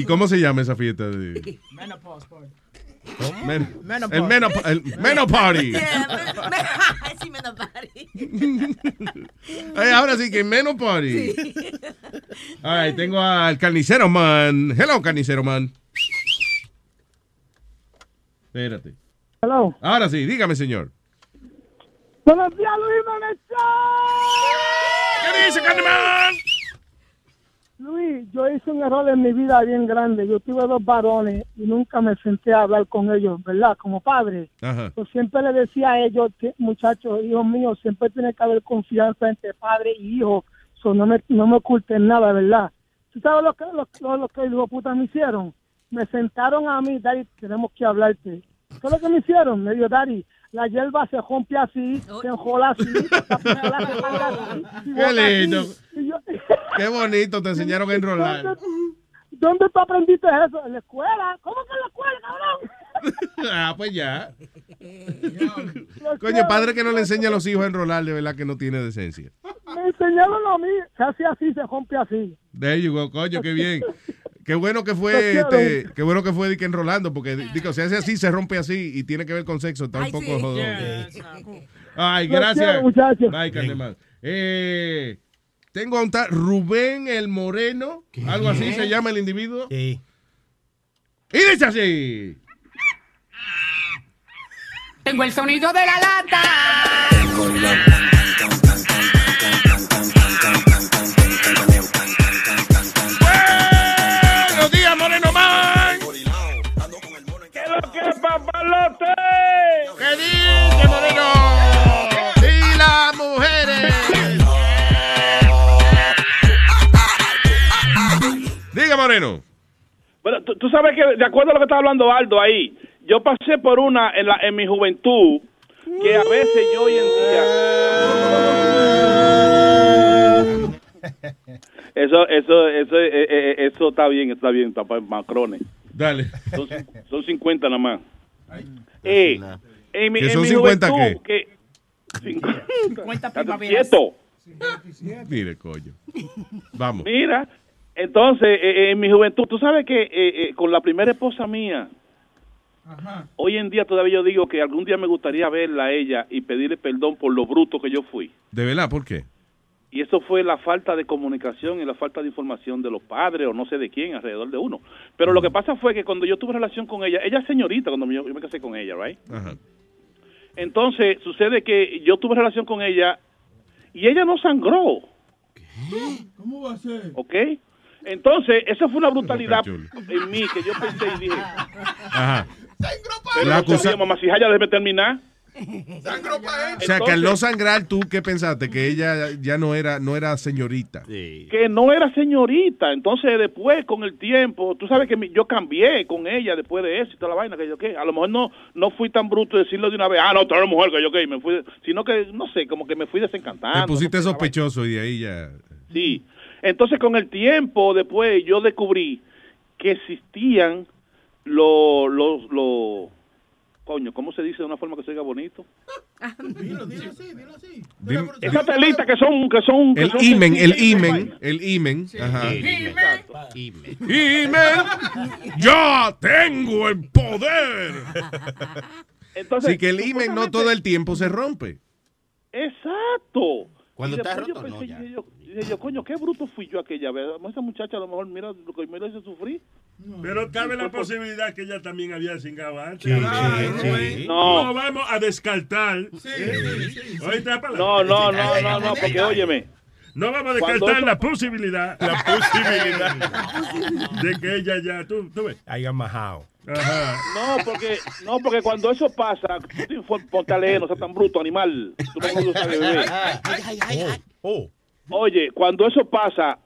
¿Y cómo se llama esa fiesta? De...
Menopause party.
Men-
Menopause.
El, menop el Menoparty.
sí, me party.
Ay, ahora sí que Menoparty. Ay, tengo al carnicero man. Hello, carnicero man. Espérate.
Hello.
Ahora sí, dígame, señor.
Buenos días, Luis Jiménez.
¿Qué dice, Carneman?
Luis, yo hice un error en mi vida bien grande. Yo tuve dos varones y nunca me senté a hablar con ellos, ¿verdad? Como padre.
Ajá.
Yo siempre le decía a ellos, que, muchachos, hijos míos, siempre tiene que haber confianza entre padre y hijo. So, no, me, no me oculten nada, ¿verdad? ¿Tú sabes lo que, lo, lo- lo que los putas me hicieron? Me sentaron a mí, Daddy, tenemos que hablarte. ¿Qué es lo que me hicieron? Me dijo, Daddy, la hierba se rompe así, se enjola así,
Qué lindo. Qué bonito, te enseñaron a enrolar.
¿Dónde, dónde tú aprendiste eso? En la escuela. ¿Cómo que en la escuela, cabrón?
Ah, pues ya. Coño, padre que no le enseña a los hijos a enrolar, de verdad que no tiene decencia.
Me enseñaron a mí. Se hace así, se rompe así.
There you go, coño, qué bien. Qué bueno que fue, este, qué bueno que fue enrolando, porque digo, se hace así, se rompe así y tiene que ver con sexo, está un poco
sí.
jodón.
Yeah.
Ay, gracias.
quiero,
Carneman. Eh, tengo a un tal Rubén el Moreno, algo así se llama el individuo.
Sí.
Y dice así.
Tengo el sonido de la lata.
Papalote?
¿Qué dice, Moreno? Y las mujeres. Diga, Moreno.
Bueno, tú, tú sabes que, de acuerdo a lo que está hablando Aldo ahí, yo pasé por una en, la, en mi juventud que a veces yo hoy en día... Eso, eso, eso, eh, eh, eso está bien, está bien, está para macrones.
Dale.
Son, son 50 nada más. Eh, en mi-
¿Que
en
son
mi
50
juventud,
qué?
que- 50.
50
Estate
primaveras.
Mire, coño. Vamos.
Mira, entonces, eh, eh, en mi juventud, tú sabes que eh, eh, con la primera esposa mía, hoy en día todavía yo digo que algún día me gustaría verla a ella y pedirle perdón por lo bruto que yo fui.
¿De verdad? ¿Por qué?
Y eso fue la falta de comunicación y la falta de información de los padres o no sé de quién alrededor de uno. Pero lo que pasa fue que cuando yo tuve relación con ella, ella es señorita cuando yo, yo me casé con ella, ¿right?
Ajá.
Entonces, sucede que yo tuve relación con ella y ella no sangró,
¿Cómo va a ser?
¿ok? Entonces, eso fue una brutalidad en mí que yo pensé y dije,
Ajá.
pero
La
no
acusa-
sabía, mamá, si ya déjeme terminar.
O sea, que al no sangrar, ¿tú qué pensaste? Que ella ya no era, no era señorita.
que no era señorita. Entonces, después, con el tiempo, tú sabes que mi- yo cambié con ella después de eso y toda la vaina que yo qué. A lo mejor no no fui tan bruto de decirlo de una vez, ah, no, tú eres mujer que yo qué. Me fui, sino que, no sé, como que me fui desencantando.
Te pusiste sospechoso y de ahí ya.
Sí. Entonces, con el tiempo, después, yo descubrí que existían los, los, los, coño, ¿cómo se dice de una forma que se oiga bonito?
Dim-
Esas telitas que son, que son, que
El
son
imen, el
sencillas y
imen, el imen. Ajá.
Imen.
Imen, yo tengo el poder.
Entonces,
Así que el imen no todo el tiempo se rompe.
Exacto.
Cuando está
después yo
roto, no,
pensé,
ya.
yo, yo, coño, qué bruto fui yo aquella vez. Esa muchacha a lo mejor, mira lo que me lo hizo sufrir.
Pero cabe la posibilidad que ella también había cingado antes.
Sí,
Claro,
sí,
güey.
sí. No.
No vamos a descartar. ¿eh?
No, no, no, no, no, porque óyeme.
No vamos a descartar la posibilidad.
La posibilidad.
De que ella ya, tú, tú ves.
Hayan majado.
Ajá.
No, porque, no, porque cuando eso pasa, tú te inform- ponte a leer, no seas tan bruto, animal. Tú lo sabes, bebé.
Oh.
Oye, cuando eso pasa,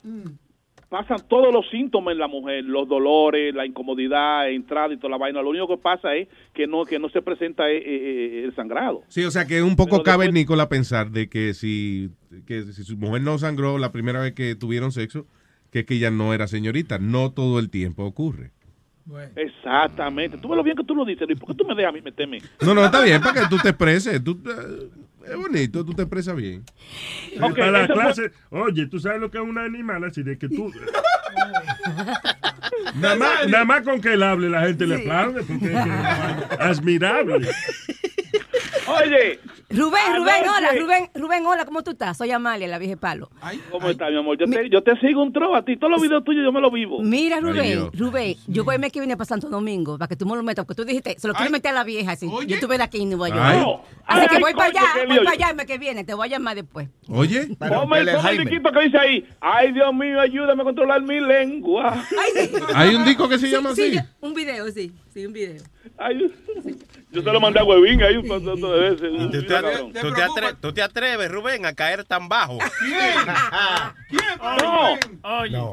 pasan todos los síntomas en la mujer, los dolores, la incomodidad, entrada y toda la vaina. Lo único que pasa es que no que no se presenta eh, eh, el sangrado.
Sí, o sea que es un poco
después-
cavernícola pensar de que si, que si su mujer no sangró la primera vez que tuvieron sexo, que es que ella no era señorita. No todo el tiempo ocurre.
Exactamente. Tú ves lo bien que tú lo dices, Luis. ¿Por qué tú me dejas a mí meterme?
No, no, está bien, para que tú te expreses. Tú, eh, es bonito, tú te expresas bien.
Ok,
para la
fue-
clase, oye, tú sabes lo que es un animal así de que tú. nada, más, nada más con que él hable, la gente le aplaude porque es admirable.
Oye,
Rubén, Rubén, hola, Rubén, Rubén, hola, ¿cómo tú estás? Soy Amalia, la vieja palo.
¿cómo estás, mi amor? Yo te, yo te sigo un tro a ti. Todos los videos tuyos yo me los vivo.
Mira,
Ay,
Rubén. Rubén, yo voy a mes que viene para Santo Domingo, para que tú me lo metas, porque tú dijiste, se lo quiero meter a la vieja, así. Yo estuve de aquí en Nueva York.
Ay.
Así que
Ay,
voy para allá, voy para allá el mes que viene, te voy a llamar después.
Oye.
Ponme el disquito que dice ahí. Ay, Dios mío, ayúdame a controlar mi lengua.
Hay un disco que se
Sí,
llama
sí,
así.
un video, sí, sí, un video.
Ay, yo se lo mandé a Huevín ahí un montón de veces.
¿Tú te, tú te atre- tú te atreves, Rubén, a caer tan bajo?
No,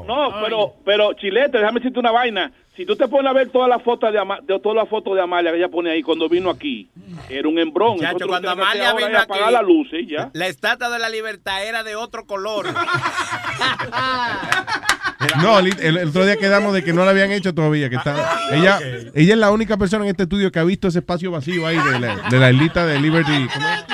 no, pero, pero Chilete, déjame decirte una vaina. Si tú te pones a ver todas las fotos de, Ama- de todas las fotos de Amalia que ella pone ahí cuando vino aquí, era un embrón. Entonces,
cuando Amalia vino
es apagar
aquí,
la luz y ya.
La estatua de la libertad era de otro color.
No, el, otro día quedamos de que no la habían hecho todavía. Que estaba, ella, ella es la única persona en este estudio que ha visto ese espacio vacío ahí de la, de la islita de Liberty. ¿cómo es?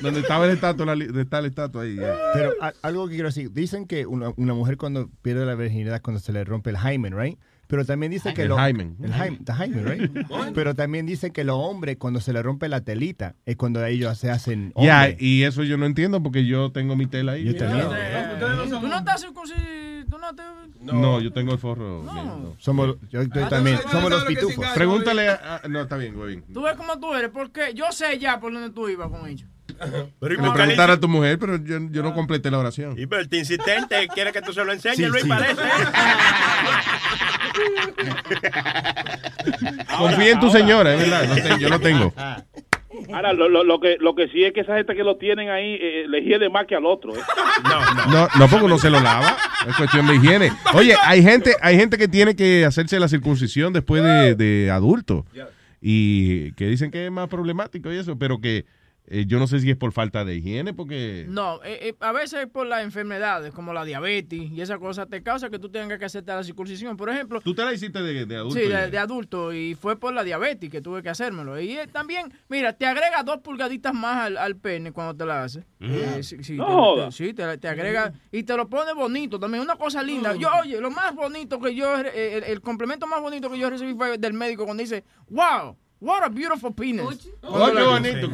Donde estaba el estatua, la está estatua ahí.
Pero a- algo que quiero decir, dicen que una, una mujer cuando pierde la virginidad cuando se le rompe el hymen, right? Pero también dice que
El
lo-
hymen.
el hymen, the right? Pero también dicen que los hombres cuando se le rompe la telita es cuando ellos se hacen
Ya,
hombre.
y eso yo no entiendo porque yo tengo mi tela ahí.
Yo también.
¿Tú no estás no te...?
No, yo tengo el forro. bien, no.
Somos, yo estoy también, somos los pitufos.
Pregúntale a, a- No, está bien, güey.
Tú ves cómo tú eres, porque yo sé ya por dónde tú ibas con ellos.
Le preguntar a tu mujer, pero yo, yo no completé la oración.
Y pero el insistente quiere que tú se lo enseñes,
Sí,
Luis,
sí.
parece.
Confía en tu señora, es verdad. no te- yo lo tengo.
Ahora, lo, lo, lo que, lo que sí es que esa gente que lo tienen ahí eh, le hiede más que al otro. ¿eh?
No, no, porque uno se lo lava. Es cuestión de higiene. Oye, hay gente, hay gente que tiene que hacerse la circuncisión después de, de adulto. Y que dicen que es más problemático y eso, pero que eh, yo no sé si es por falta de higiene, porque...
No, eh, eh, a veces por las enfermedades como la diabetes y esa cosa te causa que tú tengas que hacerte la circuncisión. Por ejemplo,
¿Tú te la hiciste de, de adulto?
Sí, de, de adulto y fue por la diabetes que tuve que hacérmelo. Y eh, también, mira, te agrega dos pulgaditas más al, al pene cuando te la haces. Eh, sí, sí,
No
te- te, sí, te, te agrega y te lo pone bonito también, una cosa linda. Yo, oye, lo más bonito que yo, el, el complemento más bonito que yo recibí fue del médico cuando dice, wow. What a beautiful penis.
Oh, qué bonito,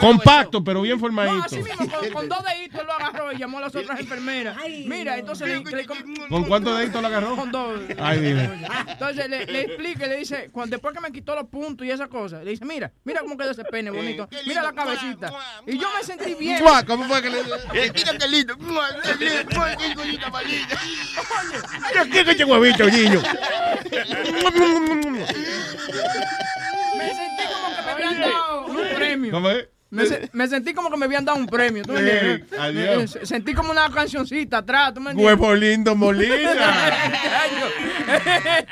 Compacto, pero bien
no,
formadito.
así mismo, con, con dos deditos lo agarró y llamó a las otras enfermeras. Mira, entonces le, le-
¿Con cuántos deditos lo agarró?
Con dos.
Ay, dime.
Entonces le, le explica y le dice, cuando, después que me quitó los puntos y esas cosas, le dice, mira, mira cómo quedó ese pene bonito, mira la cabecita. Y yo me sentí bien.
¿Cómo fue que le.?
Mira qué lindo. Mua, qué
huevito, niño.
Me sentí como que me habían dado un premio.
¿Cómo es?
Me, se- me sentí como que me habían dado un premio. ¿tú me
Sí,
entiendes?
adiós.
Me- Sentí como una cancioncita atrás. ¿tú me entiendes?
Huevo lindo Molina.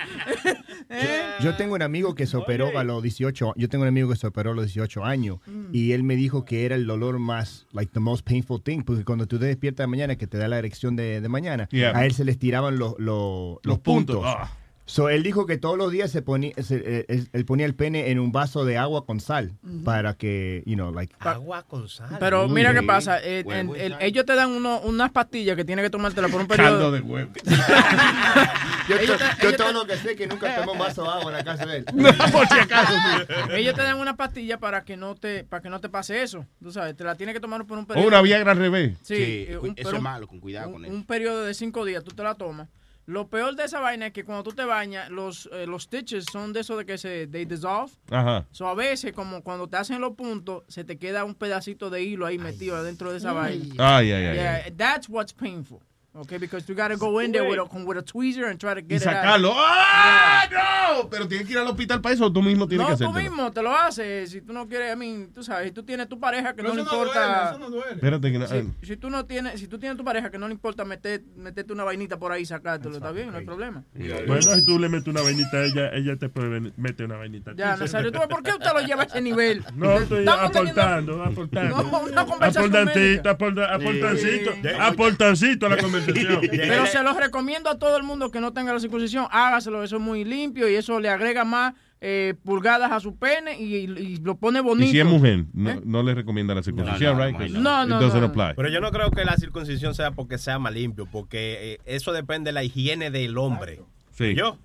Yo tengo un amigo que se operó a los 18. Yo tengo un amigo que se operó a los 18 años y él me dijo que era el dolor más, like the most painful thing, porque cuando tú te despiertas de mañana, que te da la erección de, de mañana,
Yeah.
a él se le estiraban los, los, los
puntos.
puntos.
Ah.
So, él dijo que todos los días se ponía, se- eh, él, él ponía el pene en un vaso de agua con sal para que, you know, like.
Agua con sal.
Pero
Uy,
mira qué pasa. eh,
Huevo
en-
y
el-
sal.
ellos te dan uno- unas pastillas que tienes que tomártela por un periodo.
Caldo de huevo.
Yo,
Ellos
to-
te-
yo
ellos
todo
te-
lo que sé es que nunca tomo un vaso de agua en la casa de él.
por si acaso.
Ellos te dan una pastilla para que no te para que no te pase eso. Tú sabes, te la tienes que tomar por un
O
periodo.
una Viagra al revés.
Sí,
Sí,
eh, un-
eso
pero
es malo, con cuidado con eso.
un periodo de cinco días, tú te la tomas. Lo peor de esa vaina es que cuando tú te bañas, los, eh, los stitches son de eso de que se they dissolve.
Ajá.
So, a veces, como cuando te hacen los puntos, se te queda un pedacito de hilo ahí metido adentro de esa vaina.
Ay, ay, ay,
Yeah, that's what's painful. Okay, because you gotta go in there with a, con- with a tweezer and try to
Y
get it out.
sacarlo. ¡Ah, no! Pero tienes que ir al hospital para eso o tú mismo tienes
No,
que
tú
hacerlo.
mismo te lo haces. Si tú no quieres, a mí, tú sabes, si tú tienes tu pareja que no le importa.
Espérate que no-
Si, si tú no tienes, si tú tienes tu pareja que no le importa meter, meterte una vainita por ahí y sacártelo, está bien, no hay problema.
Bueno, si tú le metes una vainita a ella, ella te puede mete una vainita.
Ya, Nazario, ¿tú por qué usted lo lleva a ese nivel?
No, estoy
Estamos teniendo-
aportando, aportando.
No, una conversación
Aportantito, aportancito, aportancito a la conversación.
Pero se los recomiendo a todo el mundo que no tenga la circuncisión, hágaselo, eso es muy limpio y eso le agrega más eh, pulgadas a su pene y, y lo pone bonito.
Y si es mujer, no,
¿Eh?
no le recomienda la circuncisión,
no,
right?
no,
'Cause
no, no,
It doesn't
no.
apply.
Pero yo no creo que la circuncisión sea porque sea más limpio, porque eh, eso depende de la higiene del hombre.
Sí.
Yo.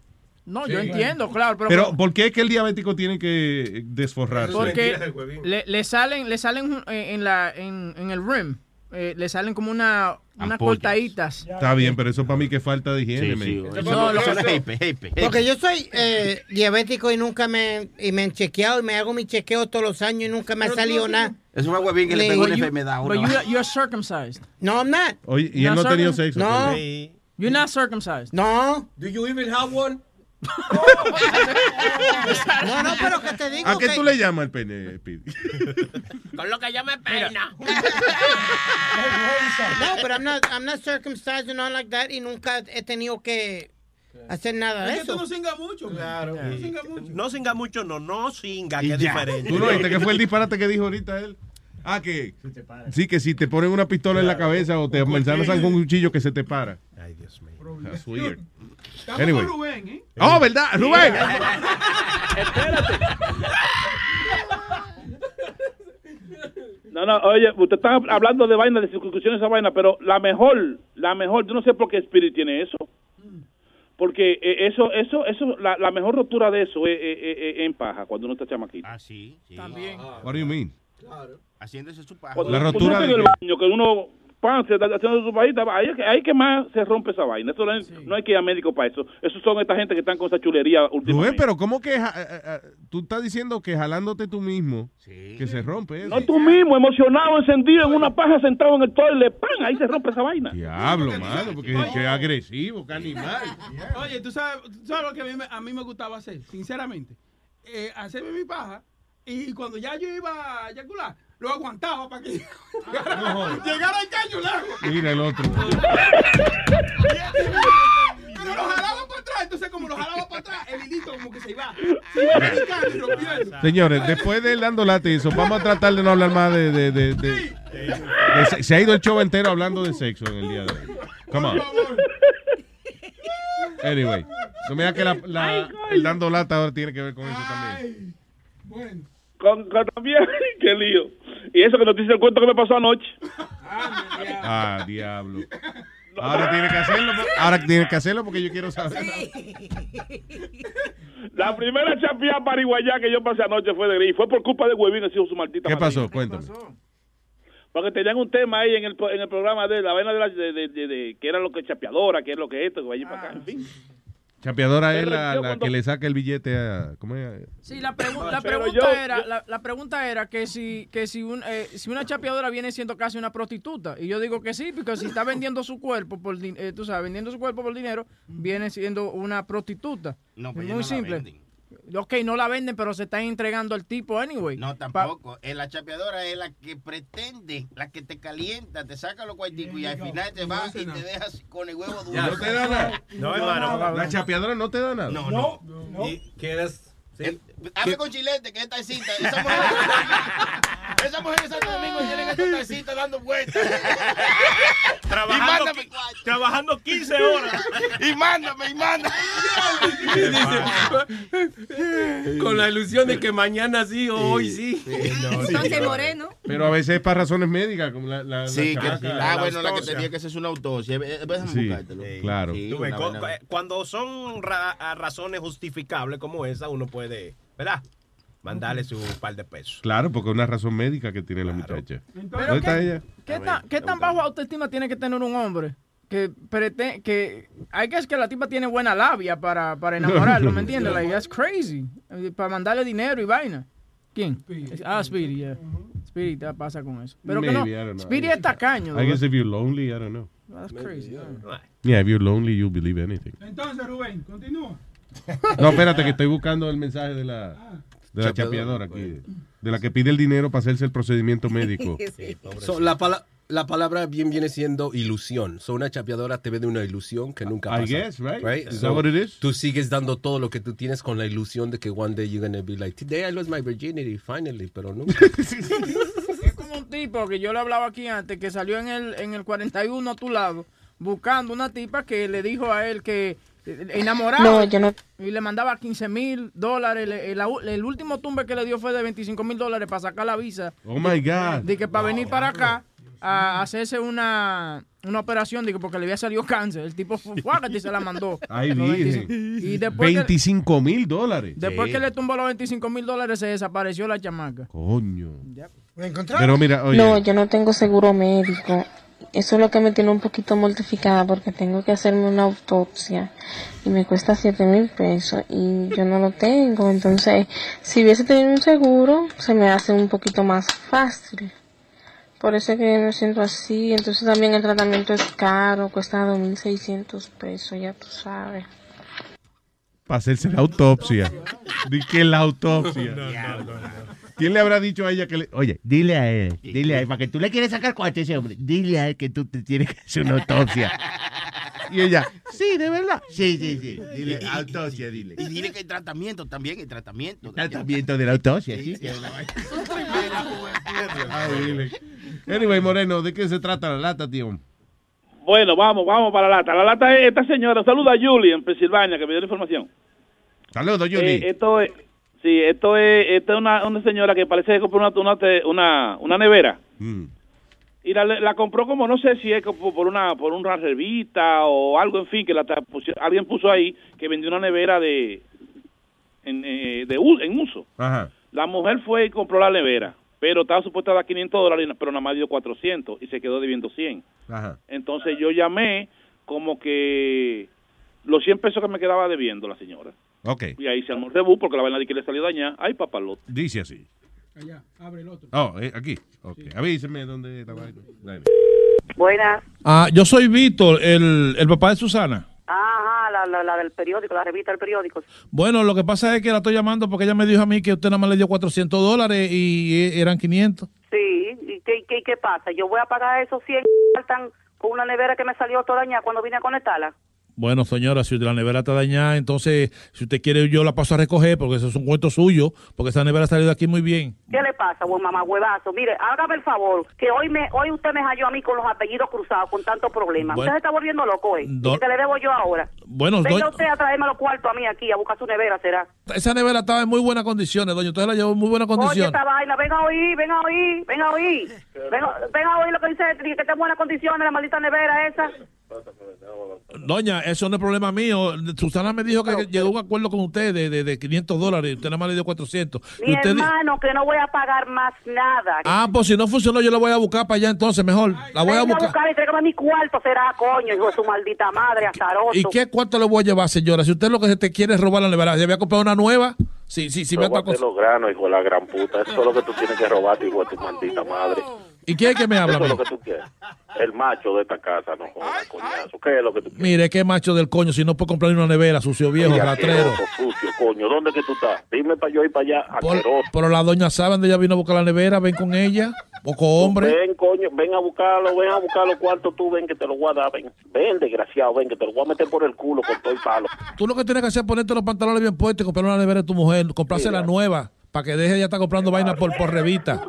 No, yo entiendo, claro, pero,
Pero, ¿por qué es que el diabético tiene que desforrarse?
porque le, le salen, le salen eh, en la, en, en el rim, eh, le salen como una, unas cortaditas.
Está bien, pero eso para mí que es falta de higiene.
Sí, sí.
No, lo
Eso
que-
es heipe, heipe, heipe.
Porque yo soy eh, diabético y nunca me, y me han chequeado y me hago mi chequeo todos los años y nunca me ha salido nada.
Eso fue huevín que le
Le-
pegó una enfermedad. uno.
you, you're circumcised.
No, I'm not.
Oye, y él no ha tenido sexo.
No.
You're not circumcised.
No.
Do you even have one?
No, no, pero que te digo
¿A qué
que-
tú le llamas el pene, Speedy?
Con lo que yo me peino. no, pero I'm not, I'm not circumcised and not like that y nunca he tenido que hacer nada de
Es que tú
eso.
no singas mucho. Claro. No singas mucho.
No singa mucho, no, no singa, que es diferente.
¿Tú no viste qué fue el disparate que dijo ahorita él? Ah, que sí, que si te ponen una pistola en la cabeza o te amenazan con un cuchillo que se te para.
Ay, Dios mío.
That's weird.
Estamos
Anyway.
con Rubén, ¿eh?
Oh, ¿verdad? Rubén.
No, no, oye, usted está hablando de vaina, de circuncisión, esa vaina, pero la mejor, la mejor, yo no sé por qué Spirit tiene eso. Porque eh, eso, eso, eso, la, la mejor rotura de eso es, es- es- es en paja, cuando uno está chamaquito.
Ah, sí. sí.
También.
What do you mean?
Haciéndose su paja.
Cuando
La rotura de
el baño, que uno pan, se está haciendo su pajita, ahí es que, ahí es que más se rompe esa vaina. Eso no, es- no hay que ir a médico para eso. Esos son esta gente que están con esa chulería
Rubén,
últimamente.
pero ¿cómo que ja- eh, eh, tú estás diciendo que jalándote tú mismo que se rompe eso?
No tú mismo, emocionado, encendido en una paja, sentado en el toilet, pan, ahí se rompe esa vaina.
Diablo, mano, porque es agresivo, que animal.
Oye, ¿tú sabes, tú sabes lo que a mí, me- a mí me gustaba hacer, sinceramente? Eh, hacerme mi paja y cuando ya yo iba a eyacular, lo aguantaba para que llegara, llegara el caño largo.
Mira el otro.
Pero lo jalaba para atrás, entonces como lo jalaba para atrás, el hilito como que se iba, se iba brincando y rompiendo.
Señores, después de él dando late y eso, vamos a tratar de no hablar más de... de, de, de- de se- se ha ido el show entero hablando de sexo en el día de hoy. Come on. Anyway, no me digas que la, la- el dando lata ahora tiene que ver con eso también.
Bueno.
Con, con también, qué lío. Y eso que nos dice el cuento que me pasó anoche.
Ah, diablo. Ahora tiene que hacerlo. Ahora tiene que hacerlo porque yo quiero saber.
La primera chapia pariguayá que yo pasé anoche fue de gris. Fue por culpa de Huevín, ha sido su maldita
¿Qué
madre.
pasó? Cuéntame.
Porque tenían un tema ahí en el, en el programa de la vaina de, la, de, de- de- de- que era lo que chapeadora, que es lo que esto, que vaya para acá, en fin.
Chapeadora es la,
repitió
la
cuando-
que le saca el billete a. ¿Cómo es?
Sí, la, pregu- la
Pero
pregunta
yo-
era,
yo-
la, la pregunta era que si, que si, un, eh, si una chapeadora viene siendo casi una prostituta. Y yo digo que sí, porque si está vendiendo su cuerpo por eh, tú sabes, vendiendo su cuerpo por dinero, viene siendo una prostituta.
No, pues
muy
no la
simple. Ok, no la venden, pero se están entregando al tipo anyway.
No, tampoco. Eh, la chapeadora es la que pretende, la que te calienta, te saca los cuarticos y al final te vas y te dejas con el huevo duro.
No te da nada.
No, hermano.
La chapeadora no te da nada.
No, no. ¿Y ¿Quieres? Sí.
Hable con Chilete, que es taxista. Esa mujer, esa mujer en Santo Domingo tiene que estar taxista dando vueltas.
Trabajando,
Y mándame
trabajando 15 horas.
Y mándame, y mándame.
Con la ilusión de que mañana sí o hoy sí.
Entonces, Moreno.
Pero a veces es para razones médicas, como la, la,
Sí,
la
que, ah, bueno, la que tenía que hacerse una autopsia. Eh,
Sí,
buscártelo.
claro.
Tú ves, eh, cuando son ra- razones justificables como esa, uno puede, ¿verdad? Mandarle su par de pesos.
Claro, porque es una razón médica que tiene la muchacha. ¿Dónde
Pero
está
¿qué,
ella?
¿qué, tan, qué tan bajo autoestima tiene que tener un hombre? Que, prete- que hay que es que la tipa tiene buena labia para, para enamorarlo, ¿me entiendes? Like, that's crazy. Para mandarle dinero y vaina. ¿Quién? Ah, Speedy, yeah. Speedy te pasa con eso. Pero que no,
Maybe, I don't know.
Speedy es tacaño.
I guess if you're lonely, I don't know.
That's crazy. yeah.
Yeah, if you're lonely, you'll believe anything.
Entonces, Rubén, continúa.
No, espérate, que estoy buscando el mensaje de la, de la
Chapeadora,
aquí. De la que pide el dinero para hacerse el procedimiento médico.
So, la, pala- la palabra bien viene siendo ilusión. So, una chapeadora te ve de una ilusión que nunca
I
pasa.
guess, right? Is that what it is?
Tú sigues dando todo lo que tú tienes con la ilusión de que one day you're gonna be like, today I lost my virginity, finally, pero nunca.
Es como un tipo que yo le hablaba aquí antes, que salió en el, en el 41 a tu lado, buscando una tipa que le dijo a él que enamorado.
No, yo no-
Y le mandaba 15 mil dólares. El, el último tumbe que le dio fue de 25 mil dólares para sacar la visa.
Oh my God.
De que para venir para acá a hacerse una, una operación, digo, porque le había salido cáncer. El tipo fue y se la mandó.
Ay,
Los
virgen.
25 Y después, que,
25 mil dólares.
después que le tumbó los 25 mil dólares, se desapareció la chamaca.
Coño.
¿Me
Pero mira, oye.
No, yo no tengo seguro médico. Eso es lo que me tiene un poquito mortificada porque tengo que hacerme una autopsia y me cuesta 7 mil pesos y yo no lo tengo. Entonces, si hubiese tenido un seguro, se me hace un poquito más fácil. Por eso es que me siento así. Entonces también el tratamiento es caro, cuesta 2.600 pesos, ya tú sabes.
Para hacerse la autopsia. Di que la autopsia. ¿Quién le habrá dicho a ella que le... Oye, dile a él, dile a él, para que tú le quieres sacar cuarto a ese hombre, dile a él que tú te tienes que hacer una autopsia. Y ella, sí, de verdad. Sí, sí, sí. Dile, autopsia, dile.
Y dile que hay tratamiento también, hay tratamiento.
Tratamiento de la autopsia, sí. Dile. Anyway, Moreno, ¿de qué se trata la lata, tío?
Bueno, vamos, vamos para la lata. La lata es esta señora. Saluda a Julie en Pensilvania que me dio la información.
Saludos,
Eh, esto es, sí, esto es, esto es una, una señora que parece que compró una, una, una, nevera.
Mm.
Y la, la compró como, no sé si es como por una, por una revista o algo, en fin, que la alguien puso ahí que vendió una nevera de, en, eh, de en uso.
Ajá.
La mujer fue y compró la nevera, pero estaba supuesta a dar 500 dólares, pero nada más dio 400 y se quedó debiendo 100.
Ajá.
Entonces yo llamé como que los 100 pesos que me quedaba debiendo la señora.
Ok.
Y ahí se armó el rebú porque la vaina de que le salió dañada. Ay, papalote.
Dice así.
Allá, abre el otro.
Oh, eh, aquí. Ok. Avíseme dónde está.
Buenas.
Ah, yo soy Víctor, el, el papá de Susana.
Ajá, la, la, la del periódico, la revista del periódico.
Bueno, lo que pasa es que la estoy llamando porque ella me dijo a mí que usted nada más le dio 400 dólares y eh, eran 500.
Sí, ¿y qué, qué, qué pasa? Yo voy a pagar esos 100 que faltan con una nevera que me salió toda dañada cuando vine a conectarla.
Bueno, señora, si la nevera está dañada, entonces, si usted quiere, yo la paso a recoger porque eso es un cuento suyo, porque esa nevera ha salido aquí muy bien.
¿Qué le pasa, buen mamá huevazo? Mire, hágame el favor, que hoy me hoy usted me halló a mí con los apellidos cruzados, con tantos problemas.
Bueno.
usted se está volviendo loco, ¿eh?
Do-
¿Y que le debo yo ahora?
Bueno,
Venga
doña-
usted a traerme los cuartos a mí aquí, a buscar su nevera, ¿será?
esa nevera estaba en muy buenas condiciones, doña. Usted la llevó en muy buenas
Oye,
condiciones.
esta vaina, venga a oír, venga a oír, venga a oír. Venga, venga a oír lo que dice, que está en buenas condiciones la maldita nevera esa.
Doña, eso no es problema mío. Susana me dijo que llegó a un acuerdo con usted de, de, de 500 dólares y usted nada más le dio 400.
Mi
Y usted di-
hermano, que no voy a pagar más nada.
Ah, pues si no funcionó, yo la voy a buscar para allá entonces, mejor. La voy a buscar.
y tráigame mi cuarto, será, coño, hijo de su maldita madre, azaroso.
¿Y qué cuánto le voy a llevar, señora? Si usted lo que se te quiere es robar la nevera, ¿ya había comprado una nueva? Si, si, si me
Róbate
ataco.
los granos, hijo de la gran puta. Eso es lo que tú tienes que robarte, hijo de tu maldita madre.
¿Y quién es que me habla?
Eso es
a
lo
mí?
que tú quieres. El macho de esta casa, no jodas, coñazo. ¿Qué es lo que tú quieres?
Mire, qué macho del coño, si no puedo comprar una nevera, sucio viejo,
Oye,
ratrero.
asqueroso, sucio, coño. ¿Dónde que tú estás? Dime para yo ir para allá,
Por-
asqueroso.
pero la doña sabe dónde ella vino a buscar la nevera, ven con ella, o con hombre.
Ven, coño, ven a buscarlo, ven a buscar los cuartos tú, ven que te lo voy a dar, ven. Ven, desgraciado, ven que te lo voy a meter por el culo con todo el palo.
Tú lo que tienes que hacer es ponerte los pantalones bien puestos y comprar una nevera de tu mujer, comprarse la nueva, para que deje de ya estar comprando vainas por, por revista.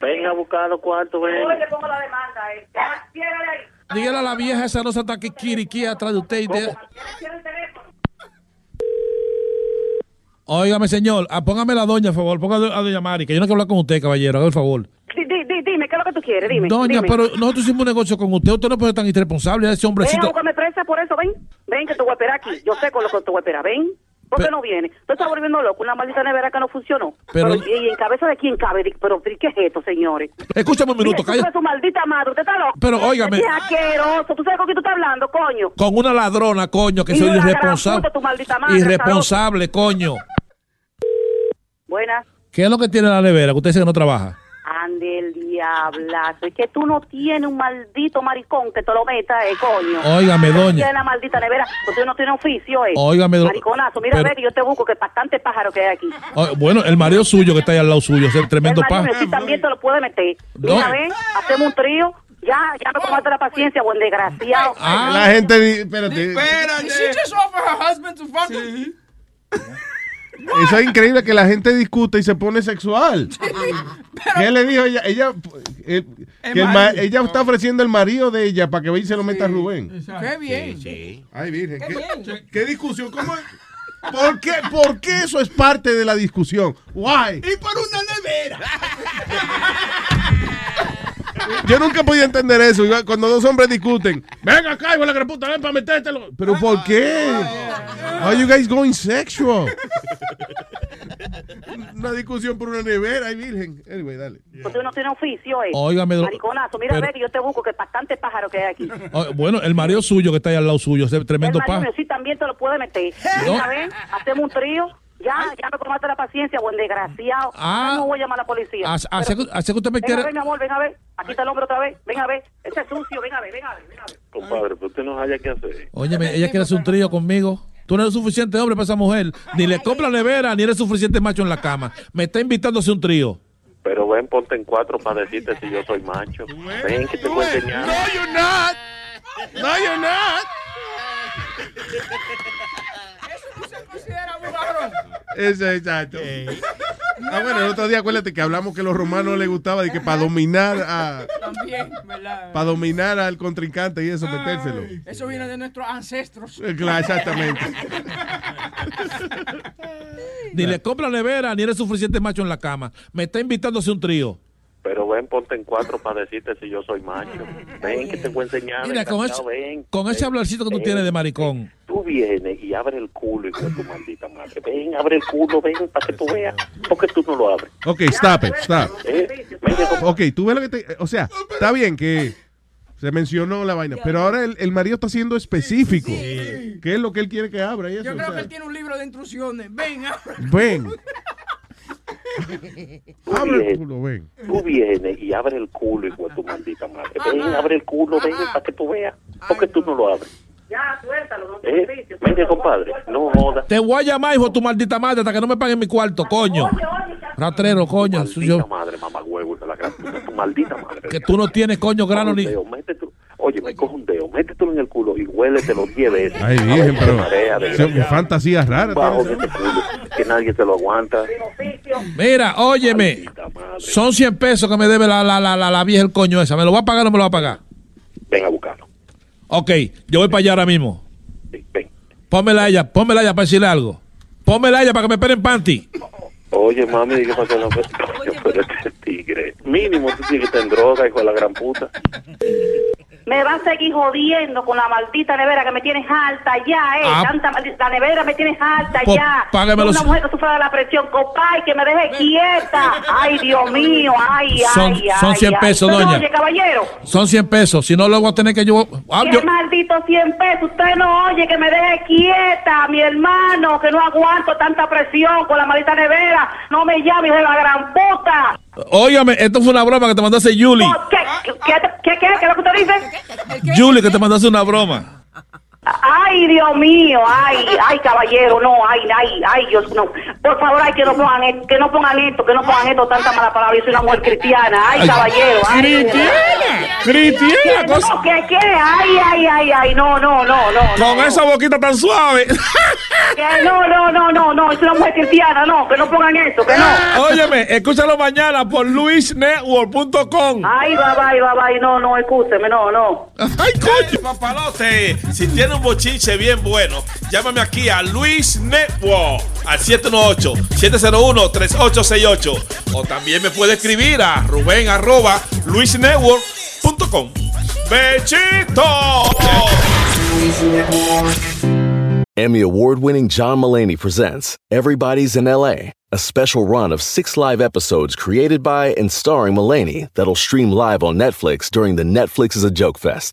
Ven a buscar los cuartos, ven.
le pongo la demanda, eh. Ciérrale ahí.
Dígale a la vieja esa no se está aquí kiriquí atrás de usted. y de- Óigame, señor, ah, póngame la doña, por favor, póngame a doña Mari, que yo no quiero hablar con usted, caballero, haga el favor.
Di- di- di- dime, ¿qué es lo que tú quieres? Dime.
Doña,
dime.
pero nosotros hicimos un negocio con usted, usted no puede ser tan irresponsable, ese
Ven a
hombrecito.
buscarme presa por eso, ven. Ven que te voy a esperar aquí. Yo sé con lo que te voy a esperar, ven. ¿Por qué no viene? Tú estás volviendo loco, una maldita nevera que no funcionó.
Pero-
¿y en cabeza de quién cabe? Pero, ¿qué es esto, señores?
Escúchame un minuto,
eres su maldita madre, usted está loco.
Pero, óigame.
Qué asqueroso. ¿Tú sabes con quién tú estás hablando, coño?
Con una ladrona, coño, que soy irresponsable.
puta, tu maldita madre,
Irresponsable, coño.
Buenas.
¿Qué es lo que tiene la nevera? Que usted dice que no trabaja.
Ande el diablazo. Es que tú no tienes un maldito maricón que te lo meta, eh, coño.
Óigame,
Tú
doña.
tienes la maldita nevera, porque tú no tienes oficio, eh.
Óigame, do-
Mariconazo, mira,
pero-
ve que yo te busco, que bastante pájaro que hay aquí.
Oh, bueno, el marido suyo que está ahí al lado suyo, tremendo
el marido
pa.
mío sí también te lo puede meter.
No.
Mira, ven, hacemos un trío. Ya, ya me tomaste la paciencia, buen desgraciado.
Ah.
La gente, espérate.
Did she just offer her husband to fuck her?
Eso es increíble que la gente discute y se pone sexual. ¿Qué le dijo ella? Ella, eh, que el ma-
marido.
ella está ofreciendo el marido de ella para que vaya y se lo meta a Rubén.
Qué bien.
Ay, virgen.
Qué
¿Qué,
bien.
qué discusión? ¿Cómo es? ¿Por qué, ¿Por qué eso es parte de la discusión? Why?
Y por una nevera.
Yo nunca podía entender eso. Cuando dos hombres discuten, ven acá, hijo de la gran puta, ven para metértelo. ¿Pero por qué? Are you guys going sexual? Una discusión por una nevera, ay, virgen. Anyway, dale.
Porque tú no tienes oficio, eh.
Óigame,
Mariconazo, mira,
pero-
que yo te busco, que bastante pájaro que hay aquí.
Oh, bueno, el marido suyo que está ahí al lado suyo, ese tremendo
mío sí también te lo puede meter.
No.
Mira, ven, hacemos un trío. Ya, ya me tomaste la paciencia, buen desgraciado.
Ah.
Ya no voy a llamar a la policía.
Así- así
Pero-
que- así que usted me
Ven a
quiere-
ver, mi amor, ven a ver. Aquí está el hombre otra vez. Ven a ver. Ese es sucio, ven a ver, ven a ver, ven a ver.
Compadre, pero usted no haya que hacer.
Óyeme, ella quiere hacer un trío conmigo. Tú no eres suficiente hombre para esa mujer. Ni le compra nevera, ni eres suficiente macho en la cama. Me está invitando a hacer un trío.
Pero ven, ponte en cuatro para decirte si yo soy macho. Ven, que te voy a enseñar.
No, you're not. No, you're not.
Eso no se considera un varón.
Eso, exacto. Ah, bueno, el otro día acuérdate que hablamos que a los romanos les gustaba de que para dominar a
También, ¿verdad?
para dominar al contrincante y eso metérselo.
Eso viene de nuestros ancestros.
Eh, claro, exactamente.
Ni le compra nevera, ni eres suficiente macho en la cama. Me está invitando a hacer un trío.
Pero ven, ponte en cuatro para decirte si yo soy macho. Ven, que te voy a enseñar.
Mira, con ese,
ven.
con ese hablarcito que tú
ven.
tienes de maricón.
Tú vienes y abres el culo, hijo de tu maldita madre. Ven, abre el culo, ven, para que tú veas. Porque tú no lo abres.
Ok, stop it, stop.
¿Eh? Ven, que-
Ok, tú ves lo que te... O sea, está bien que se mencionó la vaina, pero ahora el, el marido está siendo específico. ¿Qué es lo que él quiere que abra? Y eso,
Yo
o
creo
sea,
que él tiene un libro de instrucciones. Ven, abre.
Ven, abre el
vienes,
culo, ven.
tú vienes y abres el culo, hijo de tu maldita madre. Ven, abre el culo, ven, para que tú veas. Porque tú no lo abres.
Ya, suéltalo, no te
¿Eh? compadre, no jodas.
Te voy a llamar, hijo de tu maldita madre, hasta que no me paguen mi cuarto, coño. Ratrero, coño.
Maldita
yo-
madre, mamá huevo, la gran puta, tu maldita madre.
que tú no tienes, coño, grano ni...
métetelo. Oye, me coge un dedo, métetelo en el culo y huéletelo 10 veces.
Ay,
si
pero...
marea,
fantasías raras.
Bajo
tienes.
de este culo, que nadie te lo aguanta.
Mira, óyeme. Son 100 pesos que me debe la, la, la, la, la vieja el coño esa. ¿Me lo va a pagar o no me lo va a pagar?
Ven a buscarlo.
Ok, yo voy para allá ahora mismo. Pónmela a ella, pónmela a ella para decirle algo. Pónmela a ella para que me esperen panty.
Oye, mami, ¿qué pasó? No, pues, pero este tigre. Mínimo tú tienes que estar en droga, hijo de la gran puta.
Me va a seguir jodiendo con la maldita nevera que me tienes alta ya, eh.
Ah.
Tanta maldita- la nevera me tienes alta
Pues,
ya.
págamelo
Una mujer que sufre de la presión, copay, que me deje quieta. Ay, Dios mío, ay,
Son-
ay,
son
ay,
100
ay.
pesos, doña.
Oye, caballero.
Son 100 pesos. Si no, luego voy a tener que yo. Ah,
¿Qué
yo-
maldito 100 pesos? Usted no oye que me deje quieta, mi hermano, que no aguanto tanta presión con la maldita nevera. No me llames de la gran puta.
Óigame, esto fue una broma que te hacer Julie.
¿Qué, qué, qué, qué, qué, qué es lo que usted dice?
Julie, que te hacer una broma.
Ay, Dios mío, ay, ay, caballero, no, ay, ay, ay, Dios, no. Por favor, ay, que no pongan esto, que no pongan esto, que no pongan esto, tanta mala palabra. Yo soy una mujer cristiana, ay,
Ay,
caballero, ay.
cristiana, cristiana,
¿Qué,
cosa-
no, ¿qué, qué? Ay, ay, ay, ay, no, no, no, no.
Con
no,
esa boquita tan suave.
Que no, no, no, no, no, es una mujer cristiana, no, que no pongan eso, que no.
Óyeme, escúchalo mañana por luisnetwork.com.
Ay, va, va, va, va, no, no, escúcheme, no, no.
Ay, coño.
Papalote, si tiene un bochinche bien bueno, llámame aquí a Luis Network al 718-701-3868. O también me puede escribir a Rubén arroba luisnetwork.com. ¡Bechito!
Emmy award winning John Mullaney presents Everybody's in LA, a special run of six live episodes created by and starring Mullaney that'll stream live on Netflix during the Netflix is a Joke Fest.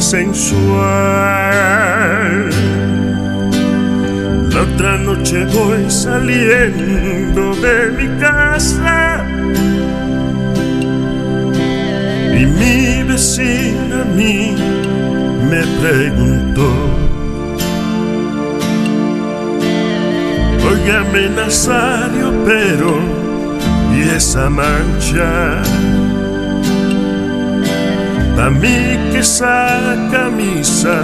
sensual. La otra noche voy saliendo de mi casa y mi vecina a mí me preguntó. Óigame Nazario, pero ¿y esa mancha? A mí que esa camisa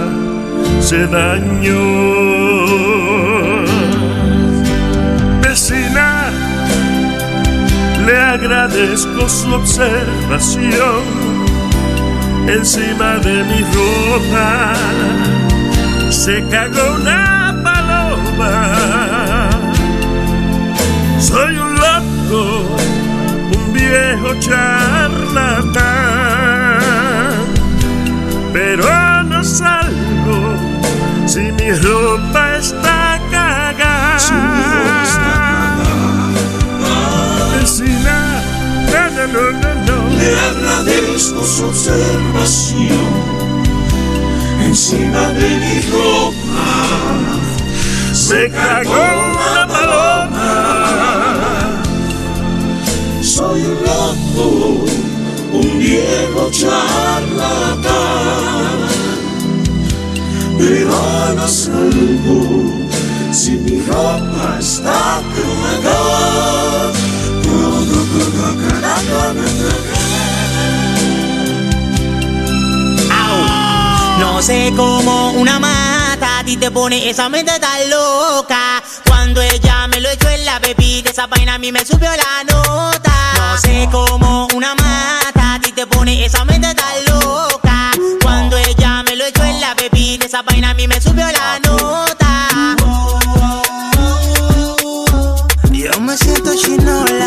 se dañó. Vecina, le agradezco su observación. Encima de mi ropa se cagó una paloma. Soy un loco, un viejo charlatán si mi ropa está cagada. Vecina, no, no, no, no, no.
Le agradezco su observación encima de mi ropa.
Se cagó una paloma.
Soy un loco, un viejo charlatán, pero no salgo si mi ropa está cagada.
No sé cómo una mata a ti te pone esa mente tan loca. Cuando ella me lo echó en la bebida, esa vaina a mí me subió la nota. No sé cómo una mata a ti te pone esa mente tan loca. Esa vaina a mí me subió la nota. Yo me siento chinola.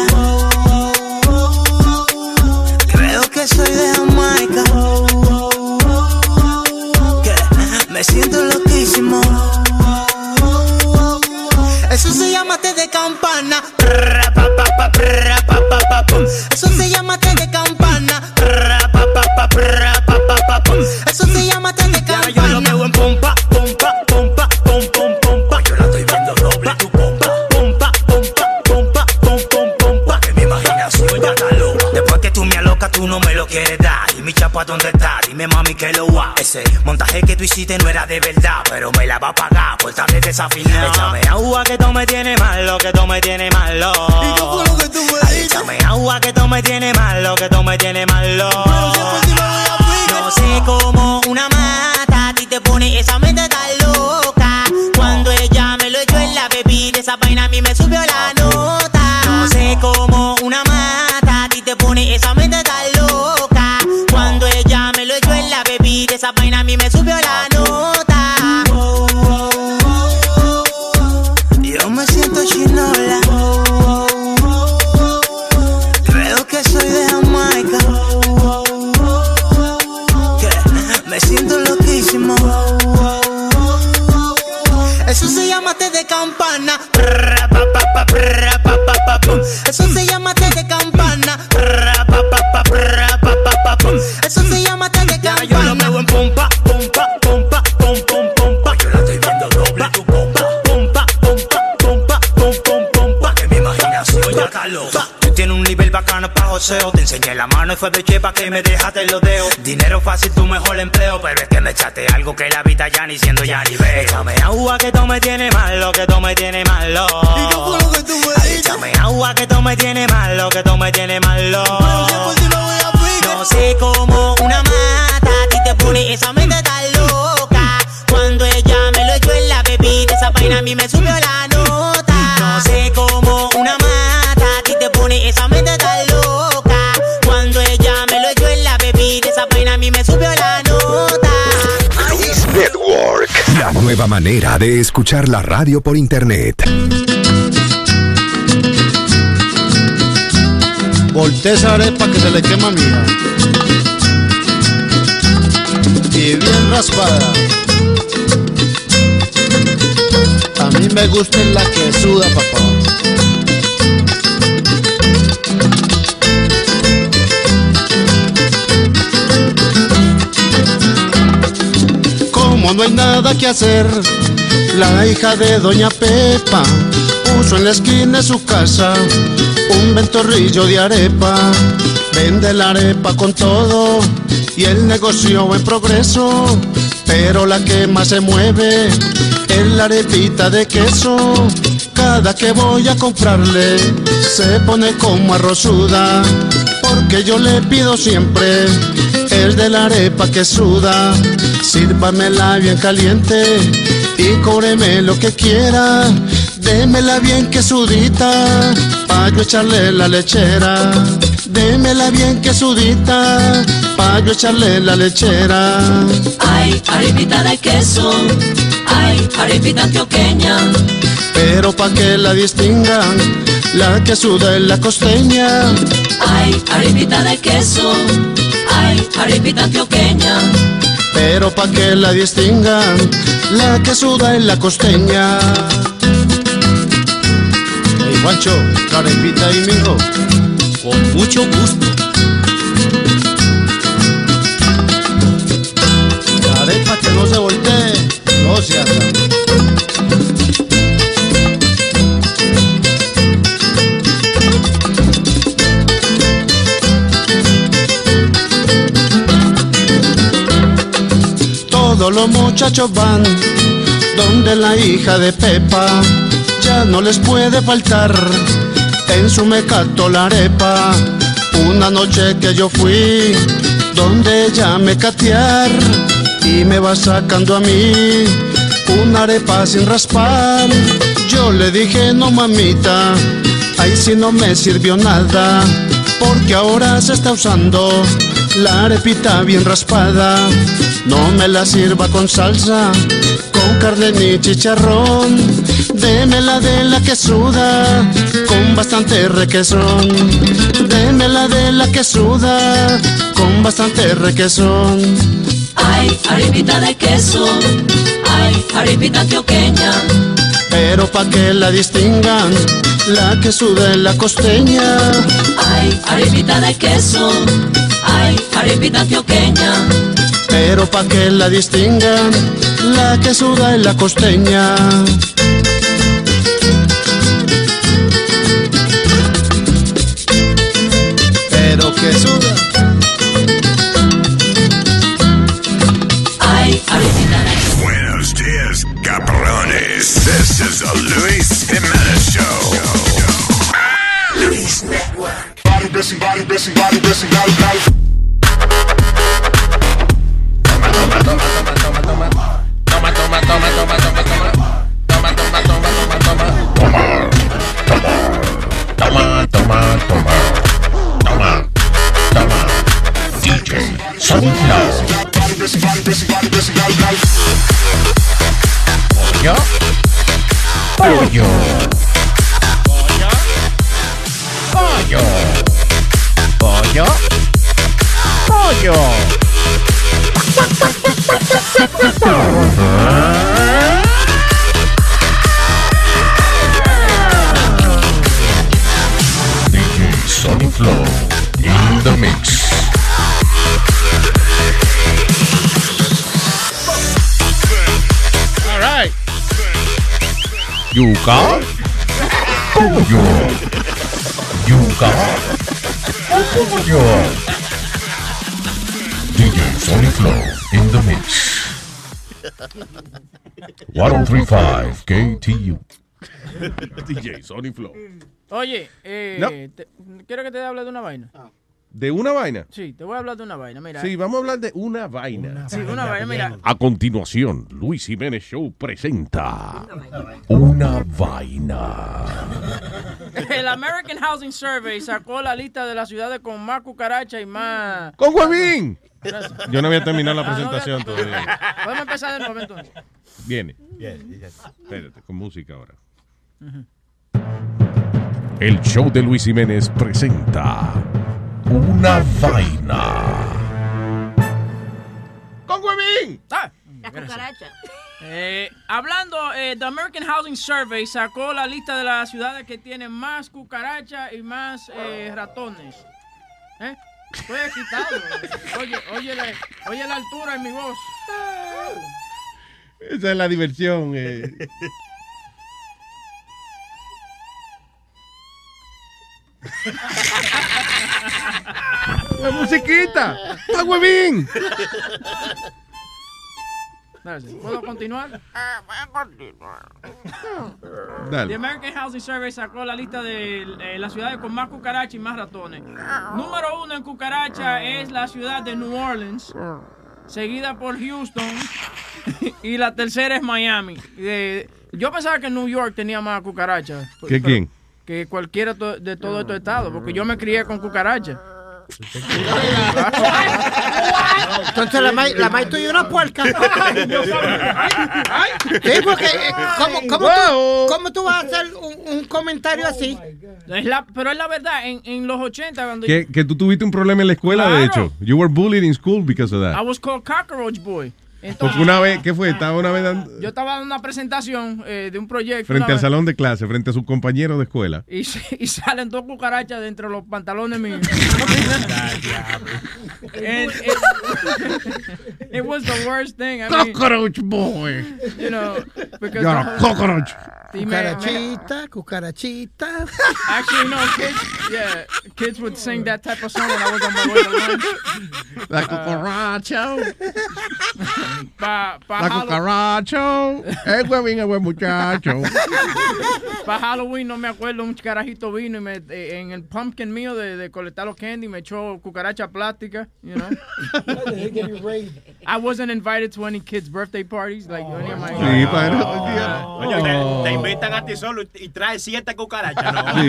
Lo quieres dar. Y mi chapa, ¿dónde está? Dime, mami, que lo va. Ese montaje que tú hiciste no era de verdad, pero me la va a pagar por estar desafinado. Échame agua que tú me tienes malo, que tú me tienes malo. ¿Y qué fue lo que tú me dijiste? Échame agua que tú me tienes malo, que tú me tienes malo. No sé cómo una mata a ti te pone esa mente tan loca. Cuando ella me lo echó en la bebida, esa vaina a mí me subió la nota. No sé cómo una mata esa vaina a mí me subió la nota. Yo me siento chinola. Creo que soy de Jamaica. Me siento loquísimo. Eso se llama té de campana. Eso se llama joseo. Te enseñé la mano y fue de chepa que me dejaste los dedos. Dinero fácil, tu mejor empleo. Pero es que me echaste algo que la vida ya ni siendo ya ni veo. Échame agua que tú me tienes malo, que tú me tienes malo. ¿Y qué fue lo que tú me dijiste? Échame agua que tú me tienes malo, que tú me tienes malo. No sé cómo una mata a ti te pone esa mente tan loca. Cuando ella me lo echó en la bebida, esa vaina a mí me subió la nota. No sé cómo una mata a ti te pone esa mente tan loca.
Nueva manera de escuchar la radio por internet.
Volté esa arepa que se le quema mía. Y bien raspada. A mí me gusta la que suda, papá. Como no hay nada que hacer, la hija de Doña Pepa puso en la esquina de su casa un ventorrillo de arepa. Vende la arepa con todo y el negocio en progreso. Pero la que más se mueve es la arepita de queso. Cada que voy a comprarle se pone como arrozuda. Porque yo le pido siempre es de la arepa que suda. Sírvamela bien caliente y cóbreme lo que quiera. Démela bien que sudita, pa' yo echarle la lechera. Démela bien que sudita, pa' yo echarle la lechera.
Ay, arepita de queso, ay, arepita antioqueña.
Pero pa' que la distingan, la que suda es la costeña.
Ay, arepita de queso, ay, arepita antioqueña.
Pero pa' que la distingan, la que suda es la costeña. Hey, Juancho, carepita ahí, mijo.
Con mucho gusto.
Arepa que no se voltee, no se haga. Los muchachos van donde la hija de Pepa ya no les puede faltar en su mecato la arepa. Una noche que yo fui donde ella me catear y me va sacando a mí una arepa sin raspar. Yo le dije no mamita, ahí sí no me sirvió nada porque ahora se está usando la arepita bien raspada. No me la sirva con salsa, con carne ni chicharrón. Démela de la que suda, con bastante requesón. Démela de la que suda, con bastante requesón.
Ay, arepita de queso, ay, arepita antioqueña.
Pero pa' que la distingan, la que suda en la costeña.
Ay, arepita de queso. Ay, arepita antioqueña.
Pero pa' que la distingan, la que suda en la costeña. Pero que suda.
Ay,
Buenos dias, cabrones. This is the Luis Jimenez Show. Luis Network. Body blessing, body blessing, body blessing,
Pollo. Pollo. Pollo. Yuca. Pollo. Yuca. Pollo. DJ Sonny Flow in the mix. 1035 KTU.
DJ Sony Flow.
Oye, eh,
No.
te- quiero que te hable de una vaina.
¿De una vaina?
Sí, te voy a hablar de una vaina. Mira,
Sí, vamos a hablar de una vaina.
Sí, una vaina, mira.
A continuación, Luis Jiménez Show presenta una vaina.
El American Housing Survey sacó la lista de las ciudades con más cucaracha y más...
¡Con huevín! Yo no había terminado la
Ah, no,
presentación
ya-
todavía.
Podemos empezar de nuevo entonces.
Viene. Espérate, con música ahora. El show de Luis Jiménez presenta una vaina.
¡Con huevín! Ah, la cucaracha. Eh, hablando, eh, The American Housing Survey sacó la lista de las ciudades que tienen más cucarachas y más eh, ratones. ¿Eh? Estoy excitado. Oye, oye, la, oye la altura de mi voz.
Esa es la diversión. eh. La musiquita. ¡Está huevín!
¿Puedo continuar?
Dale.
The American Housing Survey sacó la lista de eh, las ciudades con más cucarachas y más ratones. Número uno en cucaracha es la ciudad de New Orleans, seguida por Houston y la tercera es Miami. Eh, yo pensaba que New York tenía más cucarachas.
¿Qué quién?
Que cualquiera to- de todos estos estados, porque yo me crié con cucarachas.
Entonces la maíz la tuya una puerca. Sí, porque eh, ¿cómo, cómo, tú, cómo tú vas a hacer un, un comentario así?
Es la- pero es la verdad, en, en los 80 cuando
Que, que tú tuviste un problema en la escuela, de
Claro.
hecho. You were bullied in school because of
I
that.
was called Cockroach Boy.
Porque una vez, ¿qué fue? Estaba una vez dando-
yo estaba dando una presentación eh, de un proyecto.
frente al
vez,
salón de clase, frente a sus compañeros de escuela.
Y, y salen dos cucarachas dentro de los pantalones míos. And it, it was the worst thing. I mean,
Cockroach boy.
you know, because
You're a cockroach.
Y me- me-
Cucarachita, cucarachita.
Actually, no, kids, yeah, kids would sing that type of song when I was on my way to lunch.
La
Uh,
cucaracha.
Pa, pa
La
Hallow-
cucaracho. El huevín, el buen muchacho.
Para Halloween, no me acuerdo, un carajito vino y me, eh, en el pumpkin mío de, de colectar los candy me echó cucaracha plástica, you know. I wasn't invited to any kids' birthday parties, like any of my...
Sí, padre.
Oye, te, te invitan a ti solo y, traes siete cucarachas. ¿no?
Sí.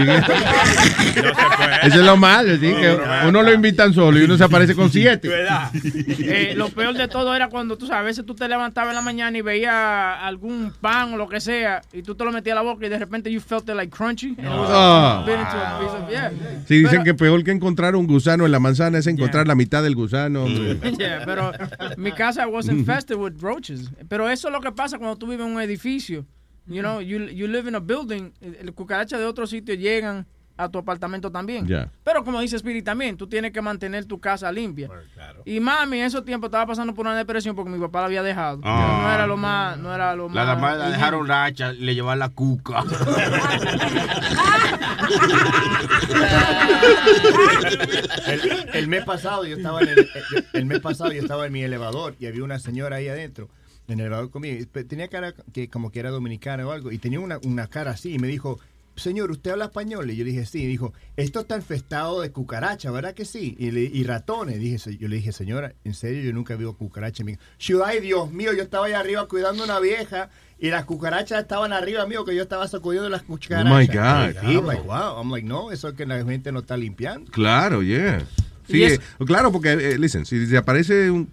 No se puede.
Eso es lo malo, ¿sí? que uno lo invitan solo y uno se aparece con siete.
Eh, lo peor de todo era cuando tú sabes, a veces tú te levantabas en la mañana y veías algún pan o lo que sea y tú te lo metías a la boca y de repente you felt it like crunchy. yeah.
Sí, dicen
Pero-
que peor que encontrar un gusano en la manzana es encontrar la mitad del gusano.
Yeah, pero mi casa was infested with roaches. Pero eso es lo que pasa cuando tú vives en un edificio. You know, you, you live in a building, el cucaracha de otro sitio llegan a tu apartamento también. Pero como dice Spirit también, tú tienes que mantener tu casa limpia. Y mami en esos tiempos estaba pasando por una depresión porque mi papá la había dejado.
Ah.
No era lo más, no era lo
La
más.
dama la dejaron racha, le llevaron la cuca.
El, el mes pasado yo estaba en el, el- el mes pasado yo estaba en mi elevador y había una señora ahí adentro en el elevador conmigo. pe- Tenía cara que como que era dominicana o algo y tenía una, una cara así y me dijo, señor, ¿usted habla español? Y yo le dije, sí. Y dijo, esto está infestado de cucaracha, ¿verdad que sí? Y, le- y ratones. Dije, "Se- yo le dije, señora, en serio, yo nunca vi cucaracha. Me dijo, "Shoo, ay, Dios mío, yo estaba allá arriba cuidando a una vieja y las cucarachas estaban arriba mío que yo estaba sacudiendo las cucarachas.
Oh, my God.
I'm like, wow. I'm like, no, eso es que la gente no está limpiando.
Claro, yeah. Sí, eh, claro, porque, eh, listen, si se aparece un-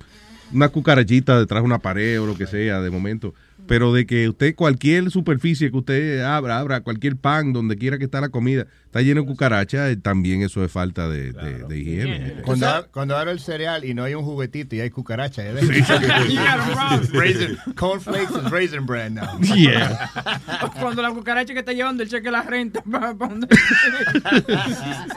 una cucarachita detrás de una pared o lo que sea, de momento, pero de que usted, cualquier superficie que usted abra, abra, cualquier pan, donde quiera que está la comida, está lleno de cucarachas, eh, también eso es falta de, de- de higiene.
Cuando, cuando abro el cereal y no hay un juguetito y hay cucaracha. ¿eh?
Sí.
Raisin, cornflakes and raisin bread now.
Yeah.
Cuando la cucaracha que está llevando el cheque de la renta.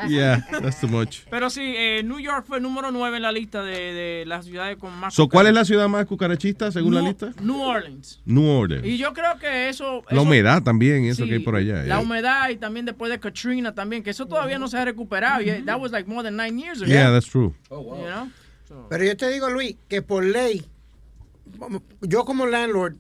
Yeah, that's too much.
Pero sí, eh, New York fue número 9 en la lista de, de las ciudades con más.
So, ¿Cuál es la ciudad más cucarachista según la
New-
lista?
New Orleans.
New Orleans.
Y yo creo que eso.
La
eso-
humedad también, eso
sí,
que hay por allá.
La
eh.
humedad y también después de Katrina también, que eso todavía no se ha recuperado. That was like more than nine years ago.
Yeah, that's true.
You know?
Pero yo te digo, Luis, que por ley, yo como landlord,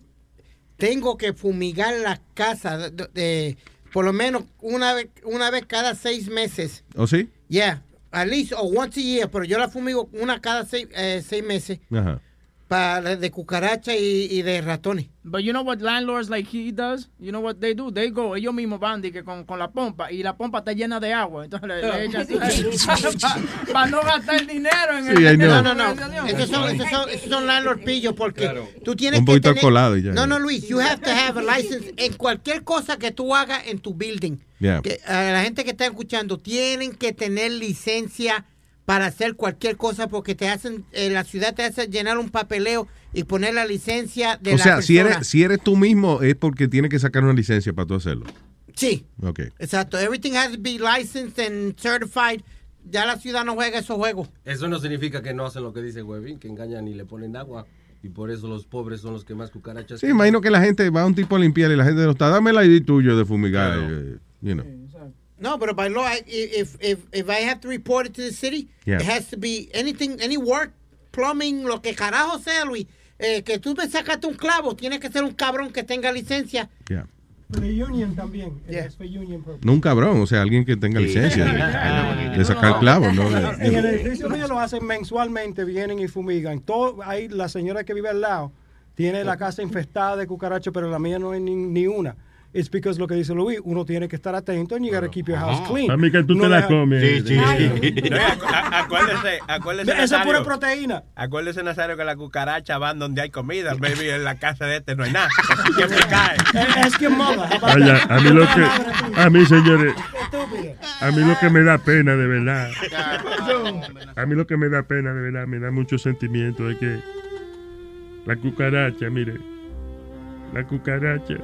tengo que fumigar la casa de, por lo menos una vez, una vez cada seis meses.
¿O sí?
Yeah, at least, or once a year, pero yo la fumigo una cada seis, eh, seis meses
Ajá.
Para de cucaracha y, y de ratones.
But you know what landlords like he does? You know what they do? They go, ellos mismos van que con, con la pompa y la pompa está llena de agua. Entonces le, le echan para no gastar el dinero en
Sí,
el.
No, no, no. Esos son, esos son, esos son landlord pillos porque tú tienes
Un
que
poquito
tener...
colado y ya.
No, no, Luis, you have to have a license en cualquier cosa que tú hagas en tu building.
Yeah.
Que, a la gente que está escuchando, tienen que tener licencia para hacer cualquier cosa porque te hacen, eh, la ciudad te hace llenar un papeleo y poner la licencia de
O
la
sea, si eres, si eres tú mismo, es porque tienes que sacar una licencia para tú hacerlo.
Sí,
Ok.
exacto. Everything has to be licensed and certified. Ya la ciudad no juega esos juegos.
Eso no significa que no hacen lo que dice Webin, que engañan y le ponen agua. Y por eso los pobres son los que más cucarachas.
Sí, imagino que la gente va a un tipo a limpiar y la gente no está, dame el ID tuyo de fumigar. eh, you know.
No, but by law, I- if if if I have to report it to the city,
Yeah.
it has to be anything, any work, plumbing, lo que carajo sea, Luis. Eh, que tú me sacaste un clavo, tiene que ser un cabrón que tenga licencia.
Yeah.
The union también. Union purpose.
No un cabrón, o sea, alguien que tenga licencia de, de sacar clavos, ¿no?
En el edificio mío lo hacen mensualmente, vienen y fumigan. Todo, ahí la señora que vive al lado tiene la casa infestada de cucarachas, pero la mía no hay ni, ni una. Es because lo que dice Luis, uno tiene que estar atento and you gotta keep your house clean.
A mí que tú
No
te la
deja-
comes.
Sí, sí.
No, acu- a- acuérdese, acuérdese.
Esa es pura proteína.
Acuérdese, Nazario, que la cucaracha van donde hay comida. Baby, en la casa de este no hay nada. Siempre cae.
Es que moda.
Vaya, a mí lo que, a mí señores, a mí lo que me da pena de verdad, a mí lo que me da pena de verdad, me da mucho sentimiento de que la cucaracha, mire, la cucaracha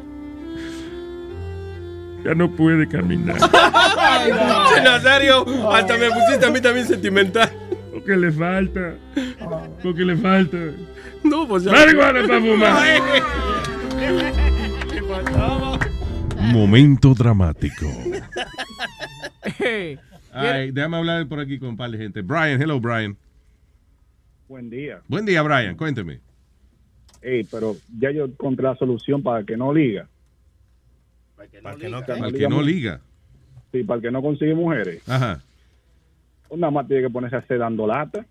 ya no puede caminar.
Che, Nazario, hasta me pusiste a mí también sentimental.
Porque le falta, porque le falta.
No, pues ya.
Marihuana para fumar. Momento dramático.
Hey,
Ay, déjame hablar por aquí con un par de gente. Brian, hello Brian.
Buen día.
Buen día, Brian, cuénteme.
Ey, pero ya yo encontré la solución para que no liga.
Para que no,
Al que no liga.
Sí, para el que no consigue mujeres.
Ajá.
Nada más tiene que ponerse a hacer dando lata.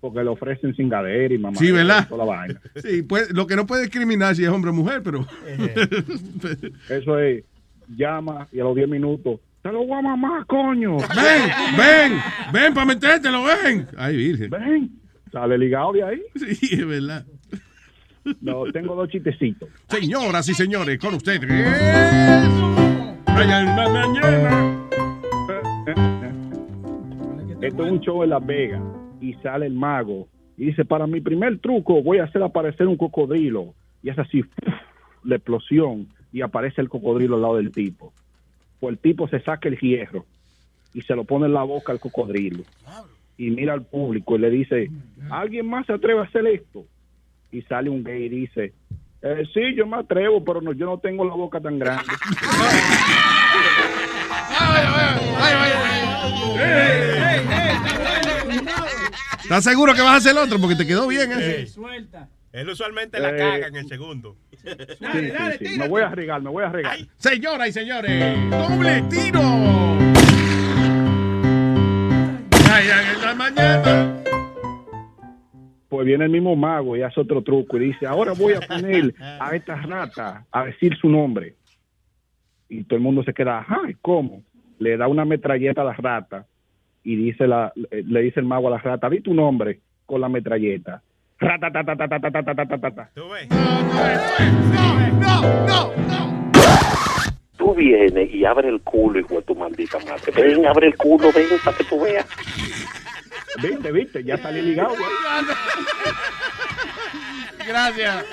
Porque le ofrecen sin gadera y mamá.
Sí, ¿verdad?
Toda la vaina.
Sí, pues, lo que no puede discriminar si es hombre o mujer, pero...
Eso es, llama y a los 10 minutos, te lo voy a mamar, coño.
ven, ven, ven para metértelo, ven. Ay, virgen.
Ven. Sale ligado de ahí.
Sí, es verdad.
No, tengo dos chistecitos.
Señoras y señores, con ustedes.
Esto es un show en Las Vegas y sale el mago y dice, para mi primer truco voy a hacer aparecer un cocodrilo. Y es así, la explosión.
y aparece el cocodrilo al lado del tipo. Pues el tipo se saca el hierro y se lo pone en la boca al cocodrilo. Y mira al público y le dice, ¿alguien más se atreve a hacer esto? Y sale un gay y dice, "Eh, sí, yo me atrevo, pero no, yo no tengo la boca tan grande.
¿Estás seguro que vas a hacer el otro? Porque te quedó bien ese.
Suelta.
Él usualmente la
Eh,
caga en el segundo.
Sí, sí, sí. Me voy a regar, me voy a regar.
Señoras y señores, doble tiro. Ay, ay, en la mañana.
Pues viene el mismo mago y hace otro truco y dice, ahora voy a poner a esta rata a decir su nombre. Y todo el mundo se queda, ajá, ¿y ¿cómo? Le da una metralleta a la rata y dice la, le dice el mago a la rata, di tu nombre con la metralleta. Rata, ta, ta, ta, ta, ta, ta, ta, ta, ta, ta, ta.
Tú vienes y abre el culo, hijo de tu maldita madre. Ven, abre el culo, ven, para que tú veas.
Viste, viste, ya salí ligado.
Gracias.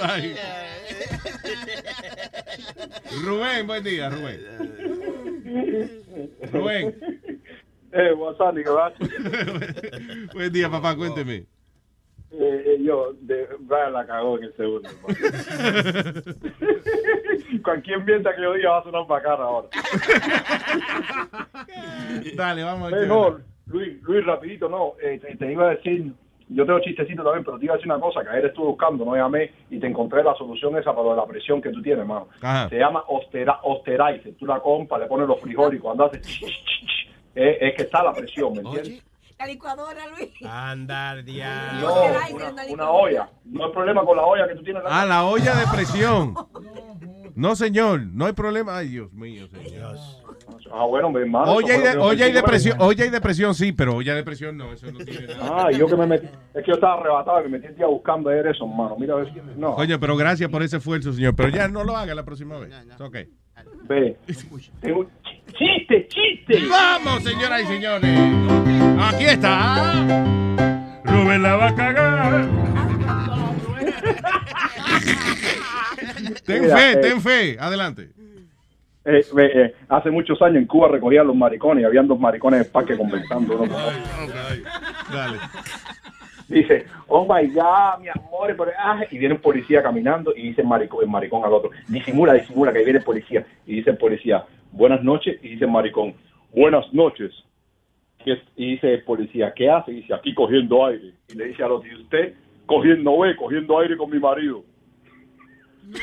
Bye. Rubén, buen día, Rubén. Rubén.
Eh, WhatsApp, ¿qué va?
Buen día, papá, cuénteme.
Eh, eh, yo, de, Brian la cagó en el segundo. Cualquier mierda que yo diga va a sonar bacana ahora.
Dale, vamos a
Eh, Luis, Luis, rapidito, no, eh, te, te iba a decir, yo tengo chistecito también, pero te iba a decir una cosa, que ayer estuve buscando, no llamé, y te encontré la solución esa para lo de la presión que tú tienes, hermano.
Ajá.
Se llama ostera, osterizer, tú la compras, le pones los frijoles y cuando haces es, es que está la presión, ¿me entiendes?
La licuadora, Luis.
Andar, diablo.
No, una, una olla. No hay problema con la olla que tú tienes.
Ah, la olla de presión. No, señor, no hay problema. Ay, Dios mío, señor.
Ah, bueno, mi hermano.
Olla y, de, olla y depresión, olla y depresión sí, pero olla y depresión no, eso no tiene nada.
Ah, yo que me metí, es que yo estaba arrebatado y me metí el día buscando ayer eso, hermano. Mira a ver si... No,
Coño, pero gracias por ese esfuerzo, señor. Pero ya no lo haga la próxima vez. Ok.
Ve. Tengo chiste, chiste.
Vamos, señoras y señores. Aquí está. Rubén la va a cagar. Ten
Mira,
fe,
eh,
ten fe. Adelante.
Eh, eh, hace muchos años en Cuba recogían los maricones y habían dos maricones en el parque conversando. uno.
Dale.
Dice, oh my God, mi amor, pero, ah", y viene un policía caminando y dice el maricón, el maricón al otro, disimula, disimula, que ahí viene el policía. Y dice el policía, buenas noches, y dice el maricón, buenas noches. Y, es- y dice el policía, ¿qué hace? Y dice, aquí cogiendo aire. Y le dice al otro, ¿y usted? Cogiendo, ve, cogiendo aire con mi marido.
No.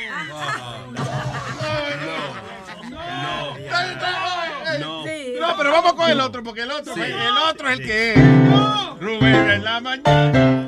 No, pero vamos con el otro, porque el otro, el otro es el que es. Rubén en la mañana.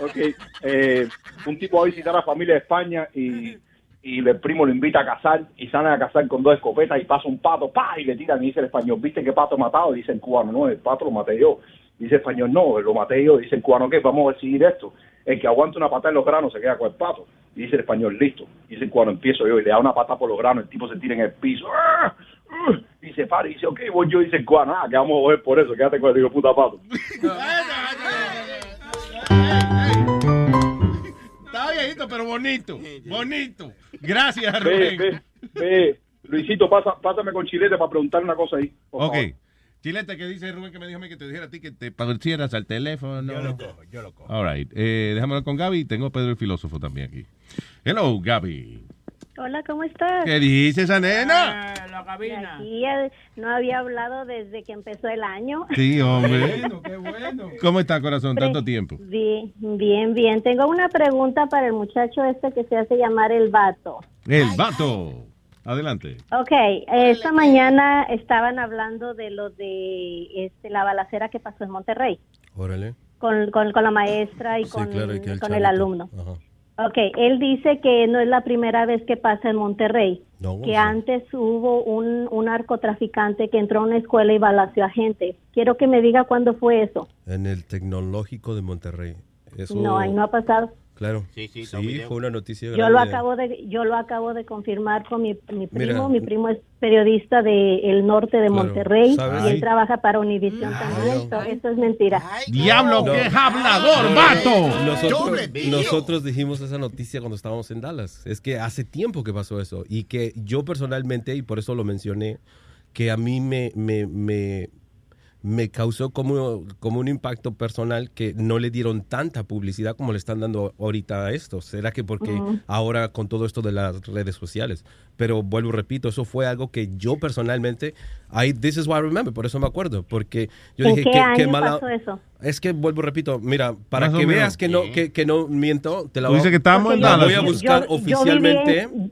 Ok, eh, un tipo va a visitar a la familia de España y, y el primo lo invita a cazar y salen a cazar con dos escopetas y pasa un pato, pa, y le tiran y dice el español, ¿viste qué pato he matado? Dice el cubano, no, el pato lo maté yo. Dice el español, no, lo maté yo. Dice el cubano, ¿qué? Vamos a decidir esto. El que aguanta una patada en los granos se queda con el pato. Y dice el español, listo. Dice el cubano, empiezo yo y le da una patada por los granos, el tipo se tira en el piso. ¡Ah! ¡Ah! Y se para y dice, ok, voy yo. Dice el cubano, ah, que vamos a coger por eso, quédate con el hijo puta pato.
Está viejito, pero bonito. Bonito. Gracias,
Ve,
Rubén.
ve, ve. Luisito, pasa, pásame con Chilete para preguntarle una cosa ahí. por
Ok.
favor.
Chilete, ¿qué dice Rubén que me dijo a mí que te dijera a ti que te parecieras al teléfono?
Yo lo cojo, yo lo cojo.
All right. Eh, déjame hablar con Gaby. Tengo a Pedro el filósofo también aquí. Hello, Gaby.
Hola, ¿cómo estás?
¿Qué dice esa nena?
la cabina.
Aquí eh, no había hablado desde que empezó el año.
Sí, hombre. ¿Cómo está, corazón? Tanto tiempo.
Bien, bien, bien. Tengo una pregunta para el muchacho este que se hace llamar el vato.
El vato. Adelante.
Ok, esta mañana estaban hablando de lo de este, la balacera que pasó en Monterrey
Órale.
con, con, con la maestra y
Sí,
con,
claro, y
con el alumno.
Ajá.
Ok, él dice que no es la primera vez que pasa en Monterrey,
No,
que
sí.
antes hubo un, un narcotraficante que entró a una escuela y balació a gente. Quiero que me diga cuándo fue eso.
En el Tecnológico de Monterrey. Eso,
No, ahí no ha pasado.
Claro.
Sí, sí,
Sí, fue una noticia
Yo lo acabo de yo lo acabo de confirmar con mi, mi primo.
Mira.
mi primo es periodista del norte de
Claro.
Monterrey
¿Sabes?
y él
Ay.
trabaja para Univision también. Esto, esto es mentira.
Diablo,
No.
que es hablador, vato.
Nosotros, nosotros dijimos esa noticia cuando estábamos en Dallas. Es que hace tiempo que pasó eso. Y que yo personalmente, y por eso lo mencioné, que a mí me, me, me, me causó como, como un impacto personal que no le dieron tanta publicidad como le están dando ahorita a esto. ¿Será que porque
Ujú.
ahora con todo esto de las redes sociales? Pero vuelvo, y repito, eso fue algo que yo personalmente, I, this is why I remember, por eso me acuerdo, porque yo
¿En
dije,
qué
qué,
año
qué mala...
pasó eso?
Es que vuelvo, y repito, mira, para
Más
que veas que no, que, que no miento, te la voy,
que estábamos
la voy a
Yo-
buscar
yo viví en-
oficialmente.
Yo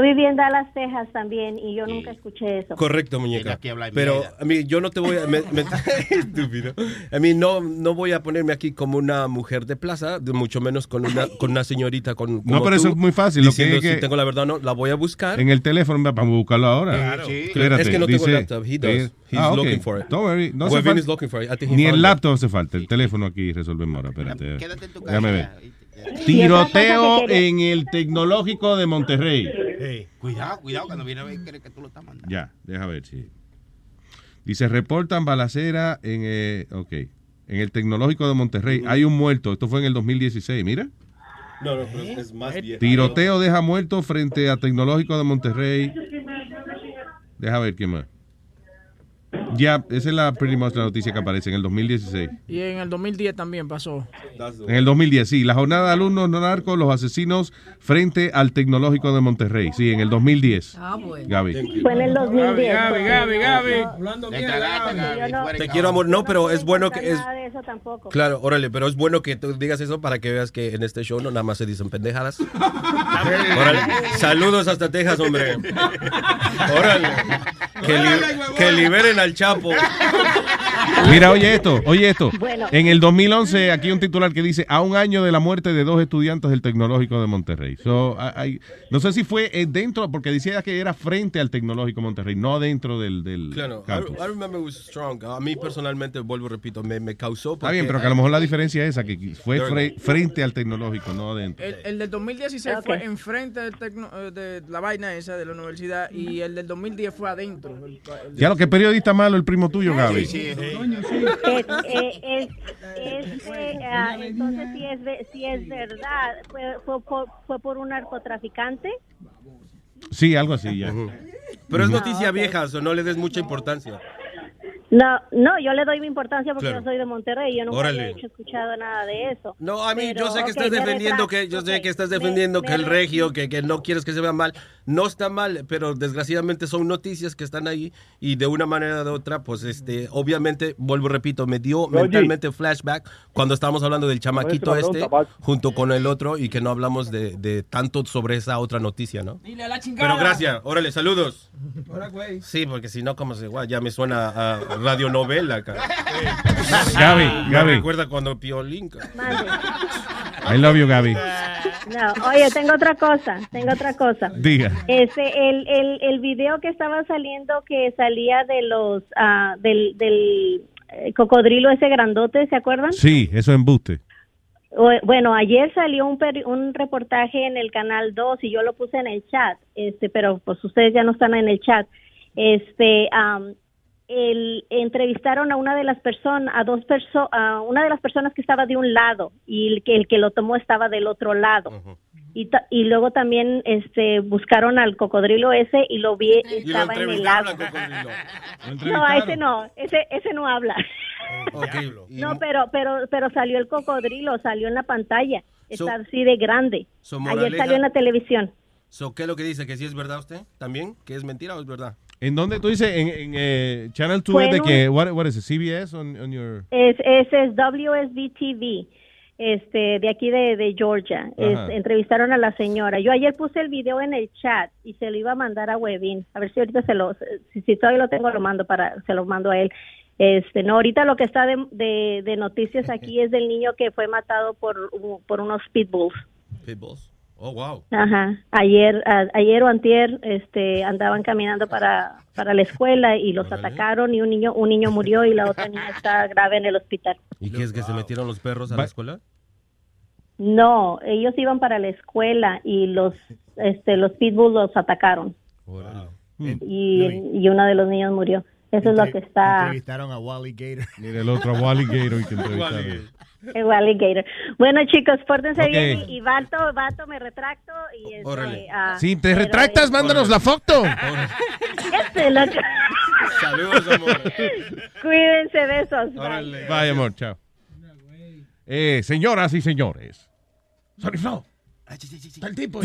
viví en Dallas, Texas también y yo nunca escuché eso.
Correcto, muñeca.
aquí habla
Pero a mí yo no te voy a me- me- estúpido. A mí no no voy a ponerme aquí como una mujer de plaza, de mucho menos con una con una señorita con
No, pero eso
tú,
es muy fácil, lo que
diciendo
es que-
si tengo la verdad o no, la voy a buscar.
En el teléfono, vamos a buscarlo ahora.
Claro. Sí.
Espérate,
Es que no tengo
dice-
laptop. He does.
eh,
He's
ah, ok.
looking for it.
Don't worry. No hace
Webin
falta-
is looking for it. I think he
Ni el
it.
laptop hace falta. El teléfono aquí resolvemos ahora. Espérate.
Quédate en tu casa.
Déjame ver. Tiroteo en el tecnológico de Monterrey.
Cuidado, cuidado, cuando viene a ver, cree que tú lo estás mandando.
Ya, deja ver si. Dice, reportan balacera en, eh, ok, en el tecnológico de Monterrey. Hay un muerto. Esto fue en el 2016, mira.
No, no, pero es más viejo.
Tiroteo deja muerto frente a tecnológico de Monterrey. Deja ver quién más. Ya, esa es la, pretty much la noticia que aparece en el 2016.
Y en el 2010 también pasó.
En el 2010, sí. La jornada de alumnos no narcos, los asesinos frente al tecnológico de Monterrey. Sí, en el 2010.
Ah, bueno.
Gaby.
Fue en el 2010.
Gaby, Gaby, Gaby.
Hablando
Porque yo no-
Te quiero amor, no, pero es bueno que es
Nada de eso tampoco.
Claro, órale, pero es bueno que tú digas eso para que veas que en este show no nada más se dicen pendejadas. Órale, saludos hasta Texas, hombre. Órale. Que, li- que liberen al Chapo.
Mira, oye esto, oye esto.
Bueno.
En el 2011, aquí un titular que dice, a un año de la muerte de dos estudiantes del Tecnológico de Monterrey. So, hay- hay- no sé si fue eh, dentro, porque decía que era frente al Tecnológico de Monterrey, no dentro del, del
Claro, I,
campus.
I remember it was strong. A mí personalmente, vuelvo y repito, me, me causó.
Está bien, pero que a lo mejor la diferencia es esa, que fue fre- frente al Tecnológico, no adentro.
El, el del 2016 fue enfrente del tecno- eh, de la vaina esa de la universidad y el del 2010 fue adentro. El- el-
Ya lo que es periodista malo, el primo tuyo, Gaby.
Es, eh, es, es, eh, entonces, si es, si es verdad, fue, fue, por, fue por un narcotraficante.
Sí, algo así, ya.
Pero es noticia vieja, o no le des mucha importancia.
No, no, yo le doy mi importancia porque
Claro.
yo soy de Monterrey y yo nunca
Órale.
había hecho, escuchado nada de eso.
No, a mí
Pero,
yo sé que estás defendiendo que yo sé que estás defendiendo
me
que el
re-
regio que, que no quieres que se vea mal, no está mal, pero desgraciadamente son noticias que están ahí y de una manera o de otra, pues este, obviamente vuelvo y repito, me dio
Oye.
mentalmente flashback cuando estábamos hablando del chamaquito este junto con el otro y que no hablamos de, de tanto sobre esa otra noticia, ¿no?
Dile a la chingada.
Pero gracias, órale, saludos.
Ahora, güey.
Sí, porque si no, como se guau, ya me suena a radionovela acá.
Gaby,
Me
Gaby.
recuerda cuando Piolín. ca-
I love you, Gaby.
No, oye, tengo otra cosa, tengo otra cosa.
Diga.
Este, el, el, el video que estaba saliendo que salía de los, ah, del, del eh, cocodrilo ese grandote, ¿se acuerdan?
Sí, eso es embuste.
Bueno, ayer salió un, peri- un reportaje en el canal 2 y yo lo puse en el chat, este, pero pues ustedes ya no están en el chat. Este, el, entrevistaron a una de las personas, a dos personas, a una de las personas que estaba de un lado y el que, el que lo tomó estaba del otro lado. Y, luego también este buscaron al cocodrilo ese y lo vi estaba en el lago. No, a ese no, ese ese no habla. No, pero pero pero salió el cocodrilo, salió en la pantalla.
So-
Está así de grande.
so,
Ayer salió en la televisión.
So, ¿Qué es lo que dice? ¿Que sí es verdad usted? ¿También? ¿Que es mentira o es verdad?
¿En dónde tú dices? En, en eh, Channel 2
Fue
es de
un-
what, what is it, CBS on, on your...
Es, ese es WSB TV, este, de aquí de, de Georgia. Es- entrevistaron a la señora. Yo ayer puse el video en el chat y se lo iba a mandar a Webin. A ver si ahorita se lo, si, si todavía lo tengo, lo mando para, se lo mando a él. Este, no, ahorita lo que está de, de, de noticias aquí es del niño que fue matado por, por unos pitbulls.
Pitbulls. Oh, wow.
Ajá. Ayer, a- ayer o antier, este, andaban caminando para, para la escuela y los atacaron y un niño, un niño murió y la otra niña está grave en el hospital.
¿Y qué es que se metieron los perros a la escuela?
No, ellos iban para la escuela y los este los pitbulls los atacaron y, y uno de los niños murió. Eso es lo que está
Entrevistaron a Wally Gator.
Mira el otro, a Wally Gator que entrevistaron.
El alligator. Bueno, chicos, pórtense bien y, y Vato, Vato, me retracto y este,
Órale.
ah,
Si te retractas, mándanos la foto.
este, loco.
Saludos, amor.
Cuídense, besos. Bye.
Bye, amor, chao. Eh, señoras y señores. Sorry, Flo. Está el tipo.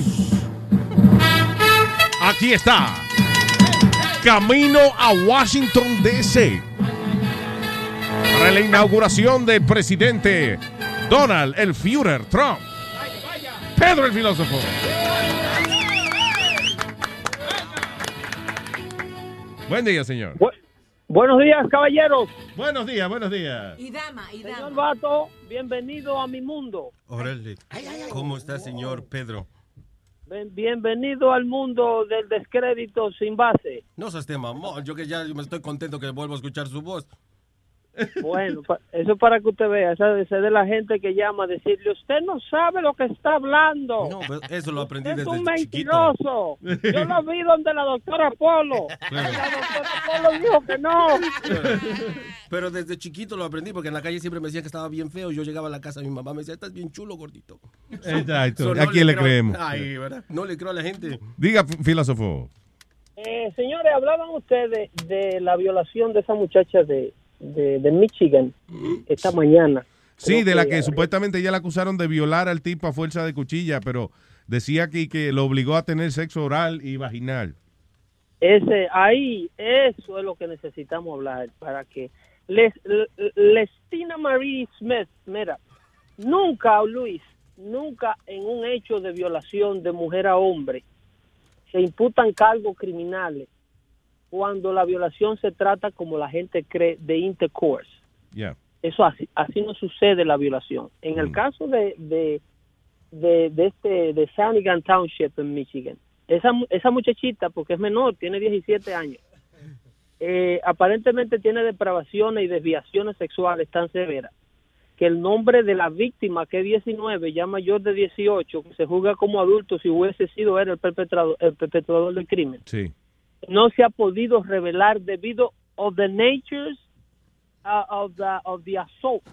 Aquí está. Camino a Washington, D.C. Para la inauguración del presidente Donald el Führer Trump. Pedro el filósofo. Buen día, señor.
Buenos días, caballeros.
Buenos días, buenos días.
Y dama, y dama.
Señor Vato, bienvenido a mi mundo.
Órale. ¿Cómo está, señor Pedro?
Bienvenido al mundo del descrédito sin base.
No seas este mamón. Yo que ya me estoy contento que vuelvo a escuchar su voz.
Bueno, pa- eso es para que usted vea, esa es de la gente que llama a decirle, usted no sabe lo que está hablando.
No, pues, eso lo aprendí
es
desde
un
chiquito.
mentiroso. Yo lo vi donde la doctora Polo.
Claro.
La doctora Polo dijo que no.
Pero desde chiquito lo aprendí porque en la calle siempre me decían que estaba bien feo. Yo llegaba a la casa, mi mamá me decía, estás bien chulo, gordito.
Exacto.
So,
¿A quién le
creo-
creemos?
Ay, ¿verdad? No le creo a la gente.
Diga, filósofo.
Eh, señores, hablaban ustedes de la violación de esa muchacha de, de, de Michigan esta mañana.
Sí, de la
que-
que supuestamente ya la acusaron de violar al tipo a fuerza de cuchilla, pero decía que, que lo obligó a tener sexo oral y vaginal.
Ese, ahí, eso es lo que necesitamos hablar para que Les, Lestina Marie Smith, mira, nunca, Luis, nunca en un hecho de violación de mujer a hombre se imputan cargos criminales cuando la violación se trata como la gente cree de intercourse. Eso así, así no sucede la violación. En el caso de, de, de, de este de Sanigan Township en Michigan, esa, esa muchachita, porque es menor, tiene 17 años, eh, aparentemente tiene depravaciones y desviaciones sexuales tan severas que el nombre de la víctima, que es 19, ya mayor de 18, que se juzga como adulto si hubiese sido él el perpetrador, el perpetrador del crimen,
Sí.
No se ha podido revelar debido of the natures uh, of the of the assault.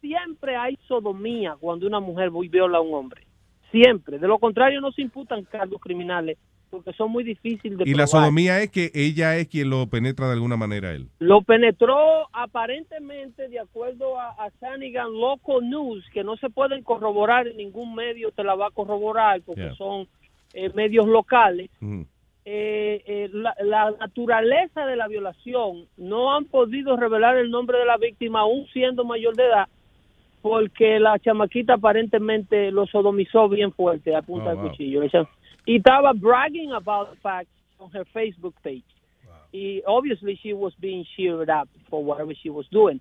Siempre hay sodomía cuando una mujer viola a un hombre. Siempre. De lo contrario no se imputan cargos criminales porque son muy difíciles de
Y la sodomía es que ella es quien lo penetra de alguna manera él.
Lo penetró aparentemente, de acuerdo a, a Sanigan Local News, que no se pueden corroborar en ningún medio, te la va a corroborar porque
Yeah.
son eh, medios locales.
Ujú.
Eh, eh, la, la naturaleza de la violación no han podido revelar el nombre de la víctima aún siendo mayor de edad porque la chamaquita aparentemente lo sodomizó bien fuerte a punta
Oh,
de cuchillo. Ella- y estaba bragging about the fact on her Facebook page. Y obviously she was being cheered up for whatever she was doing.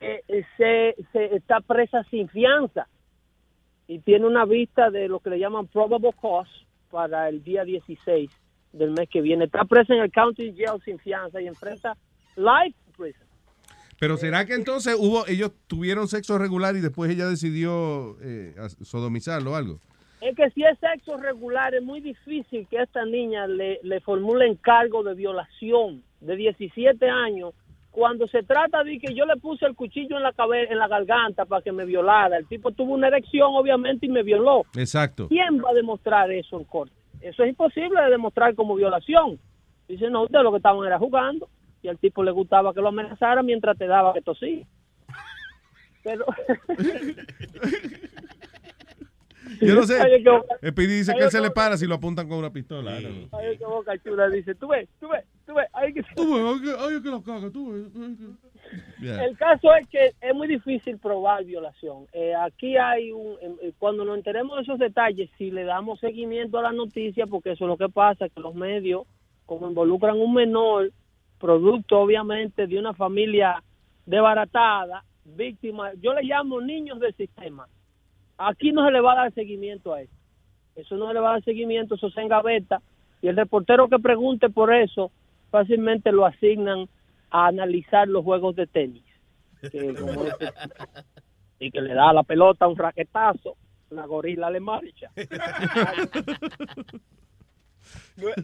Eh, eh, se, se está presa sin fianza y tiene una vista de lo que le llaman probable cause para el día 16 del mes que viene. Está presa en el county jail sin fianza y enfrenta life prison.
Pero será que entonces hubo, ellos tuvieron sexo regular y después ella decidió eh, sodomizarlo o algo.
Es que si es sexo regular, es muy difícil que a esta niña le, le formulen cargo de violación de 17 años. Cuando se trata de que yo le puse el cuchillo en la cabeza, en la garganta para que me violara, el tipo tuvo una erección obviamente y me violó.
Exacto.
¿Quién va a demostrar eso en corte? Eso es imposible de demostrar como violación. Dice, no, ustedes lo que estaban era jugando y al tipo le gustaba que lo amenazara mientras te daba que tosía. Pero...
Yo no sé. PD dice que él se le para si lo apuntan con una pistola. Know.
Ay, qué boca chula, dice, tú ves, tú ves, tú ves, ay, que...
Tú ves, ay, que- ay, que la caga, tú ves. ay, que- Yeah.
El caso es que es muy difícil probar violación. Eh, aquí hay un, eh, cuando nos enteremos de esos detalles, si le damos seguimiento a la noticia, porque eso es lo que pasa, que los medios, como involucran un menor, producto obviamente de una familia desbaratada, víctima, yo le llamo niños del sistema. Aquí no se le va a dar seguimiento a eso. Eso no se le va a dar seguimiento, eso se engaveta. Y el reportero que pregunte por eso, fácilmente lo asignan a analizar los juegos de tenis. Que como este- y que le da a la pelota un raquetazo, la gorila le marcha.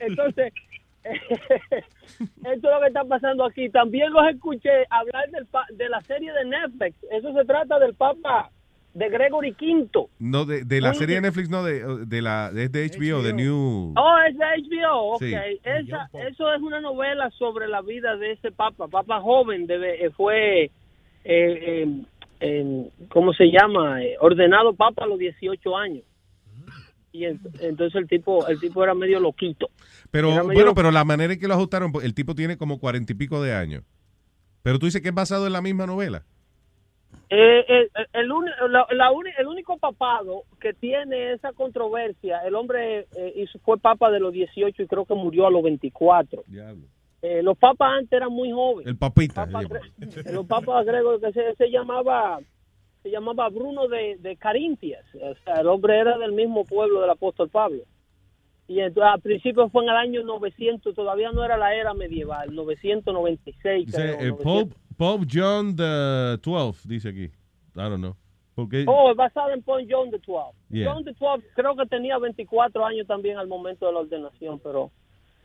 Entonces, eso es lo que está pasando aquí. También los escuché hablar del pa- de la serie de Netflix. Eso se trata del Papa de Gregory V.
No, de, de la
Muy
serie de. Netflix, no, de, de la es de HBO, de New.
Oh, es de HBO, ok.
Sí.
Esa, eso es una novela sobre la vida de ese papa, papa joven, debe, eh, fue, eh, eh, eh, ¿cómo se llama? Eh, ordenado papa a los 18 años. Y en- entonces el tipo, el tipo era medio loquito.
Pero
medio
bueno,
loco.
pero la manera en que lo ajustaron, el tipo tiene como cuarenta y pico de años. Pero tú dices que es basado en la misma novela.
Eh, el, el, uni- la- la uni- el único papado que tiene esa controversia, el hombre eh, fue papa de los 18 y creo que murió a los 24. Eh, los papas antes eran muy jóvenes.
El papita.
Papa Gre- los papas griegos que se, se llamaba se llamaba Bruno de, de Carintias. O sea, el hombre era del mismo pueblo del apóstol Pablo. Y entonces, al principio fue en el año 900, todavía no era la era medieval, 996.
Dice,
creo,
eh,
900.
Pope, Pope John the 12, dice aquí. I don't know. Porque,
Oh, es basado en Point John the 12.
Yeah.
John the 12 creo que tenía 24 años también al momento de la ordenación, pero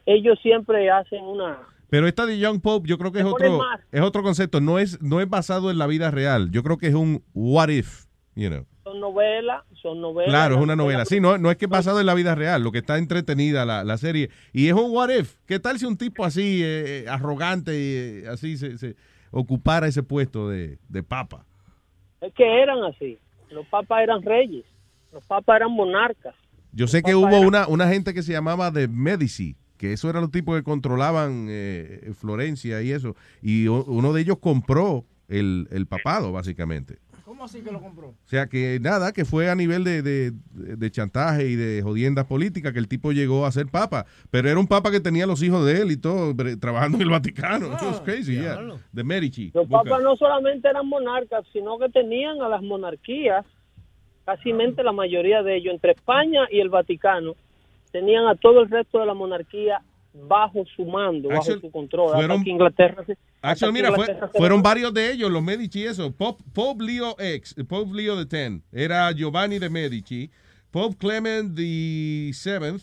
ellos siempre hacen una...
pero esta de Young Pope, yo creo que es otro,
más.
es otro concepto. No es, no es basado en la vida real. Yo creo que es un what if, you know.
Son novelas, son novelas.
Claro, es una novela. Sí, no, no es que es basado en la vida real, lo que está entretenida la, la serie. Y es un what if. ¿Qué tal si un tipo así, eh, eh, arrogante, y eh, así, se, se ocupara ese puesto de, de papa?
Es que eran así. Los papas eran reyes, los papas eran monarcas.
Yo sé que hubo una, una gente que se llamaba de Medici, que eso eran los tipos que controlaban eh, Florencia y eso. Y uno de ellos compró el, el papado, básicamente.
¿Cómo así que lo compró?
O sea que nada, que fue a nivel de, de- de chantaje y de jodiendas políticas que el tipo llegó a ser papa. Pero era un papa que tenía los hijos de él y todo, trabajando en el Vaticano. It was crazy, yeah. De Medici.
Los papas no solamente eran monarcas, sino que tenían a las monarquías, casi la mayoría de ellos, entre España y el Vaticano, tenían a todo el resto de la monarquía bajo su mando, bajo su control.
Fueron-
Inglaterra hasta
mira,
Inglaterra
fueron varios de ellos, los Medici, eso. Pope, Pope Leo X, Pope Leo X, era Giovanni de Medici. Pope Clement VII,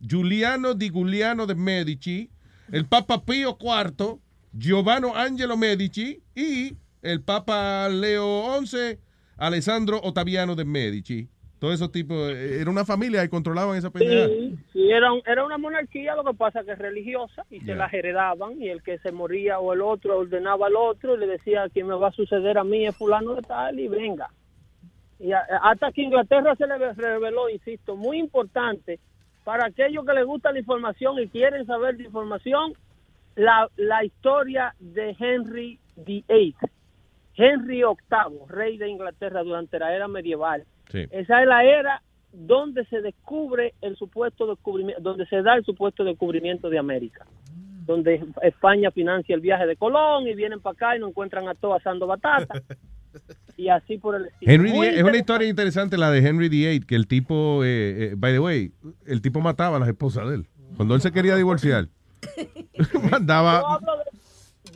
Giuliano di Giuliano de Medici, el Papa Pío IV, Giovanni Angelo Medici y el Papa Leo XI, Alessandro Ottaviano de Medici. Todos esos tipos, eh, era una familia y controlaban esa pendeja.
Sí, sí, era, un- era una monarquía, lo que pasa que es religiosa y se las heredaban y el que se moría o el otro ordenaba al otro y le decía quién me va a suceder a mí es fulano de tal y venga. Y a- hasta que Inglaterra se le reveló, insisto, muy importante para aquellos que les gusta la información y quieren saber de información, la, la historia de Henry VIII. Henry VIII, rey de Inglaterra durante la era medieval.
Sí.
Esa es la era donde se descubre el supuesto descubrimiento, donde se da el supuesto descubrimiento de América. Donde España financia el viaje de Colón y vienen para acá y nos encuentran a todos asando batata. y así por el estilo.
Henry
Muy
es una historia interesante la de Henry VIII, que el tipo, eh, eh, by the way, el tipo mataba a las esposas de él. Cuando él se quería divorciar,
Yo
mandaba...
hablo de-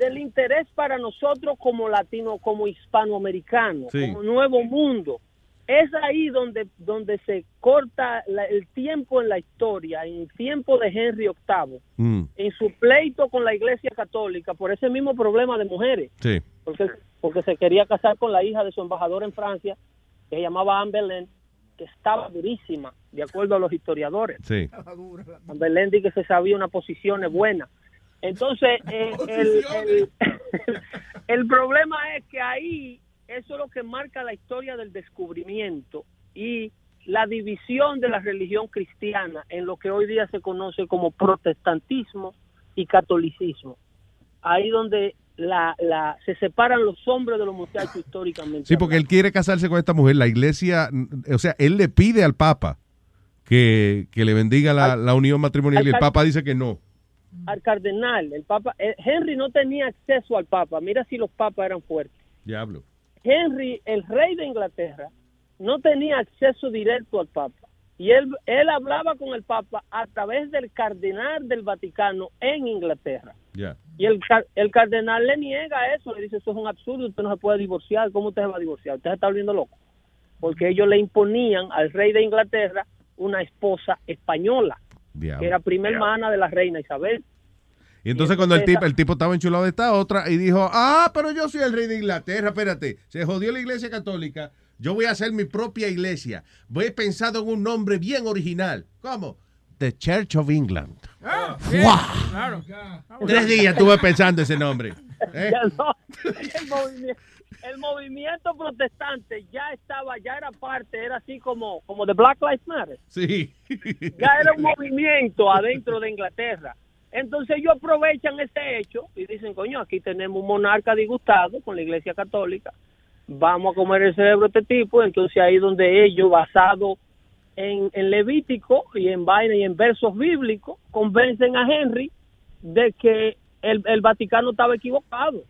del interés para nosotros como latino, como hispanoamericanos,
Sí.
como nuevo mundo. Es ahí donde, donde se corta la- el tiempo en la historia, en el tiempo de Henry VIII,
Mm,
en su pleito con la Iglesia Católica por ese mismo problema de mujeres,
sí.
porque, porque se quería casar con la hija de su embajador en Francia, que se llamaba Anne Boleyn, que estaba durísima, de acuerdo a los historiadores.
Sí.
Belendi que se sabía una posición buena. Entonces, eh, el, el- el problema es que ahí eso es lo que marca la historia del descubrimiento y la división de la religión cristiana en lo que hoy día se conoce como protestantismo y catolicismo. Ahí donde la, la, se separan los hombres de los muchachos históricamente.
Sí, porque él quiere casarse con esta mujer. La iglesia, o sea, él le pide al Papa que, que le bendiga la, la unión matrimonial y el Papa dice que no.
al cardenal, el papa, eh, Henry no tenía acceso al papa, mira si los papas eran fuertes.
Diablo.
Henry, el rey de Inglaterra, no tenía acceso directo al papa. Y él, él hablaba con el papa a través del cardenal del Vaticano en Inglaterra.
Ya.
Y el, el cardenal le niega eso, le dice, eso es un absurdo, usted no se puede divorciar, ¿cómo usted se va a divorciar? Usted se está volviendo loco. Porque ellos le imponían al rey de Inglaterra una esposa española, que era prima hermana de la reina Isabel.
Y entonces cuando el tipo, el tipo estaba enchulado de esta otra y dijo, ah, pero yo soy el rey de Inglaterra, espérate, se jodió la iglesia católica, yo voy a hacer mi propia iglesia. Voy pensado en un nombre bien original. ¿Cómo? The Church of England. ¡Wow!
Claro.
Tres días estuve pensando ese nombre. ¿eh?
No, el, movimiento, el movimiento protestante ya estaba, ya era parte, era así como, como de Black Lives Matter.
Sí.
ya era un movimiento adentro de Inglaterra. Entonces ellos aprovechan ese hecho y dicen, coño, aquí tenemos un monarca disgustado con la iglesia católica, vamos a comer el cerebro de este tipo, entonces ahí donde ellos, basados en, en Levítico y en vaina y en versos bíblicos, convencen a Henry de que el, el Vaticano estaba equivocado,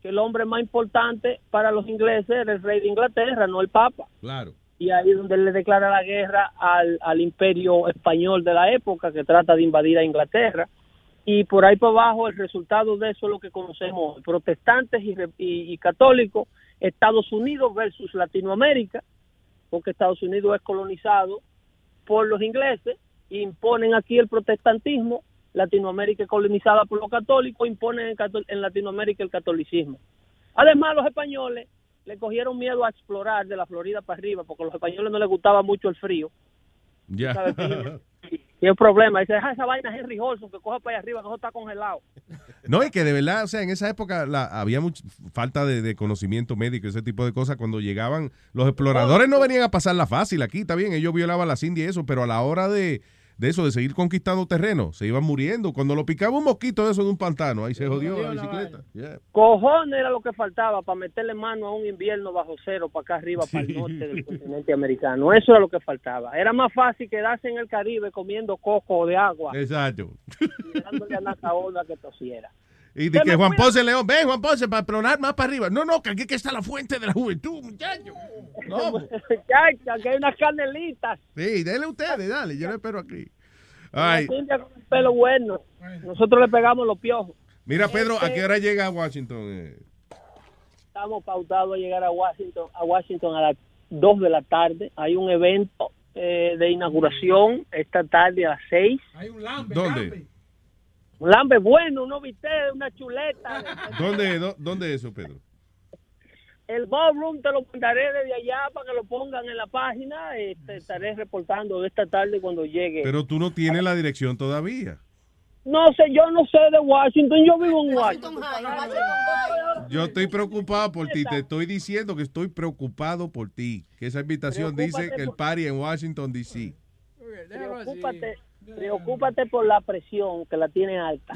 que el hombre más importante para los ingleses era el rey de Inglaterra, no el Papa.
Claro.
y ahí es donde le declara la guerra al, al imperio español de la época que trata de invadir a Inglaterra y por ahí por abajo el resultado de eso es lo que conocemos protestantes y, y- y católicos Estados Unidos versus Latinoamérica porque Estados Unidos es colonizado por los ingleses imponen aquí el protestantismo Latinoamérica es colonizada por los católicos imponen en, en Latinoamérica el catolicismo Además, los españoles le cogieron miedo a explorar de la Florida para arriba, porque a los españoles no les gustaba mucho el frío.
Ya.
¿Sabes qué? Y el problema, dice, deja esa vaina Henry Holson, que coja para allá arriba, que eso está congelado.
No, y que de verdad, o sea, en esa época la- había mucha falta de, de conocimiento médico, ese tipo de cosas. Cuando llegaban, los exploradores no venían a pasarla fácil aquí, está bien, ellos violaban las indias y eso, pero a la hora de, de eso, de seguir conquistando terreno, se iban muriendo. Cuando lo picaba un mosquito de eso de un pantano, ahí se jodió la bicicleta. Yeah.
Cojones era lo que faltaba para meterle mano a un invierno bajo cero para acá arriba, para el norte del continente americano. Eso era lo que faltaba. Era más fácil quedarse en el Caribe comiendo coco de agua
Exacto.
y dándole a Nacaola que tosiera.
Y de que Juan Ponce León, ven Juan Ponce para explorar más para arriba. No, no, que aquí que está la fuente de la juventud, muchacho. No.
Chacha, que hay unas canelitas.
Sí, dele ustedes, dale, yo lo espero aquí. Ay,
pelo bueno. Nosotros le pegamos los piojos.
mira, Pedro, ¿a
Este-
qué hora llega a Washington? eh?
Estamos pautados a llegar a Washington, a Washington a las 2 de la tarde. Hay un evento eh, de inauguración esta tarde a las 6.
Hay un lambe.
¿Dónde?
Un lambe bueno, unos bistecs, una chuleta.
¿Dónde, dó- ¿Dónde es eso, Pedro?
El ballroom te lo mandaré desde allá para que lo pongan en la página. Este, estaré reportando esta tarde cuando llegue.
Pero tú no tienes la dirección todavía.
No sé, yo no sé de Washington. Yo vivo en Washington.
Yo estoy preocupado por ti, te estoy diciendo que estoy preocupado por ti. Que esa invitación dice que el party en Washington, D.C.
Preocúpate, preocúpate por la presión que la tiene alta.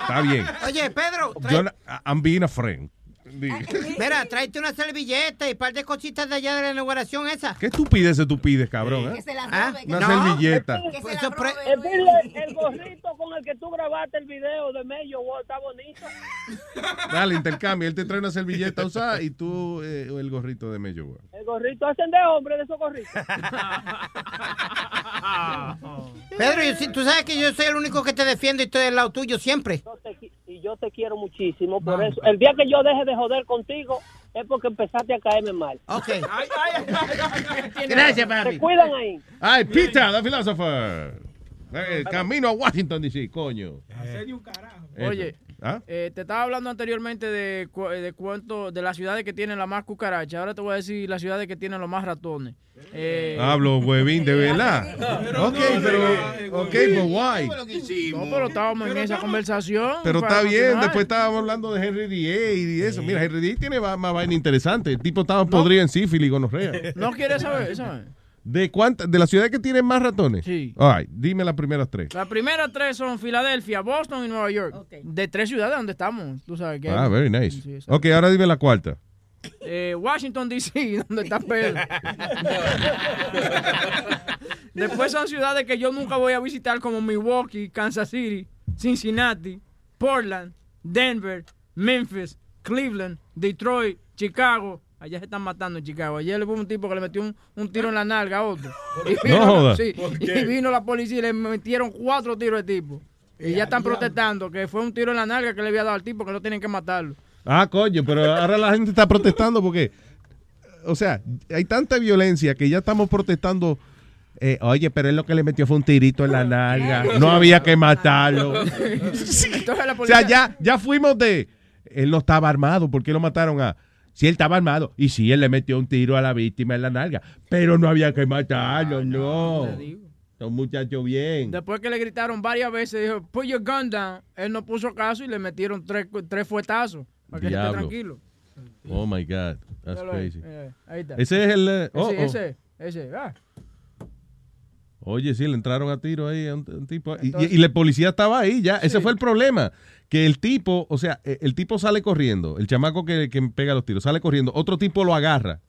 Está bien.
Oye, Pedro,
Yo, I'm being a friend.
Mira, tráete una servilleta y un par de cositas de allá de la inauguración esa.
¿Qué estupidez tú pides, cabrón? eh?
¿Ah?
Una
No.
servilleta.
El, el- el gorrito con el que tú grabaste el video de Mello World está bonito.
Dale, intercambio. Él te trae una servilleta usada y tú eh, el gorrito de Mello. World.
El gorrito hacen de hombre de esos gorritos.
Pedro, yo tú sabes que yo soy el único que te defiende y estoy del lado tuyo siempre.
Yo te y yo te quiero muchísimo por eso. El día que yo deje de joder contigo es porque empezaste a caerme mal.
Ok.
Gracias, papi.
Se cuidan ahí.
Ay, Peter, the philosopher. Eh, camino a Washington, D.C., coño.
Oye,
Eso. ¿Ah?
eh, te estaba hablando anteriormente de, cu- de cuánto, de las ciudades que tienen la más cucaracha. Ahora te voy a decir las ciudades que tienen los más ratones. Eh,
Hablo, huevín, de verdad. ok, pero, ok, but why?
No, pero estábamos en esa conversación.
Pero está bien,
continuar.
después estábamos hablando de Henry D.A. y eso. Mira, Henry D.A. tiene más vaina interesante. El tipo estaba podrido en sífilis y gonorrea.
¿No quieres saber? ¿sabes?
¿De cuántas? ¿De las ciudades que tienen más ratones?
Sí.
All right, dime las primeras tres.
Las primeras tres son Filadelfia, Boston y Nueva York. De tres ciudades donde estamos. Tú sabes que
Ah, very nice.
Sí,
ok, ahora dime la cuarta.
Eh, Washington, D.C., donde está Pedro. Después son ciudades que yo nunca voy a visitar como Milwaukee, Kansas City, Cincinnati, Portland, Denver, Memphis, Cleveland, Detroit, Chicago. Allá se están matando en Chicago. Ayer hubo un tipo que le metió un, un tiro en la nalga a otro. Y
No joda.
sí,
¿Por
y vino la policía y le metieron cuatro tiros de tipo. Y ya están protestando que fue un tiro en la nalga que le había dado al tipo que no tienen que matarlo.
Ah, coño, pero ahora la gente está protestando porque, o sea, hay tanta violencia que ya estamos protestando. eh, oye, pero él lo que le metió fue un tirito en la nalga. No había que matarlo. O sea, ya, ya fuimos de. Él no estaba armado. ¿Por qué lo mataron a.? Si él estaba armado. Y si él le metió un tiro a la víctima en la nalga. Pero no había que matarlo, no. Son muchachos bien.
Después que le gritaron varias veces, dijo, put your gun down. Él no puso caso y le metieron tres, tres fuetazos para que esté tranquilo.
Oh my God. That's crazy.
eh, ahí está.
Ese es el. eh, oh,
ese,
oh.
ese, ese. Ah.
Oye, sí, le entraron a tiro ahí a un, un tipo.
Entonces-
y- y la policía estaba ahí ya. Ese fue el problema. Que el tipo, o sea, eh, el tipo sale corriendo. El chamaco que, que pega los tiros sale corriendo. Otro tipo lo agarra.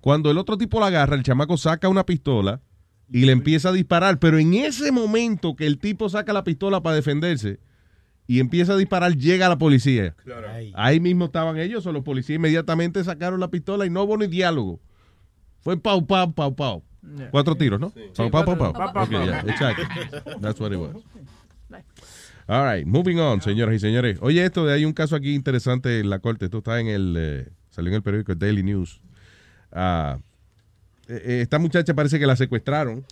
Cuando el otro tipo lo agarra, el chamaco saca una pistola y le empieza a disparar. Pero en ese momento que el tipo saca la pistola para defenderse y empieza a disparar, llega la policía. Ahí mismo estaban ellos, o los policías inmediatamente sacaron la pistola y no hubo ni diálogo. Fue pau, pau, pau, pau.
Yeah.
Cuatro tiros, ¿no? Pau, pau, pau, pau.
Pa, pa,
Ok,
pa.
yeah, exacto. That's what it was. All right, moving on, señoras y señores. Oye, esto de hay un caso aquí interesante en la corte. Esto está en el, eh, salió en el periódico Daily News. Ah, eh, eh, esta muchacha parece que la secuestraron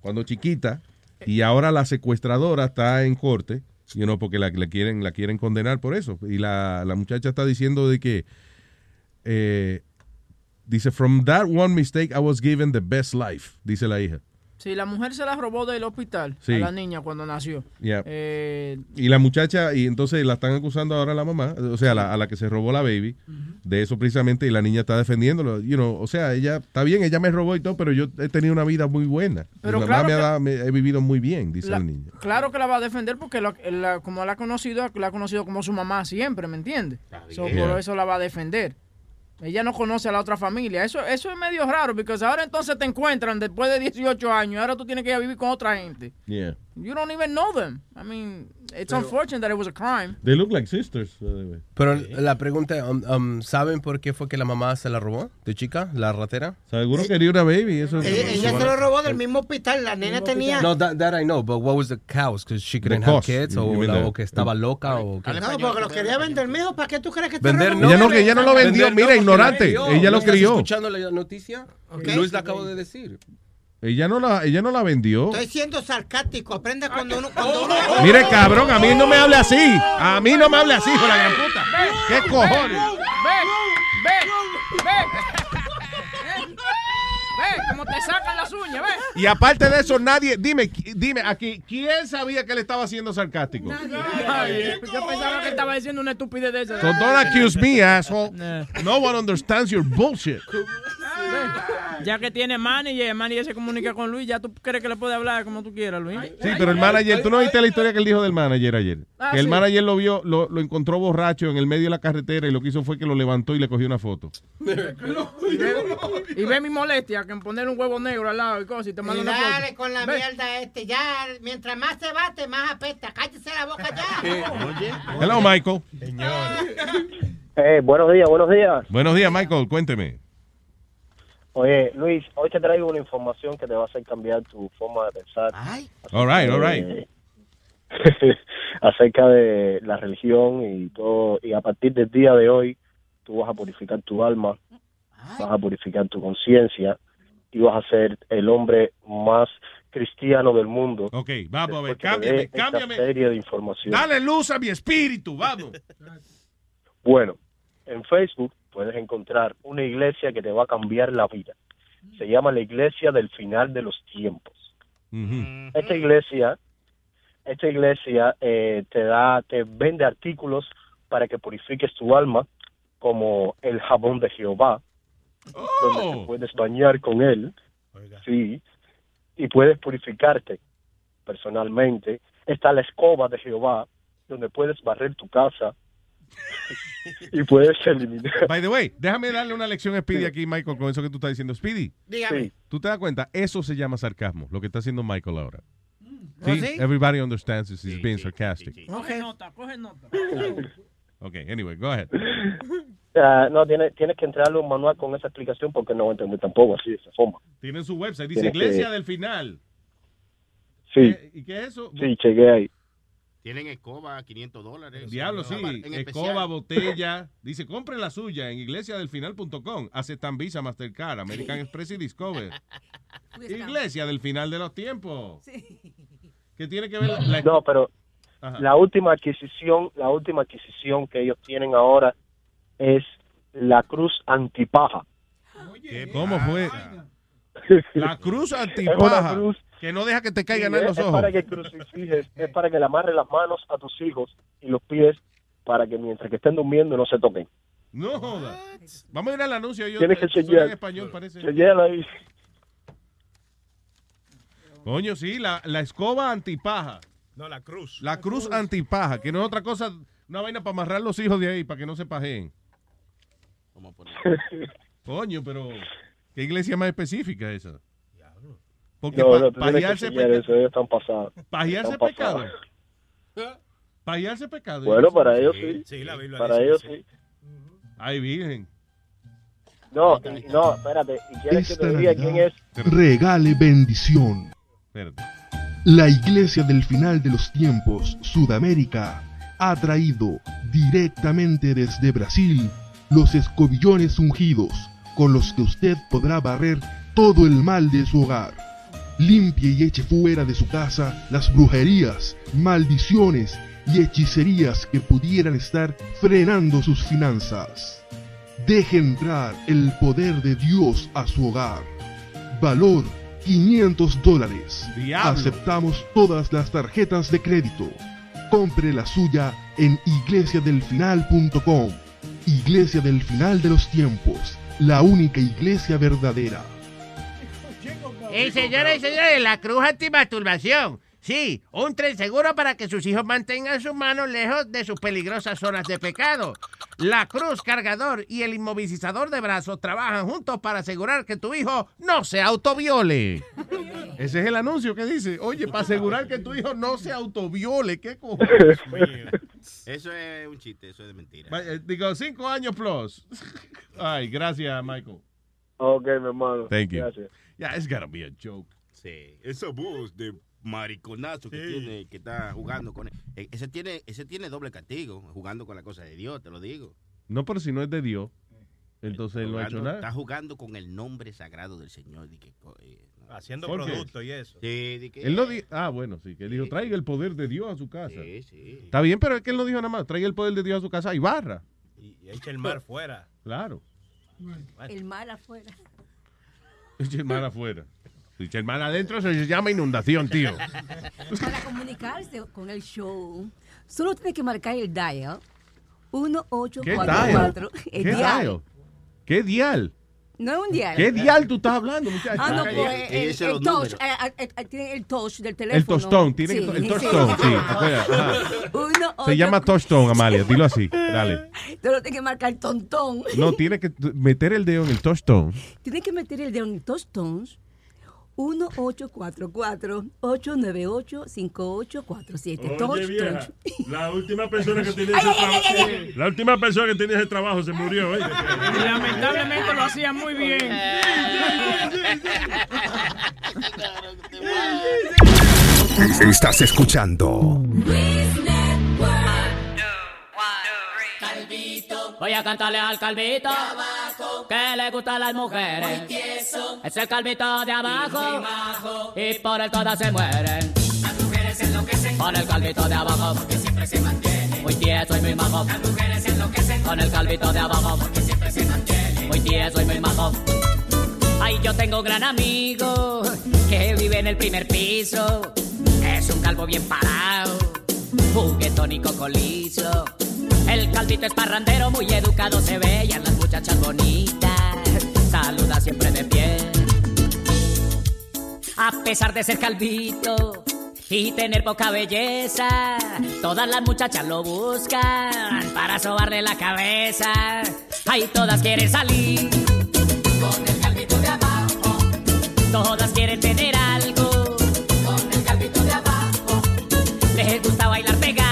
cuando chiquita y ahora la secuestradora está en corte, you know, porque la, quieren, la quieren condenar por eso. Y la, la muchacha está diciendo de que dice, from that one mistake I was given the best life, dice la hija.
Sí, la mujer se la robó del hospital
Sí.
a la niña cuando nació.
Yeah.
Eh,
Y la muchacha, y entonces la están acusando ahora a la mamá, o sea, a la, a la que se robó la baby, de eso precisamente, y la niña está defendiéndolo. You know, o sea, ella, está bien, ella me robó y todo, pero yo he tenido una vida muy buena.
Pero
Mi
claro
mamá me ha dado- me- he vivido muy bien, dice
la-
el niño.
claro que la va a defender porque la- como la ha conocido, la ha conocido como su mamá siempre, ¿me entiendes? So, por eso la va a defender. Ella no conoce a la otra familia. Eso, eso es medio raro, porque ahora entonces te encuentran después de 18 años ahora tú tienes que ir a vivir con otra gente.
Yeah.
You don't even know them. I mean, it's unfortunate that it was a crime.
They look like sisters. by the way.
Pero la pregunta, um, um, ¿saben por qué fue que la mamá se la robó de chica, la ratera?
Seguro quería una baby. Eso
Ella, ella se lo robó del mismo hospital. La nena tenía.
No, that, that I know, but what was the cause? Because she couldn't
The
have
cause.
kids,
You
o, la- o que estaba loca, o qué?
No, porque lo quería vender, mijo. ¿Para qué tú crees que te
Vender
robó?
no.
Ella no, que ella no lo vendió,
Vender no,
mira,
porque
ignorante. Ella
¿No
lo
estás
crió.
escuchando la noticia? Luis la acabo de decir.
Ella no la, ella no la vendió.
Estoy siendo sarcástico. Aprende cuando uno. Cuando uno
Mire, cabrón, a mí no me hable así. A mí no me hable así, hijo de la gran puta. ¿Qué cojones?
Ve, ve, ve. Ve, como te sacan las uñas, ve.
Y aparte de eso, nadie, dime, dime aquí, ¿quién sabía que le estaba haciendo sarcástico?
Ay, yo pensaba que estaba diciendo una estupidez de esa.
So don't accuse me, asshole. No one understands your bullshit.
Ya que tiene manager, el manager se comunica con Luis, ya tú crees que le puede hablar como tú quieras, Luis.
Sí, pero el manager, ¿tú no viste la historia que él dijo del manager ayer?
Ah,
que el
sí.
manager lo vio, lo, lo encontró borracho en el medio de la carretera y lo que hizo fue que lo levantó y le cogió una foto.
Y ve, y ve mi molestia que en poner un huevo negro al lado y cosas y te manda una
dale
foto.
con la
Ve.
mierda este. Ya, mientras más se bate, más apesta. Cállese la boca ya.
Hello, Michael.
Eh, buenos días, buenos días.
Buenos días, Michael, cuénteme.
Oye, Luis, hoy te traigo una información que te va a hacer cambiar tu forma de pensar.
All right, all right.
Acerca de la religión y todo. Y a partir del día de hoy, tú vas a purificar tu alma, vas a purificar tu conciencia y vas a ser el hombre más cristiano del mundo.
Ok, vamos a ver, cámbiame, cámbiame.
serie de información.
Dale luz a mi espíritu, vamos.
Bueno, en Facebook puedes encontrar una iglesia que te va a cambiar la vida. Se llama la Iglesia del Final de los Tiempos. Esta iglesia, esta iglesia eh, te da, te vende artículos para que purifiques tu alma, como el jabón de Jehová, donde te puedes bañar con él, sí, y puedes purificarte personalmente. Está la escoba de Jehová, donde puedes barrer tu casa y puedes eliminar.
By the way, déjame darle una lección a Speedy aquí, Michael, con eso que tú estás diciendo. Speedy,
Dígame.
Sí.
¿tú te das cuenta? Eso se llama sarcasmo, lo que está haciendo Michael ahora.
¿Oh,
Sí,
sí?
everybody understands this. He's being sarcastic.
Coge nota, coge nota.
Okay, anyway, go ahead.
Ah, no, tienes, tienes que entregarle un manual con esa explicación porque no entendí tampoco así de esa forma.
Tienen su website, dice
Tienes que-
Iglesia del Final.
Sí,
¿Y qué es eso?
sí, chequé ahí.
Tienen escoba, 500 dólares.
Diablo, sí.
En.
Escoba, botella. Dice, compre la suya en iglesiadelfinal.com. Aceptan Visa, Mastercard, American Express y Discover. Iglesia del final de los tiempos. ¿Qué tiene que ver la, la-
No, pero
Ajá.
la última adquisición, la última adquisición que ellos tienen ahora es la cruz antipaja.
¿Cómo fue? La cruz
Es una
antipaja.
cruz-
Que no deja que te
Sí,
caigan en
es,
los
es
ojos.
para que crucifijes, es para que le amarre las manos a tus hijos y los pies para que mientras que estén durmiendo no se toquen.
No joda. Vamos a ir al anuncio. Yo,
Tienes que
en
chequear.
español, parece.
Ahí.
Coño, sí, la, la escoba antipaja.
No, la cruz.
La cruz antipaja, que no es otra cosa, una vaina para amarrar los hijos de ahí, para que no se pajeen. Coño, pero ¿qué iglesia más específica es esa? Porque
no,
pa-
no,
pajearse
chequear
peca-
eso, ellos están pasados.
pajearse
Están
pecado. Pajearse pecado.
Bueno, para ellos sí.
Sí, la Biblia
Para
dice
ellos sí.
Ay, virgen.
No, no, espérate. ¿Y quieres que
Esta
te diga quién es?
Regale bendición. La Iglesia del Final de los Tiempos, Sudamérica, ha traído directamente desde Brasil los escobillones ungidos con los que usted podrá barrer todo el mal de su hogar. Limpie y eche fuera de su casa las brujerías, maldiciones y hechicerías que pudieran estar frenando sus finanzas. Deje entrar el poder de Dios a su hogar. Valor 500 dólares.
Diablo.
Aceptamos todas las tarjetas de crédito. Compre la suya en iglesiadelfinal.com. Iglesia del Final de los Tiempos. La única iglesia verdadera.
Y señoras y señores, la cruz antimasturbación. Sí, un tren seguro para que sus hijos mantengan sus manos lejos de sus peligrosas zonas de pecado. La cruz cargador y el inmovilizador de brazos trabajan juntos para asegurar que tu hijo no se autoviole.
Ese es el anuncio que dice, oye, para asegurar que tu hijo no se autoviole, ¿qué cojones?
Eso es un chiste, eso es de mentira.
Vaya, Digo, cinco años plus. Ay, gracias, Michael.
Ok, mi hermano.
Thank you.
Gracias.
Yeah, it's gotta be a joke.
Sí, esa voz de mariconazo que
Sí.
tiene, que está jugando con... eh, Ese tiene, ese tiene doble castigo, jugando con la cosa de Dios, te lo digo.
No, pero si no es de Dios, entonces él no ha hecho nada.
Está jugando con el nombre sagrado del Señor. que, eh, no.
Haciendo producto y eso.
Sí, di que-
Él no di- ah, bueno, sí, que él dijo, traiga el poder de Dios a su casa.
Sí, sí.
Está bien, pero es que él no dijo nada más, traiga el poder de Dios a su casa y barra.
Y, y echa el mar fuera.
Claro.
El mal afuera.
Mal afuera. Si echa el mal adentro se llama inundación, tío.
Para comunicarse con el show, solo tiene que marcar el dial 1844.
¿Qué dial? ¿Qué dial? ¿Qué dial?
No es un dial.
¿Qué dial tú estás hablando, muchacho?
Ah, no, pues el, el touch, eh, eh, eh, tiene el touch del teléfono.
El tostón, tiene que- el tostón, sí.
Uno,
Se llama touchstone, Amalia, dilo así, dale.
Solo tiene que marcar el tontón.
No, tiene que meter el dedo en el touchstone.
Tiene que meter el dedo en el tostón 1844-898-5847. Touch,
Oye, vieja,
touch.
la última persona que tenía ese trabajo, la última persona que tenía ese trabajo se murió, ¿eh?
Lamentablemente lo hacía muy bien.
Estás escuchando
Voy a cantarle al calvito que le gustan las mujeres. Es el calvito de abajo y por él todas se mueren. Las mujeres enloquecen con el calvito de abajo porque siempre se mantiene. Muy tieso y muy majo. Las mujeres enloquecen con el calvito de abajo porque siempre se mantiene. Muy tieso y muy majo. Ay, yo tengo un gran amigo que vive en el primer piso. Es un calvo bien parado, juguetón y cocolizo. El calvito es parrandero, muy educado se ve a las muchachas bonitas saluda siempre de pie. A pesar de ser calvito y tener poca belleza, todas las muchachas lo buscan para sobarle la cabeza. Ay, todas quieren salir con el calvito de abajo. Todas quieren tener algo con el calvito de abajo. Les gusta bailar pegado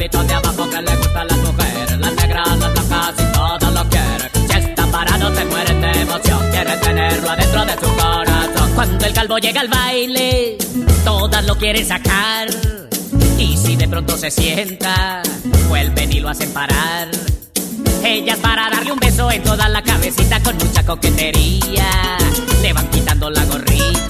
Calvito de abajo que le gusta a las mujeres, las negras, las blancas y todas lo quieren. Si está parado te mueren de emoción, quieren tenerlo adentro de su corazón. Cuando el calvo llega al baile, todas lo quieren sacar. Y si de pronto se sienta, vuelven y lo hacen parar. Ellas para darle un beso en toda la cabecita con mucha coquetería. Le van quitando la gorrita.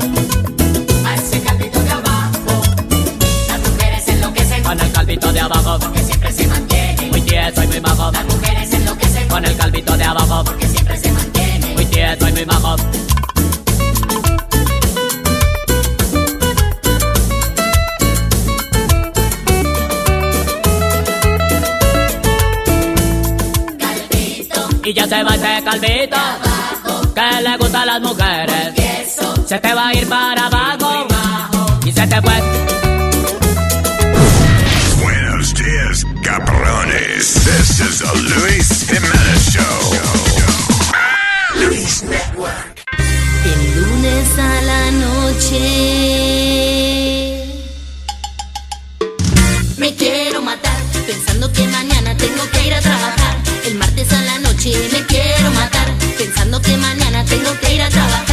De abajo. Porque siempre se mantiene. Muy tieso y muy majo. Las mujeres enloquecen con el calvito de abajo. Porque siempre se mantiene. Muy tieso y muy majo. Y ya se va ese calvito que le gusta a las mujeres. Se te va a ir para abajo y se te fue.
This is the Luis Jimenez Show. Luis Network.
El lunes a la noche me quiero matar pensando que mañana tengo que ir a trabajar. El martes a la noche me quiero matar pensando que mañana tengo que ir a trabajar.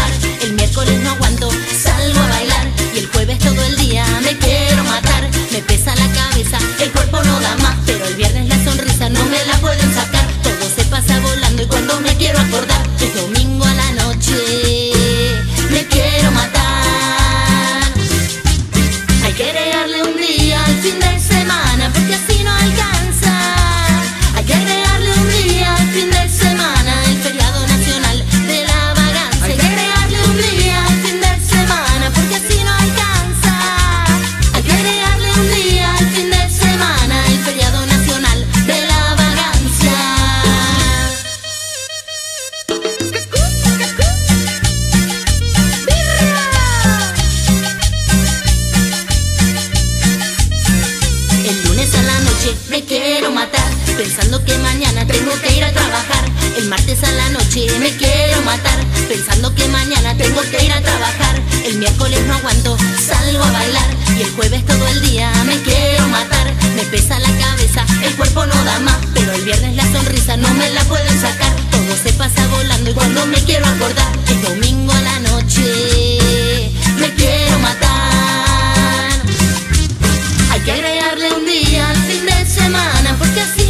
Pensando que mañana tengo que ir a trabajar. El martes a la noche me quiero matar Pensando que mañana tengo que ir a trabajar. El miércoles no aguanto, salgo a bailar. Y el jueves todo el día me quiero matar. Me pesa la cabeza, el cuerpo no da más. Pero el viernes la sonrisa no me la pueden sacar. Todo se pasa volando y cuando me quiero acordar El domingo a la noche me quiero matar. Hay que agregarle un día al fin de semana porque así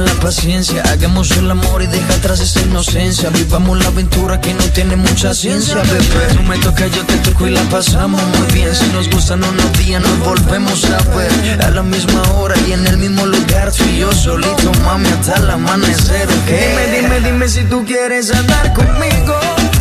la paciencia. Hagamos el amor y deja atrás esa inocencia. Vivamos la aventura que no tiene mucha ciencia, bebé. Tú me tocas, yo te toco y la pasamos muy bien. Si nos gustan unos días, nos volvemos a ver. A la misma hora y en el mismo lugar. Tú y yo solito, mami, hasta el amanecer, ¿ok? Dime, dime, dime si tú quieres andar conmigo.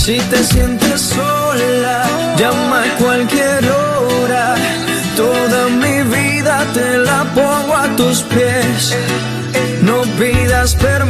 Si te sientes sola, llama a cualquier hora. Toda mi vida te la pongo a tus pies. No pidas permiso,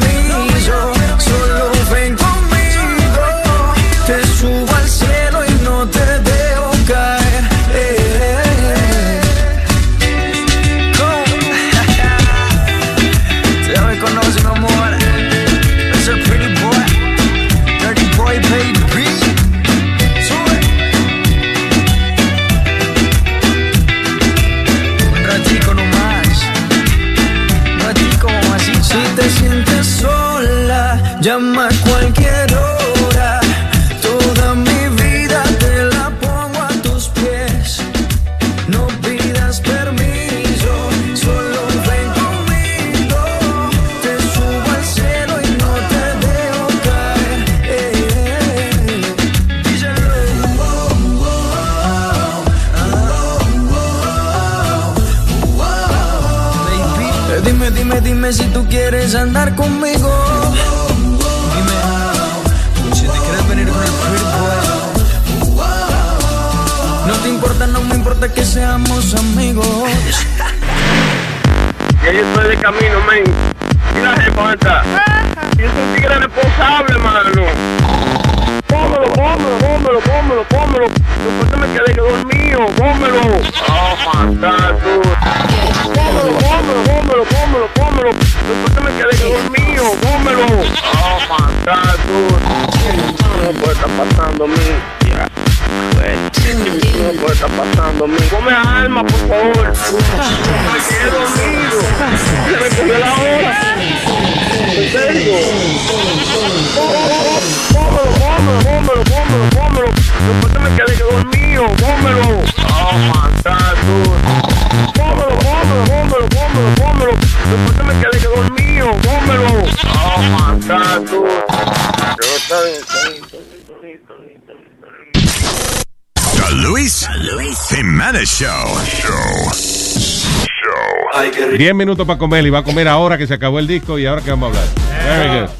10 minutos para comer y va a comer ahora que se acabó el disco y ahora que vamos a hablar. Very good.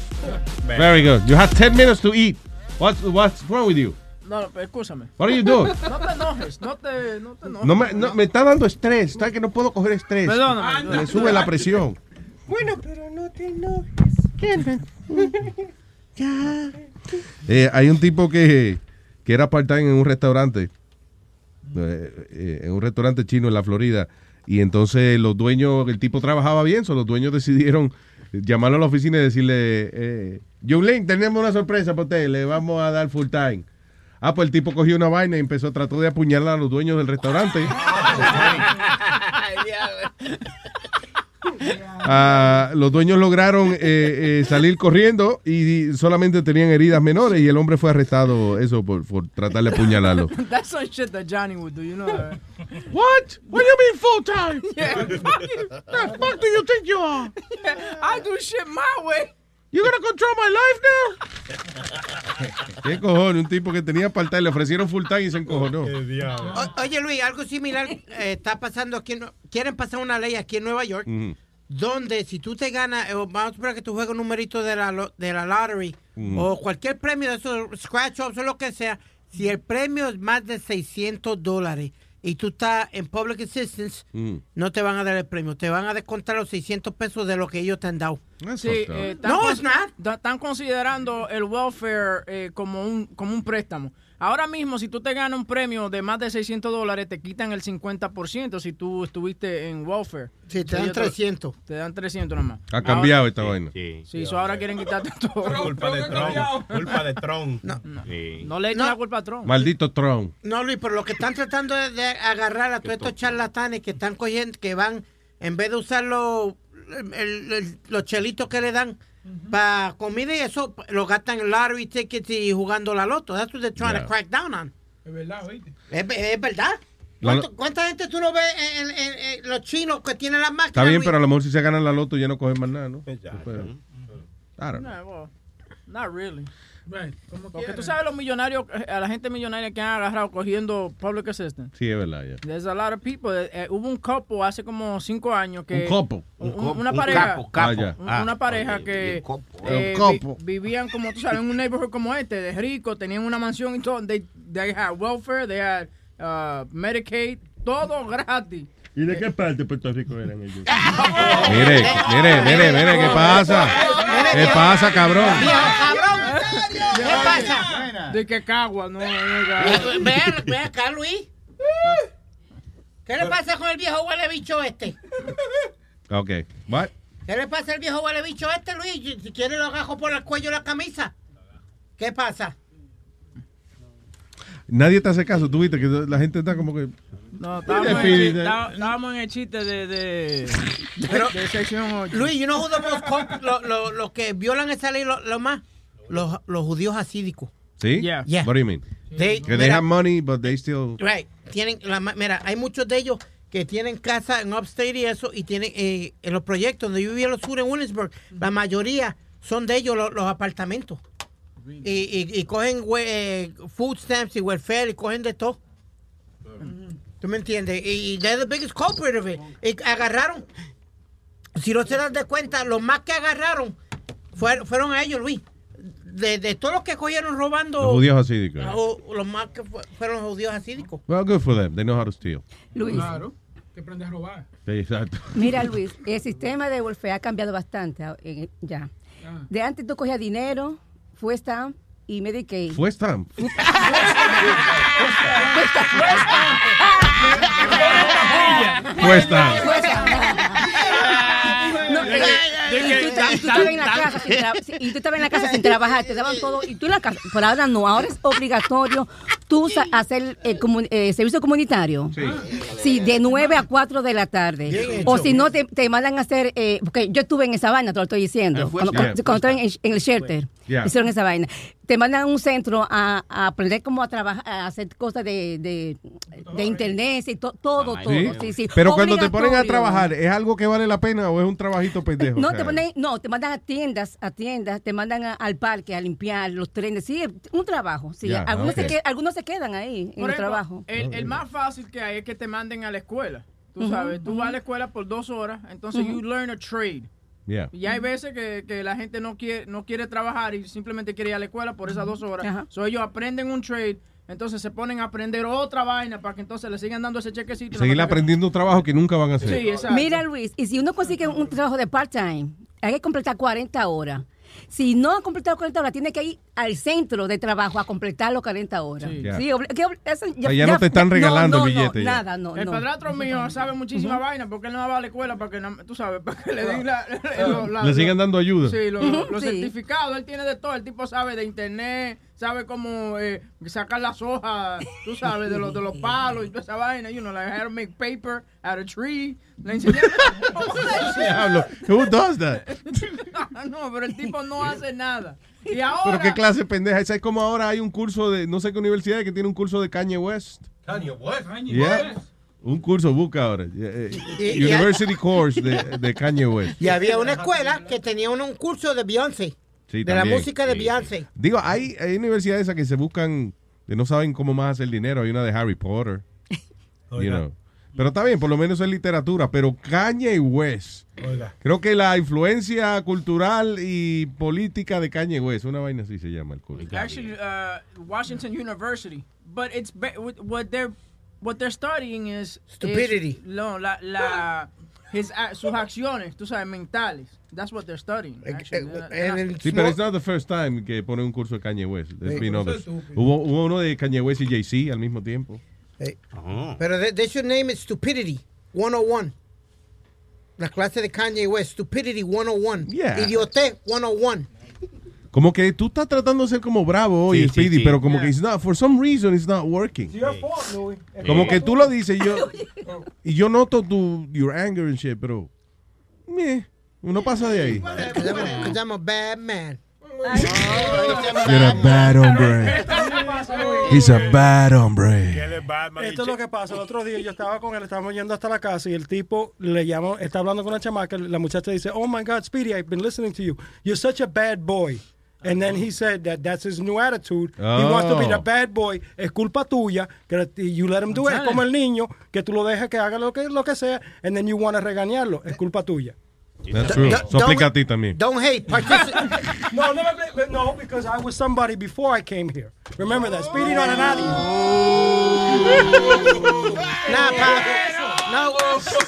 Very good. You have 10 minutes to eat. What's, what's wrong with you?
No, escúchame.
What are you doing?
No te enojes, no te, no te enojes.
No me, no, me está dando estrés. ¿Sabes que no puedo coger estrés?
Perdóname.
Me sube la presión.
Bueno, pero no te enojes.
Ya. Eh, hay un tipo que, que era part-time en un restaurante, eh, eh, en un restaurante chino en la Florida, Y entonces los dueños, el tipo trabajaba bien, so los dueños decidieron llamarlo a la oficina y decirle, eh, Yulín, tenemos una sorpresa para usted, le vamos a dar full time. Ah, pues el tipo cogió una vaina y empezó, trató de apuñalar a los dueños del restaurante. Ah, los dueños lograron eh, eh, salir corriendo y solamente tenían heridas menores y el hombre fue arrestado eso por, por tratar de apuñalarlo.
That's some shit that Johnny would do, you know that.
What? What do you mean full time?
Yeah, fuck you.
The fuck do you think you are?
I do shit my way.
You gonna control my life now?
¿Qué cojones? Un tipo que tenía part-time, le ofrecieron full time y se encojonó.
O- oye, Luis, algo similar eh, está pasando aquí. en Quieren pasar una ley aquí en Nueva York donde si tú te ganas, eh, vamos a esperar que tú juegues un numerito de la, lo- de la lottery o cualquier premio de esos, scratch offs o lo que sea, si el premio es más de 600 dólares y tú estás en public assistance,
Mm.
no te van a dar el premio, te van a descontar los 600 pesos de lo que ellos te han dado.
Sí, eh,
no,
cons-
it's not.
da- Están considerando el welfare eh, como, un, como un préstamo. Ahora mismo, si tú te ganas un premio de más de 600 dólares, te quitan el 50% si tú estuviste en welfare.
Sí, te dan
Ellos
300.
Te dan 300 nomás.
Ha cambiado esta vaina.
Sí.
Sí, eso ahora quieren quitarte todo.
Culpa de Tron. Culpa de Tron.
No.
Sí.
No le echen la culpa a Trump.
Maldito Trump.
No, Luis, pero lo que están tratando es de agarrar a todos estos charlatanes que están cogiendo, que van, en vez de usar los, el- el- los chelitos que le dan para comida y eso, lo gastan en lottery tickets y jugando la loto. That's what they're trying
Yeah.
to crack down on.
Es verdad, oíste.
Es, es verdad.
La
¿Cuánto- ¿Cuánta gente tú no ves en, en- en- en los chinos que tienen las máquinas?
Está bien, pero a lo mejor si se ganan la loto ya no cogen más nada, ¿no? Pero- I don't know.
No, well, not really.
Right, como
Porque
quiera.
tú sabes los millonarios, eh, a la gente millonaria que han agarrado cogiendo public assistance.
Sí, es verdad, ya.
There's a lot of people. Eh, eh, hubo un couple hace como cinco años que...
Un
un-
Un couple.
una
Un
pareja.
capo, capo. Ah, ya.
un-
Ah,
una pareja que eh,
couple.
vi- vivían como tú sabes en un neighborhood como este, de rico, tenían una mansión y todo. They, they had welfare, they had uh, Medicaid, todo gratis.
¿Y de qué parte de Puerto Rico eran ellos? Mire, mire, mire, mire, ¿qué pasa? ¿Qué pasa, cabrón?
cabrón. ¿Qué pasa?
De que cagua, no.
Ve, ve acá, Luis. ¿Qué le pasa con el viejo huele bicho este?
Ok. What?
¿Qué le pasa al viejo huele bicho este, Luis? Si quiere lo agajo por el cuello de la camisa. ¿Qué pasa?
Nadie te hace caso. Tú viste que la gente está como que...
No, estábamos en, el
Speedy,
chiste,
de-
estaba- estábamos en el chiste de, de, de,
Pero-
de sección 8.
Luis, you know who the most con- lo- lo- los que violan esa ley lo, lo más? Los, los judíos asídicos.
¿Sí?
Yeah. Yeah.
What do you mean?
They-
que they
mira-
have money, but they still...
Right. Tienen la ma- mira, hay muchos de ellos que tienen casa en upstate y eso, y tienen eh, en los proyectos donde yo vivía en los sur en Williamsburg, la mayoría son de ellos lo- los, apartamentos. Y, y- y cogen we- eh, food stamps y welfare y cogen de todo. ¿Tú me entiendes? Y, y they're the biggest culprit of it. Y agarraron, si no se dan de cuenta, los más que agarraron fueron, fueron a ellos, Luis. De, de todos los que cogieron robando.
Los judíos asídicos.
o- los más que fu- fueron los judíos asídicos.
Well, good for them. They know how to steal.
Luis.
Claro, que aprende a robar.
Sí, exacto.
Mira, Luis, el sistema de welfare ha cambiado bastante ah, eh, ya.
Ah.
De antes tú cogías dinero, fue stamp y Medicaid.
Fue stamp. Fue stamp.
No, eh, y tú estabas- y tú estabas en la casa sin tra- sí, y tú estabas en la casa sin trabajar, te daban todo y tú en la casa. Pero ahora no, ahora es obligatorio tú hacer el comu- eh, servicio comunitario.
Sí.
Sí, de 9 a 4 de la tarde. O si no, te, te mandan a hacer, eh, porque yo estuve en esa vaina, te lo estoy diciendo.
Eh,
Cuando, cuando- cuando estaba en, en el shelter,
Yeah.
hicieron esa vaina. Te mandan a un centro a, a aprender cómo a trabajar, a hacer cosas de, de, de internet y to- todo, todo.
Sí.
Sí, sí.
Pero cuando te ponen a trabajar, ¿es algo que vale la pena o es un trabajito pendejo?
No,
O sea,
te mandan, no, te mandan a tiendas, a tiendas, te mandan a- al parque a limpiar los trenes. Sí, un trabajo. Sí, algunos, se algunos se quedan ahí en el trabajo.
El, el más fácil que hay es que te manden a la escuela. Tú sabes, tú
ujú.
vas a la escuela por dos horas, entonces
Ujú.
you learn a trade.
Yeah.
Y hay veces que, que la gente no quiere, no quiere trabajar y simplemente quiere ir a la escuela por esas dos horas.
Ajá.
So ellos aprenden un trade, entonces se ponen a aprender otra vaina para que entonces le sigan dando ese chequecito.
Seguir aprendiendo un trabajo que nunca van a hacer.
Sí, exacto.
Mira, Luis, y si uno consigue un trabajo de part-time, hay que completar 40 horas. Si no ha completado 40 horas, tiene que ir al centro de trabajo a completar los 40 horas.
Sí.
Que eso
sea, ya no te están regalando
no,
el billete
No,
ya.
nada, no.
el
no.
padrastro mío sabe muchísima vaina porque él no va a la escuela para que, no- tú sabes, para que le den la, lo- la-
Le siguen dando ayuda.
Sí, los
Ujú,
los
sí.
certificados, él tiene de todo. El tipo sabe de internet, sabe cómo eh, sacar las hojas, tú sabes, de los, de los palos y toda esa vaina. You know, like how to make paper out of tree. Le enseñé.
Diablo, who does that?
no, pero el tipo no hace nada. Y ahora.
Pero qué clase pendeja. Esa es como ahora hay un curso de, no sé qué universidad que tiene un curso de Kanye West.
Kanye West.
Yeah. Un curso, busca ahora. Eh, University Course de, de Kanye West.
Y había una escuela que tenía un, un curso de Beyoncé.
Sí,
de la música de Beyoncé.
Digo, hay, hay universidades que se buscan, que no saben cómo más hacer dinero. Hay una de Harry Potter. you know. Pero está bien, por lo menos es literatura. Pero Kanye West.
Oiga.
Creo que la influencia cultural y política de Kanye West, una vaina así se llama el curso.
Actually, uh, Washington University, but it's what they're what they're studying is
Stupidity.
is- no, la la his sus acciones, tú sabes, mentales. That's what they're studying. actually. Not- they're not-
Sí, pero it's not the first time que pone un curso de Kanye West. There's been others. Hubo, hubo uno de Kanye West y Jay-Z al mismo tiempo.
Pero they, they should name it Stupidity 101. La clase de Kanye West, Stupidity 101.
Yeah.
Idiote 101.
Como que tú estás tratando de ser como bravo hoy,
Sí, sí,
Speedy,
sí.
pero como que it's not, for some reason it's not working.
It's your fault, Louis.
Como que tú lo dices y yo y yo noto tu your anger and shit, pero meh, uno pasa de ahí.
Because I'm a bad man.
You're a bad hombre. He's a bad hombre.
Esto es lo que pasa. El otro día yo estaba con él, estábamos yendo hasta la casa y el tipo le llama, está hablando con una chamaca. La muchacha dice, Oh my God, Speedy, I've been listening to you. You're such a bad boy. And then he said that that's his new attitude. He wants to be the
Oh.
bad boy. Es culpa tuya. Que you let him do it. Es como el niño que tú lo dejas que haga lo que, lo que sea. And then you want to regañarlo. Es culpa tuya.
That's true. Eso aplica a ti también.
Don't hate. Partici-
no, no, no, no, because I was somebody before I came here. Remember that. Speedy no era nadie.
Nah, Pop. No,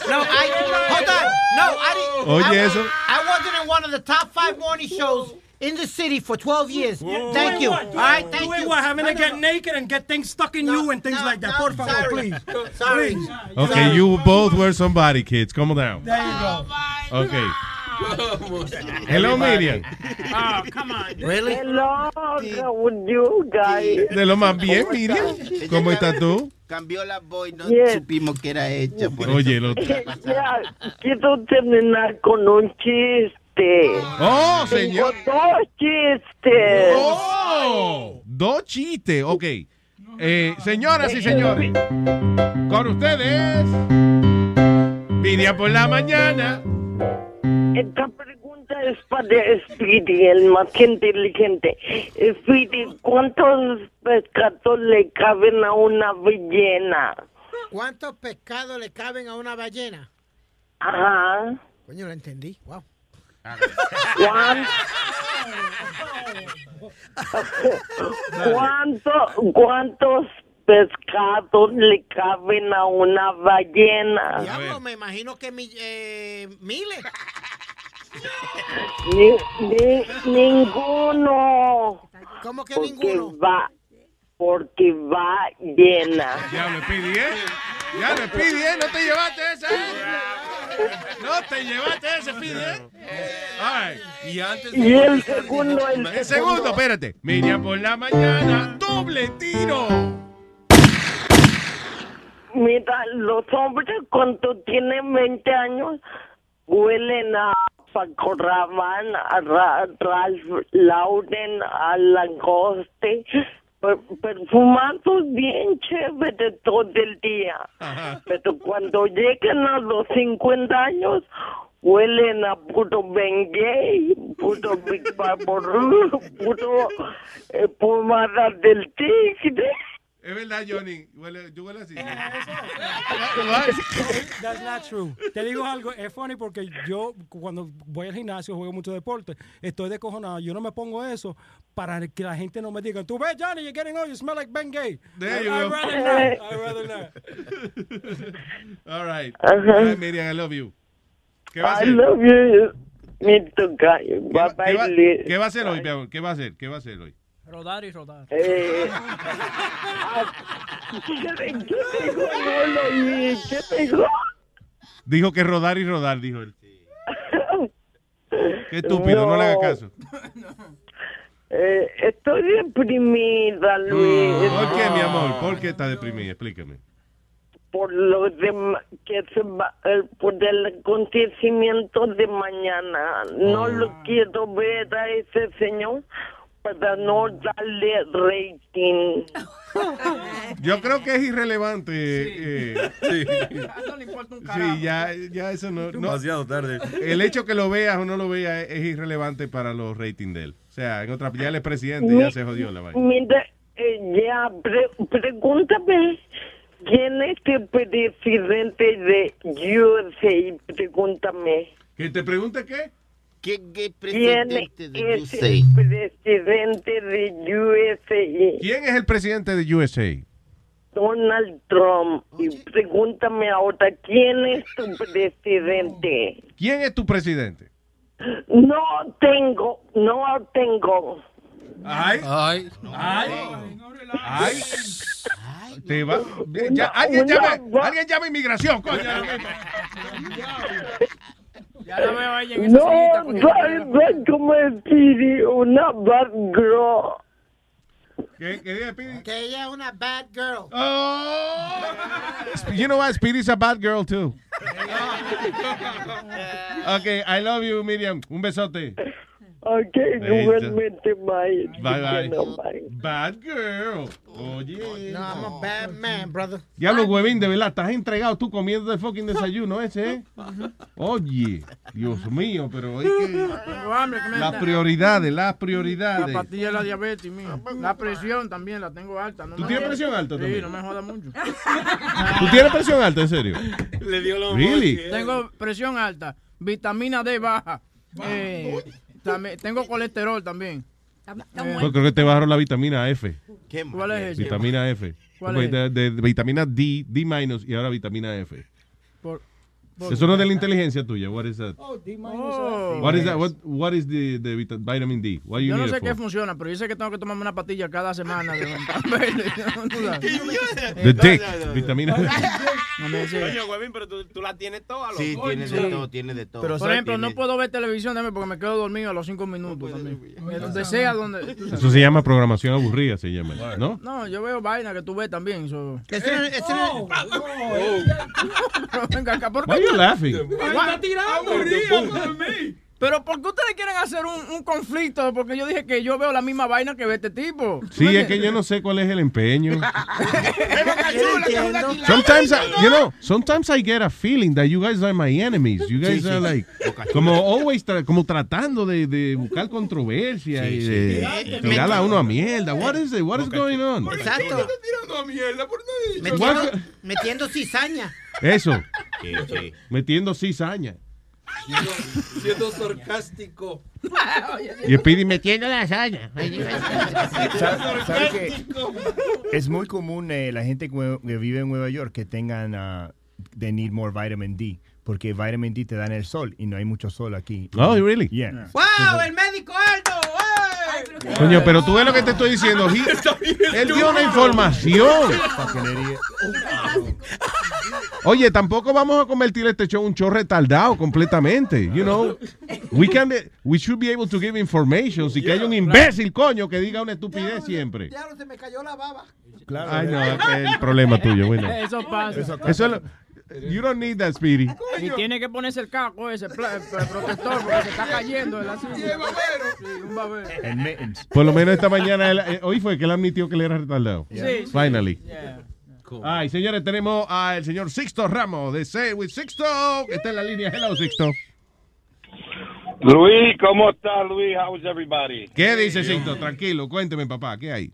no, I, hold on. No, I didn't.
Oye,
I,
eso.
I wasn't in one of the top five morning shows in the city for 12 years. Thank you. All right, thank
Doing
you.
what? Having to get naked and get things stuck in you and things like that. Por favor,
sorry.
please.
Sorry.
Please.
Okay, you both were somebody, kids. Come on down.
There you go.
Oh, okay. Hello, Miriam.
Oh, come on.
Really?
Hello, how would you guys?
De lo más bien, Miriam. ¿Cómo estás tú?
Cambió la voz y no
Yes.
supimos que era hecha. Por
Oye,
eso.
lo-
Ya, quiero terminar con un chiste.
Oh,
Tengo
señor.
dos chistes.
Oh, dos chistes. Ok. Eh, señoras y señores, con ustedes, Miriam por la mañana.
Esta pregunta es para Speedy, el más inteligente. Speedy, ¿cuántos pescados le caben a una ballena?
¿Cuántos pescados le caben a una ballena?
Ajá.
Coño, lo entendí. Wow.
¿Cuán- ¿Cuánto, ¿Cuántos pescados le caben a una ballena?
Diablo, me imagino que mi, eh, miles.
Ni, ni- ninguno.
¿Cómo que
porque
ninguno?
Va, porque va llena.
Diablo, Speedy, ¿eh? Diablo, Speedy, ¿eh? No te llevaste esa. No te llevaste ese, Speedy, ¿eh? Right.
Y antes
Y el segundo, el,
El segundo, espérate. Miriam por la mañana, doble tiro.
Mira, los hombres cuando tienen 20 años huelen a Paco Rabanne, a Ra- Ralph Lauren, a Langoste, perfumados bien chéveres todo el día. Pero cuando lleguen a los 50 años, huelen a puro Bengay, puro Big Barbaroo, puro eh, pomada del tigre.
Es verdad, Johnny. Huele, yo huele así.
That's not true. Te digo algo, es funny porque yo cuando voy al gimnasio juego mucho deporte, estoy descojonado. Yo no me pongo eso para que la gente no me diga, tú ves, Johnny, you're getting old, you smell like Ben Gay.
There
I-
you
I'd
go.
rather not. I'd rather not.
All right.
Ajá.
All right, Miriam, I love you. ¿Qué va a
I
hacer?
love you.
¿Qué va,
Bye
qué va-
bye,
qué va a hacer hoy, mi amor? ¿Qué va a hacer? ¿Qué va a hacer hoy?
Rodar y rodar.
Eh, ah, ¿Qué dijo? No lo oí. ¿Qué dijo?
Dijo que rodar y rodar, dijo él. Qué estúpido, no, le haga caso.
Eh, estoy deprimida, Luis.
¿Por qué, mi amor? ¿Por qué está deprimida? Explícame.
Por lo de que se va, eh, por el acontecimiento de mañana. No lo quiero ver a ese señor para no darle rating.
Yo creo que es irrelevante. eh, sí.
No le importa un
Sí, ya, ya eso no, no-
Demasiado tarde.
El hecho que lo veas o no lo veas es, irrelevante para los ratings de él. O sea, en otra, ya él es presidente, ya se jodió la vaina.
Mira, eh, ya, pre- pregúntame quién es el presidente de USA. Pregúntame.
¿Que te pregunte qué?
¿Qué, qué
¿Quién
presidente de
es
USA?
el presidente de USA?
¿Quién es el presidente de USA?
Donald Trump. Y pregúntame ahora, ¿quién es tu presidente?
¿Quién es tu presidente?
No tengo, no tengo.
Ay.
Ay.
Ay. Ay. Te va. Ya, alguien,
una
llame, alguien llame inmigración, coño.
Ya a ella en esa
No, como Speedy, una bad girl.
¿Qué, qué dice Speedy?
Que ella es una bad girl.
Oh. You know what? Speedy's a bad girl too. Okay, I love you, Miriam. Un besote.
Ok,
Listo.
igualmente, bye.
Bye, bye.
Bueno, bye.
Bad girl. Oye.
No, I'm a bad man, brother.
Diablo, huevín, de verdad, estás entregado tú comiendo el fucking desayuno ese, ¿eh? Oye, Dios mío, pero es que las
da.
prioridades, las
La
prioridades.
pastilla de la diabetes, mía. La presión también la tengo alta. No
¿Tú tienes presión alta
Sí,
también?
no me joda mucho.
¿Tú tienes presión alta, en serio?
Le dio los
Really?
Tengo presión alta, vitamina D baja. eh, también, tengo colesterol también.
Pues creo que te bajaron la vitamina F.
¿Cuál es?
Vitamina F.
¿Cuál
Porque
es?
De, de- de vitamina D, D y ahora vitamina F.
Por- por-
Eso no es de la inteligencia tuya. What is that?
Oh.
What is that? What, what is the, the vita- vitamin D? What you
Yo no
need
sé qué funciona, pero yo sé que tengo que tomarme una pastilla cada semana. De.
The dick. Vitamina
No sé.
Coño, huevín, pero tú, tú la tienes toda.
Sí, tiene de todo, tiene de todo.
Por ejemplo, no puedo ver televisión dame, porque me quedo dormido a los cinco minutos también. Eh, Donde sea, donde.
Eso se llama programación aburrida, se llama. ¿No?
No, yo veo vaina que tú ves también.
no- no-
Pero venga acá, ¿por qué
Why you
tú-
laughing?
Está tirando. Pero ¿por qué ustedes quieren hacer un, un conflicto? Porque yo dije que yo veo la misma vaina que ve este tipo.
Sí, es que yo no sé cuál es el empeño. Sometimes, I, you know, sometimes I get a feeling that you guys are my enemies. You guys
Sí,
are
sí.
like, como always, tra- como tratando de, de buscar controversia y de
sí.
tirar a uno a mierda. What is it? What is going on?
Exacto.
tirando a mierda por.
Metiendo, metiendo cizaña.
Eso. Metiendo cizaña.
Siendo sarcástico.
Y Speedy
Metiendo la hazaña.
¿Sabe sabe que es muy común eh, la gente que, vive en Nueva York que tengan uh, they need more vitamin D porque vitamin D te da en el sol y no hay mucho sol aquí.
Oh, really?
Yeah.
¡Wow! ¡El médico Aldo!
Coño, pero tú ves lo que te estoy diciendo. Él dio una información. Oye, tampoco vamos a convertir este show en un show retardado completamente. You know, we can, we should be able to give information. Si que hay un imbécil, coño, que diga una estupidez siempre.
Diablo, se me cayó la baba.
Claro.
Ay, no, es el problema tuyo, bueno.
Eso pasa.
Eso es lo- you don't need that, Speedy.
Y tiene que ponerse el caco ese, el protector, porque se está cayendo la silla. Sí, un babero.
Por lo menos esta mañana, él- eh, hoy fue que él admitió que él era retardado.
Sí, sí.
Finally.
Yeah.
Ay, señores, tenemos al señor Sixto Ramos de Say with Sixto. que Está en la línea. Hello, Sixto.
Luis, ¿cómo estás, Luis? How's everybody?
¿Qué dice Sixto? Tranquilo, cuénteme, papá, ¿qué hay?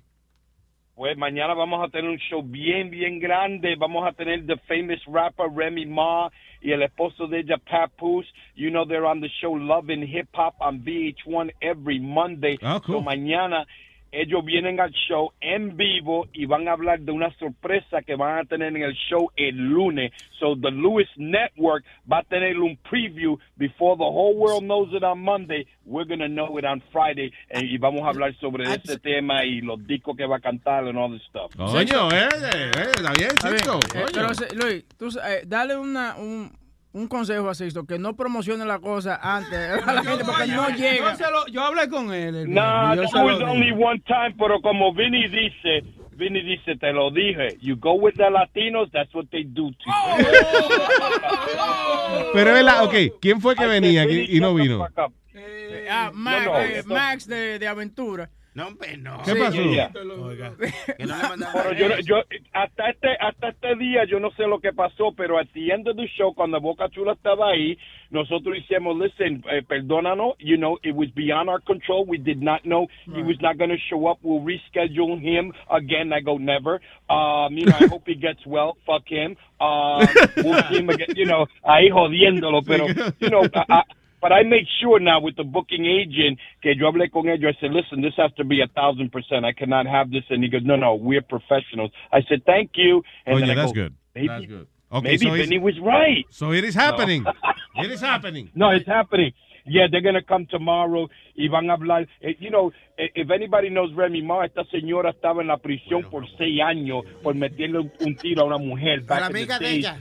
Pues mañana vamos a tener un show bien, bien grande. Vamos a tener the famous rapper Remy Ma y el esposo de ella, Papoose. You know they're on the show Love and Hip Hop on VH1 every Monday.
Oh, cool.
So mañana ellos vienen al show en vivo y van a hablar de una sorpresa que van a tener en el show el lunes. So the Lewis Network va a tener un preview before the whole world knows it on Monday. We're going to know it on Friday eh, y vamos a hablar sobre ese tema y los discos que va a cantar and all this stuff.
Coño, eh, eh, eh, está bien, Sixto.
eh, pero, Luis, tú, eh, dale una, un, un consejo a Sixto, que no promocione la cosa antes a la gente porque no llega.
Yo, lo- yo hablé con él. el
Nah,
viernes, yo
that
se lo
was
dije.
only one time, pero como Vinny dice, Vinny dice, te lo dije, you go with the Latinos, that's what they do to you.
Pero él, ok, ¿quién fue que venía aquí y no vino?
Ah, Max,
no,
eh,
esto-
Max de, de Aventura.
No, hombre, no.
¿Qué pasó?
Pero yo, yo, hasta este, hasta este día yo no sé lo que pasó, pero end of the show, cuando Boca Chula estaba ahí, nosotros hicimos, listen, eh, perdónanos, you know, it was beyond our control. We did not know he was not going to show up. We'll reschedule him again. I go, never. Um, you know, I hope he gets well. Fuck him. Um, we'll see him again. You know, ahí jodiéndolo, pero, you know, I, I, but I make sure now with the booking agent que yo hablé con ellos. I said, listen, this has to be a thousand percent. I cannot have this. And he goes, no, no, we're professionals. I said, thank you. And
Oye,
then I
that's
go,
good.
Maybe,
That's good. Okay,
maybe
so it's-
Vinny was right.
So it is
No.
happening. It is happening.
No, it's happening. Yeah, they're going to come tomorrow y van a hablar. Eh, you know, eh, if anybody knows Remy Ma, esta señora estaba en la prisión por seis años por meterle un, un tiro a una mujer.
A la
back in the
amiga de
days.
ella.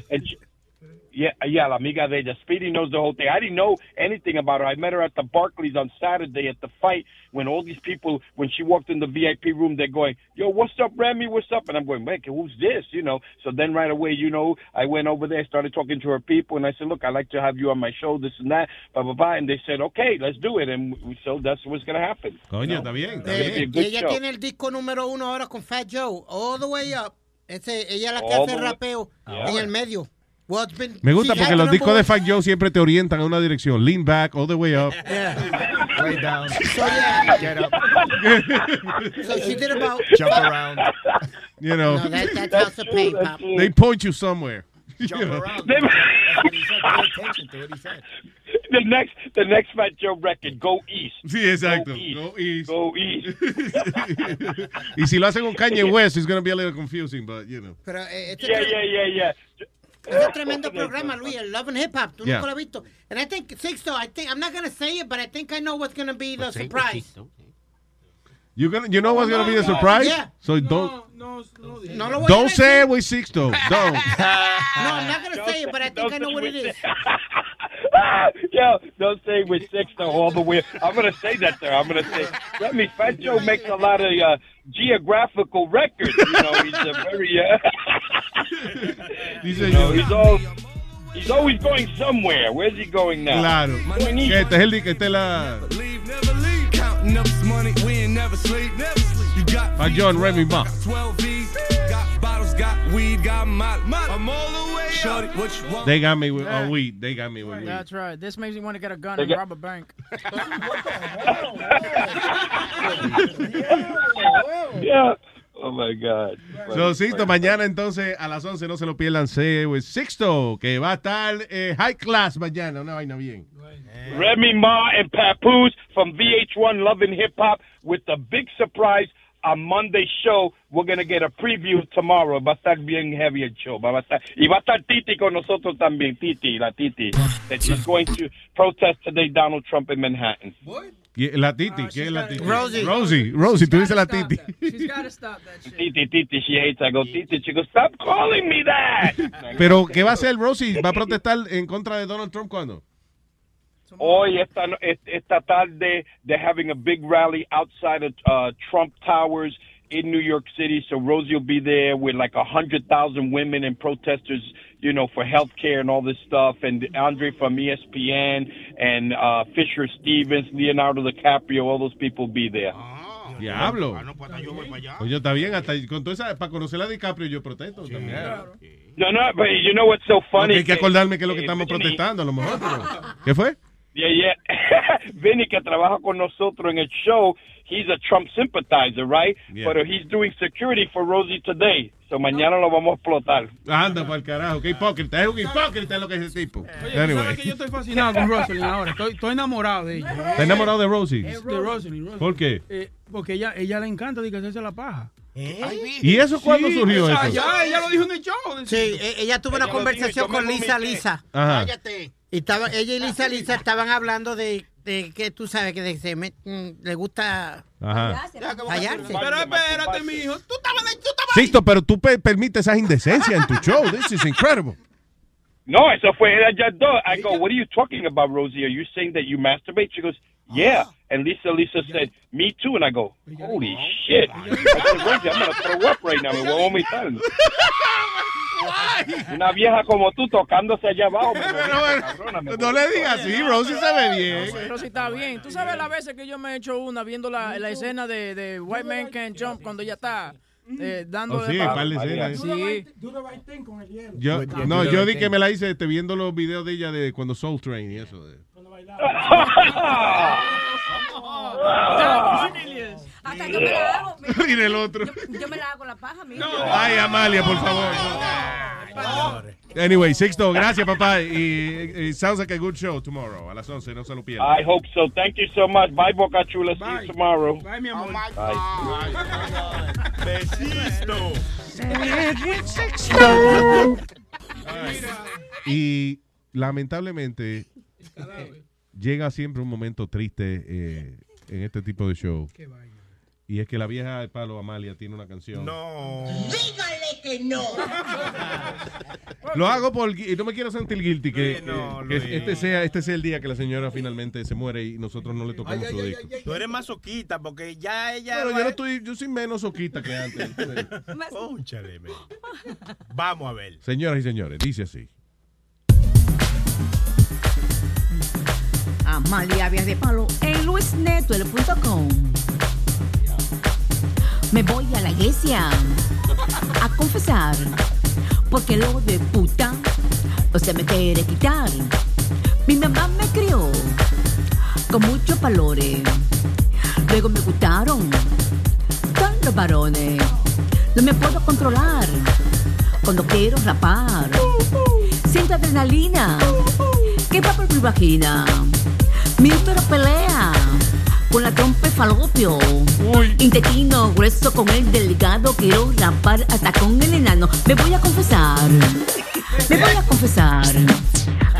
And she- yeah, yeah, la amiga de ella. Speedy knows the whole thing. I didn't know anything about her. I met her at the Barclays on Saturday at the fight when all these people, when she walked in the VIP room, they're going, yo, what's up, Remy? What's up? And I'm going, man, who's this? You know, so then right away, you know, I went over there, started talking to her people, and I said, look, I'd like to have you on my show, this and that, blah, blah, blah. And they said, okay, let's do it. And so that's what's going to happen.
Coño, está bien, está
It's gonna be a
Y
good
ella
show.
tiene el disco número uno ahora con Fat Joe, all the way up. Ese, ella es la que
All
hace
the way-
rapeo
Yeah.
en el medio. Well, it's been-
Me gusta porque los discos de Fat Joe siempre te orientan a una dirección. Lean back, all the way up.
Yeah.
Lay down.
So, yeah.
Get up.
So she did about
Jump around.
You know,
No, that, that's House of Pain, Pop.
they point you somewhere.
Jump
You know.
around. That's what he said. Pay attention to what he said.
The next, the next Fat Joe record, go east.
Sí, exacto.
Go
Go
east. Go east.
y si lo hacen con Kanye West, it's going to be a little confusing, but, you know.
Pero eh, este
yeah, yeah, yeah, yeah.
Es un tremendo programa, Luis, el Love and Hip Hop. Tú
Yeah.
nunca lo has visto. And I think, Sixto, I think, I'm not going to say it, but I think I know what's going to be the surprise.
You gonna, you know what's going to be the surprise?
Yeah.
So don't,
No, no,
No lo voy a
don't say it with Sixto. Don't.
No, I'm not going to say it, but I think I know what it is.
Yo, don't say with six though all the way. I'm gonna say that there. I'm gonna say. That means Fat Joe makes a lot of uh, geographical records. You know, he's a very. Uh, you know, he's all. He's always going somewhere. Where's he going now?
Claro.
Going east.
Que Este es el, que es la...
Counting up this money, we ain't never sleep. Never sleep. You got
Fat Joe and Remy Ma.
12 got bottles, got weed, got molly. I'm all the way Shorty, what you want?
They got me with uh, weed. They got me with weed.
That's right. This makes me want to get a gun
They
and
got-
rob a bank.
Yeah. Oh my God.
So, Sixto, mañana entonces a las 11 no se lo pierdan. Say with Sixto, que va a estar eh, high class mañana, una vaina bien.
Remy Ma and Papoose from VH1 Loving Hip Hop with the big surprise on Monday's show. We're going to get a preview tomorrow. Va a estar bien heavy el show. Va a estar, y va a estar Titi con nosotros también. Titi, la Titi. That she's going to protest today Donald Trump in Manhattan.
Y La Titi, ¿qué es la Titi?
Rosie.
Rosie, Rosie, tú dices la Titi.
She's got to stop that shit.
Titi, Titi, she hates. I go, Titi. She goes, stop calling me that.
Pero, ¿qué va a hacer Rosie? ¿Va a protestar en contra de Donald Trump cuándo?
Hoy, esta, no- es- esta tarde, they're having a big rally outside of uh, Trump Towers in New York City. So Rosie will be there with like a hundred thousand women and protesters, you know, for health care and all this stuff. And Andre from ESPN and uh, Fisher Stevens, Leonardo DiCaprio, all those people will be there.
Diablo. Oye, está bien, hasta con toda esa, para conocer a DiCaprio yo protesto también.
No, no, but you know what's so
Porque
funny?
hay que acordarme que es lo que
Eh,
estamos
Vinny-
protestando, a lo mejor. pero- ¿Qué fue?
Yeah, yeah. Vinny, que trabaja con nosotros en el show, he's a Trump sympathizer, right?
Yeah.
But he's doing security for Rosie today. So mañana lo vamos a explotar.
Anda para el carajo, qué hipócrita. Es un hipócrita lo que es ese tipo.
Oye, ¿tú
Anyway.
sabes que yo estoy fascinado con Rosalind ahora. Estoy, estoy enamorado de ella.
¿Estás enamorado de Rosie?
De Rosalind, Rosalind.
¿Por qué?
Eh, porque ella, ella le encanta de que hacerse la paja.
¿Y eso cuándo
Sí,
surgió
o sea,
eso?
Ya, ella lo dijo en el show.
Sí, e- ella tuvo una
Ella
conversación
dijo,
con Lisa. Lisa.
Ajá.
Y estaba, ella y Lisa Lisa estaban hablando de, de que tú sabes que de- se met- mm, le gusta
Ajá.
hallarse.
Pero espérate, mijo. Tú estabas tú estabas
Sixto, pero tú pe- permites esas indecencias en tu show. This is incredible.
No, eso fue ella ya dos. I go, what are you talking about, Rosie? Are you saying that you masturbate? She goes, yeah. And Lisa Lisa said, me too. And I go, holy shit. I said, Rosie, I'm going to throw up right now. Me voy a vomitar. Una vieja como tú tocándose allá abajo. me vomita, cabrona, me
No le digas así, Rosie se ve bien.
Pero si está bien. Tú sabes las veces que yo me he hecho una viendo la, la escena de, de White Man Can't Jump cuando ella está eh, dándole.
Oh, sí,
pa-
un par de escenas.
Sí.
Do the right thing con el hielo.
Yo, no, yo di que me la hice este, viendo los videos de ella de cuando Soul Train y eso. De.
Hasta yo me la hago.
y del otro.
Yo, yo me la hago la paja, mira.
Ay, Amalia, por favor. Anyway, Sixto, gracias, papá. Y sounds like a good show tomorrow. A las 11, no se lo pierdan.
I hope so. Thank you so much. Bye, Boca Chula. See you tomorrow.
Bye, mi amor.
Besisto.
Y lamentablemente llega siempre un momento triste eh, en este tipo de show. Y es que la vieja de palo Amalia tiene una canción.
No. Dígale que no.
Lo hago por y no me quiero sentir guilty que,
Luis, no,
que
Luis.
este sea este sea el día que la señora finalmente se muere y nosotros no le tocamos su disco.
Tú eres masoquista porque ya ella.
Pero yo no estoy, yo soy menos soquita que antes.
Vamos a ver.
Señoras y señores, dice así.
Vías de Palo en luisnetwork.com. Me voy a la iglesia a confesar porque lo de puta no se me quiere quitar. Mi mamá me crió con muchos valores. Luego me gustaron todos los varones. No me puedo controlar cuando quiero rapar. Siento adrenalina que va por mi vagina. Mi útero pelea con la trompa falopio. Intestino grueso con el delgado. Quiero rapar hasta con el enano. Me voy a confesar. Me voy a confesar.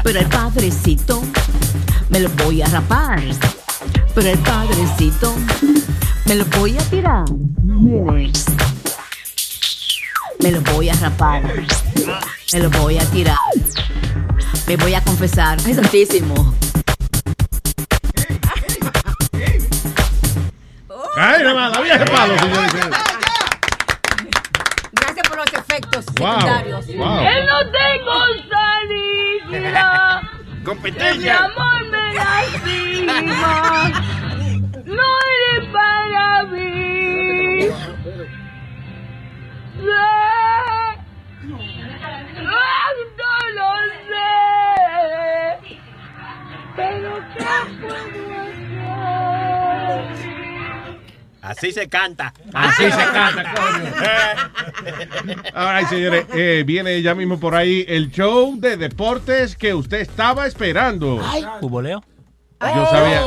Pero el padrecito me lo voy a rapar. Pero el padrecito me lo voy a tirar. Me lo voy a rapar. Me lo voy a tirar. Me voy a confesar. Ay, santísimo.
¡Ay, nada más! ¡La vieja de palo!
Gracias por los efectos
Wow,
secundarios.
wow.
Que no tengo salida.
Competencia.
Mi amor me lastima. No eres para mí. No lo sé. Pero ¿qué puedo hacer?
Así se canta.
Así se canta, Ahora, señores, eh, viene ya mismo por ahí el show de deportes que usted estaba esperando.
¿Futboleo?
Yo sabía.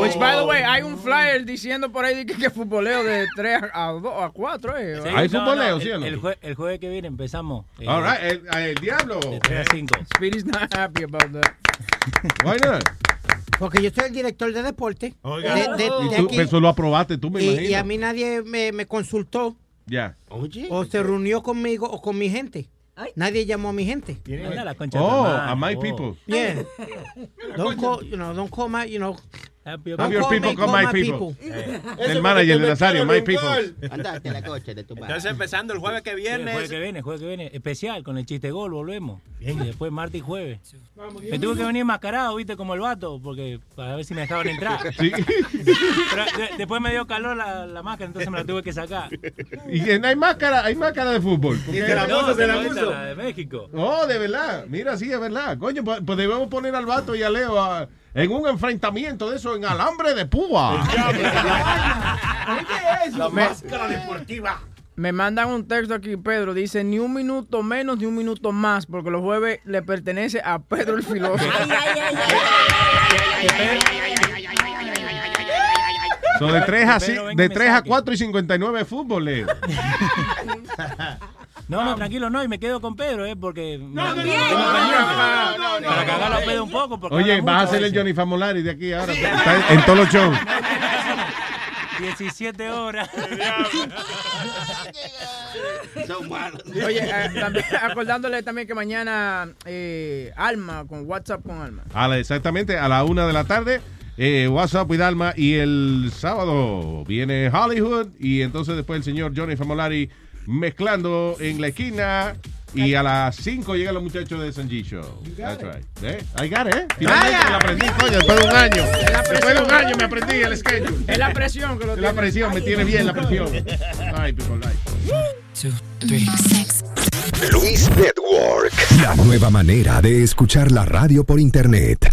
Which, by the way, hay un flyer diciendo por ahí que, que futboleo de 3 a 2 a 4. Eh.
Sí,
¿Hay
no,
futboleo,
no,
sí o no?
El, jue- el jueves que viene empezamos. eh,
All right, el, el diablo.
de 3 a 5.
Speedy's not happy about that.
Why not?
Porque yo soy el director de deporte.
Oiga.
De- de-
Y
de
tú,
aquí.
eso lo aprobaste tú, me
y,
imagino.
y a mí nadie me, me consultó
Ya.
o se reunió conmigo o con mi gente. Nadie llamó a mi gente.
La concha
Oh, a my
oh.
people.
Yeah. Don't call, you know, don't call my, you know.
Happy people con my people. El manager de Nazario, my people.
Andate la coche de tu madre.
Entonces empezando el jueves que
Sí,
viene.
el jueves que viene, el jueves que viene. Especial, con el chiste gol, volvemos. Y después martes y jueves. Me tuve que venir enmascarado, viste, como el vato, porque para ver si me dejaban entrar.
Sí.
Pero de- después me dio calor la, la máscara, entonces me la tuve que sacar.
Y que no hay máscara, hay máscara de fútbol.
Y te la puso, la puso. La de México.
Oh, de verdad. Mira, sí, es verdad. Coño, pues pues debemos poner al vato y a Leo a- en un enfrentamiento de eso en alambre de púa.
La
máscara deportiva.
Me mandan un texto aquí, Pedro. Dice ni un minuto menos ni un minuto más, porque los jueves le pertenece a Pedro el filósofo.
Son de 3 a, de
me
3 a
saque.
4 y 59 de fútbol, Leo.
No, no, tranquilo, no, y me quedo con Pedro, ¿eh? Porque.
no, no, no, no, no,
Para
no,
cagarlo a. Pedro un poco. porque
Oye, vas a hacer el. Johnny Famolari de aquí ahora. Está en, en todos los shows.
17 horas.
Son malos.
Oye, eh, también, acordándole también que mañana eh, Alma, con WhatsApp con Alma.
A la- exactamente a la una de la tarde. Eh, WhatsApp with Alma. Y el sábado viene Hollywood. Y entonces después el señor Johnny Famolari mezclando en la esquina. Y a las 5 llegan los muchachos de Sanji Show. That's right. ¿Eh? I got it, ¿eh? Finalmente me lo aprendí, coño, después de un año. Después de un año me aprendí el schedule.
Es la presión que lo
Es la
tiene.
presión, me tiene bien la presión. Ay, people like.
Luis Network. La nueva manera de escuchar la radio por internet.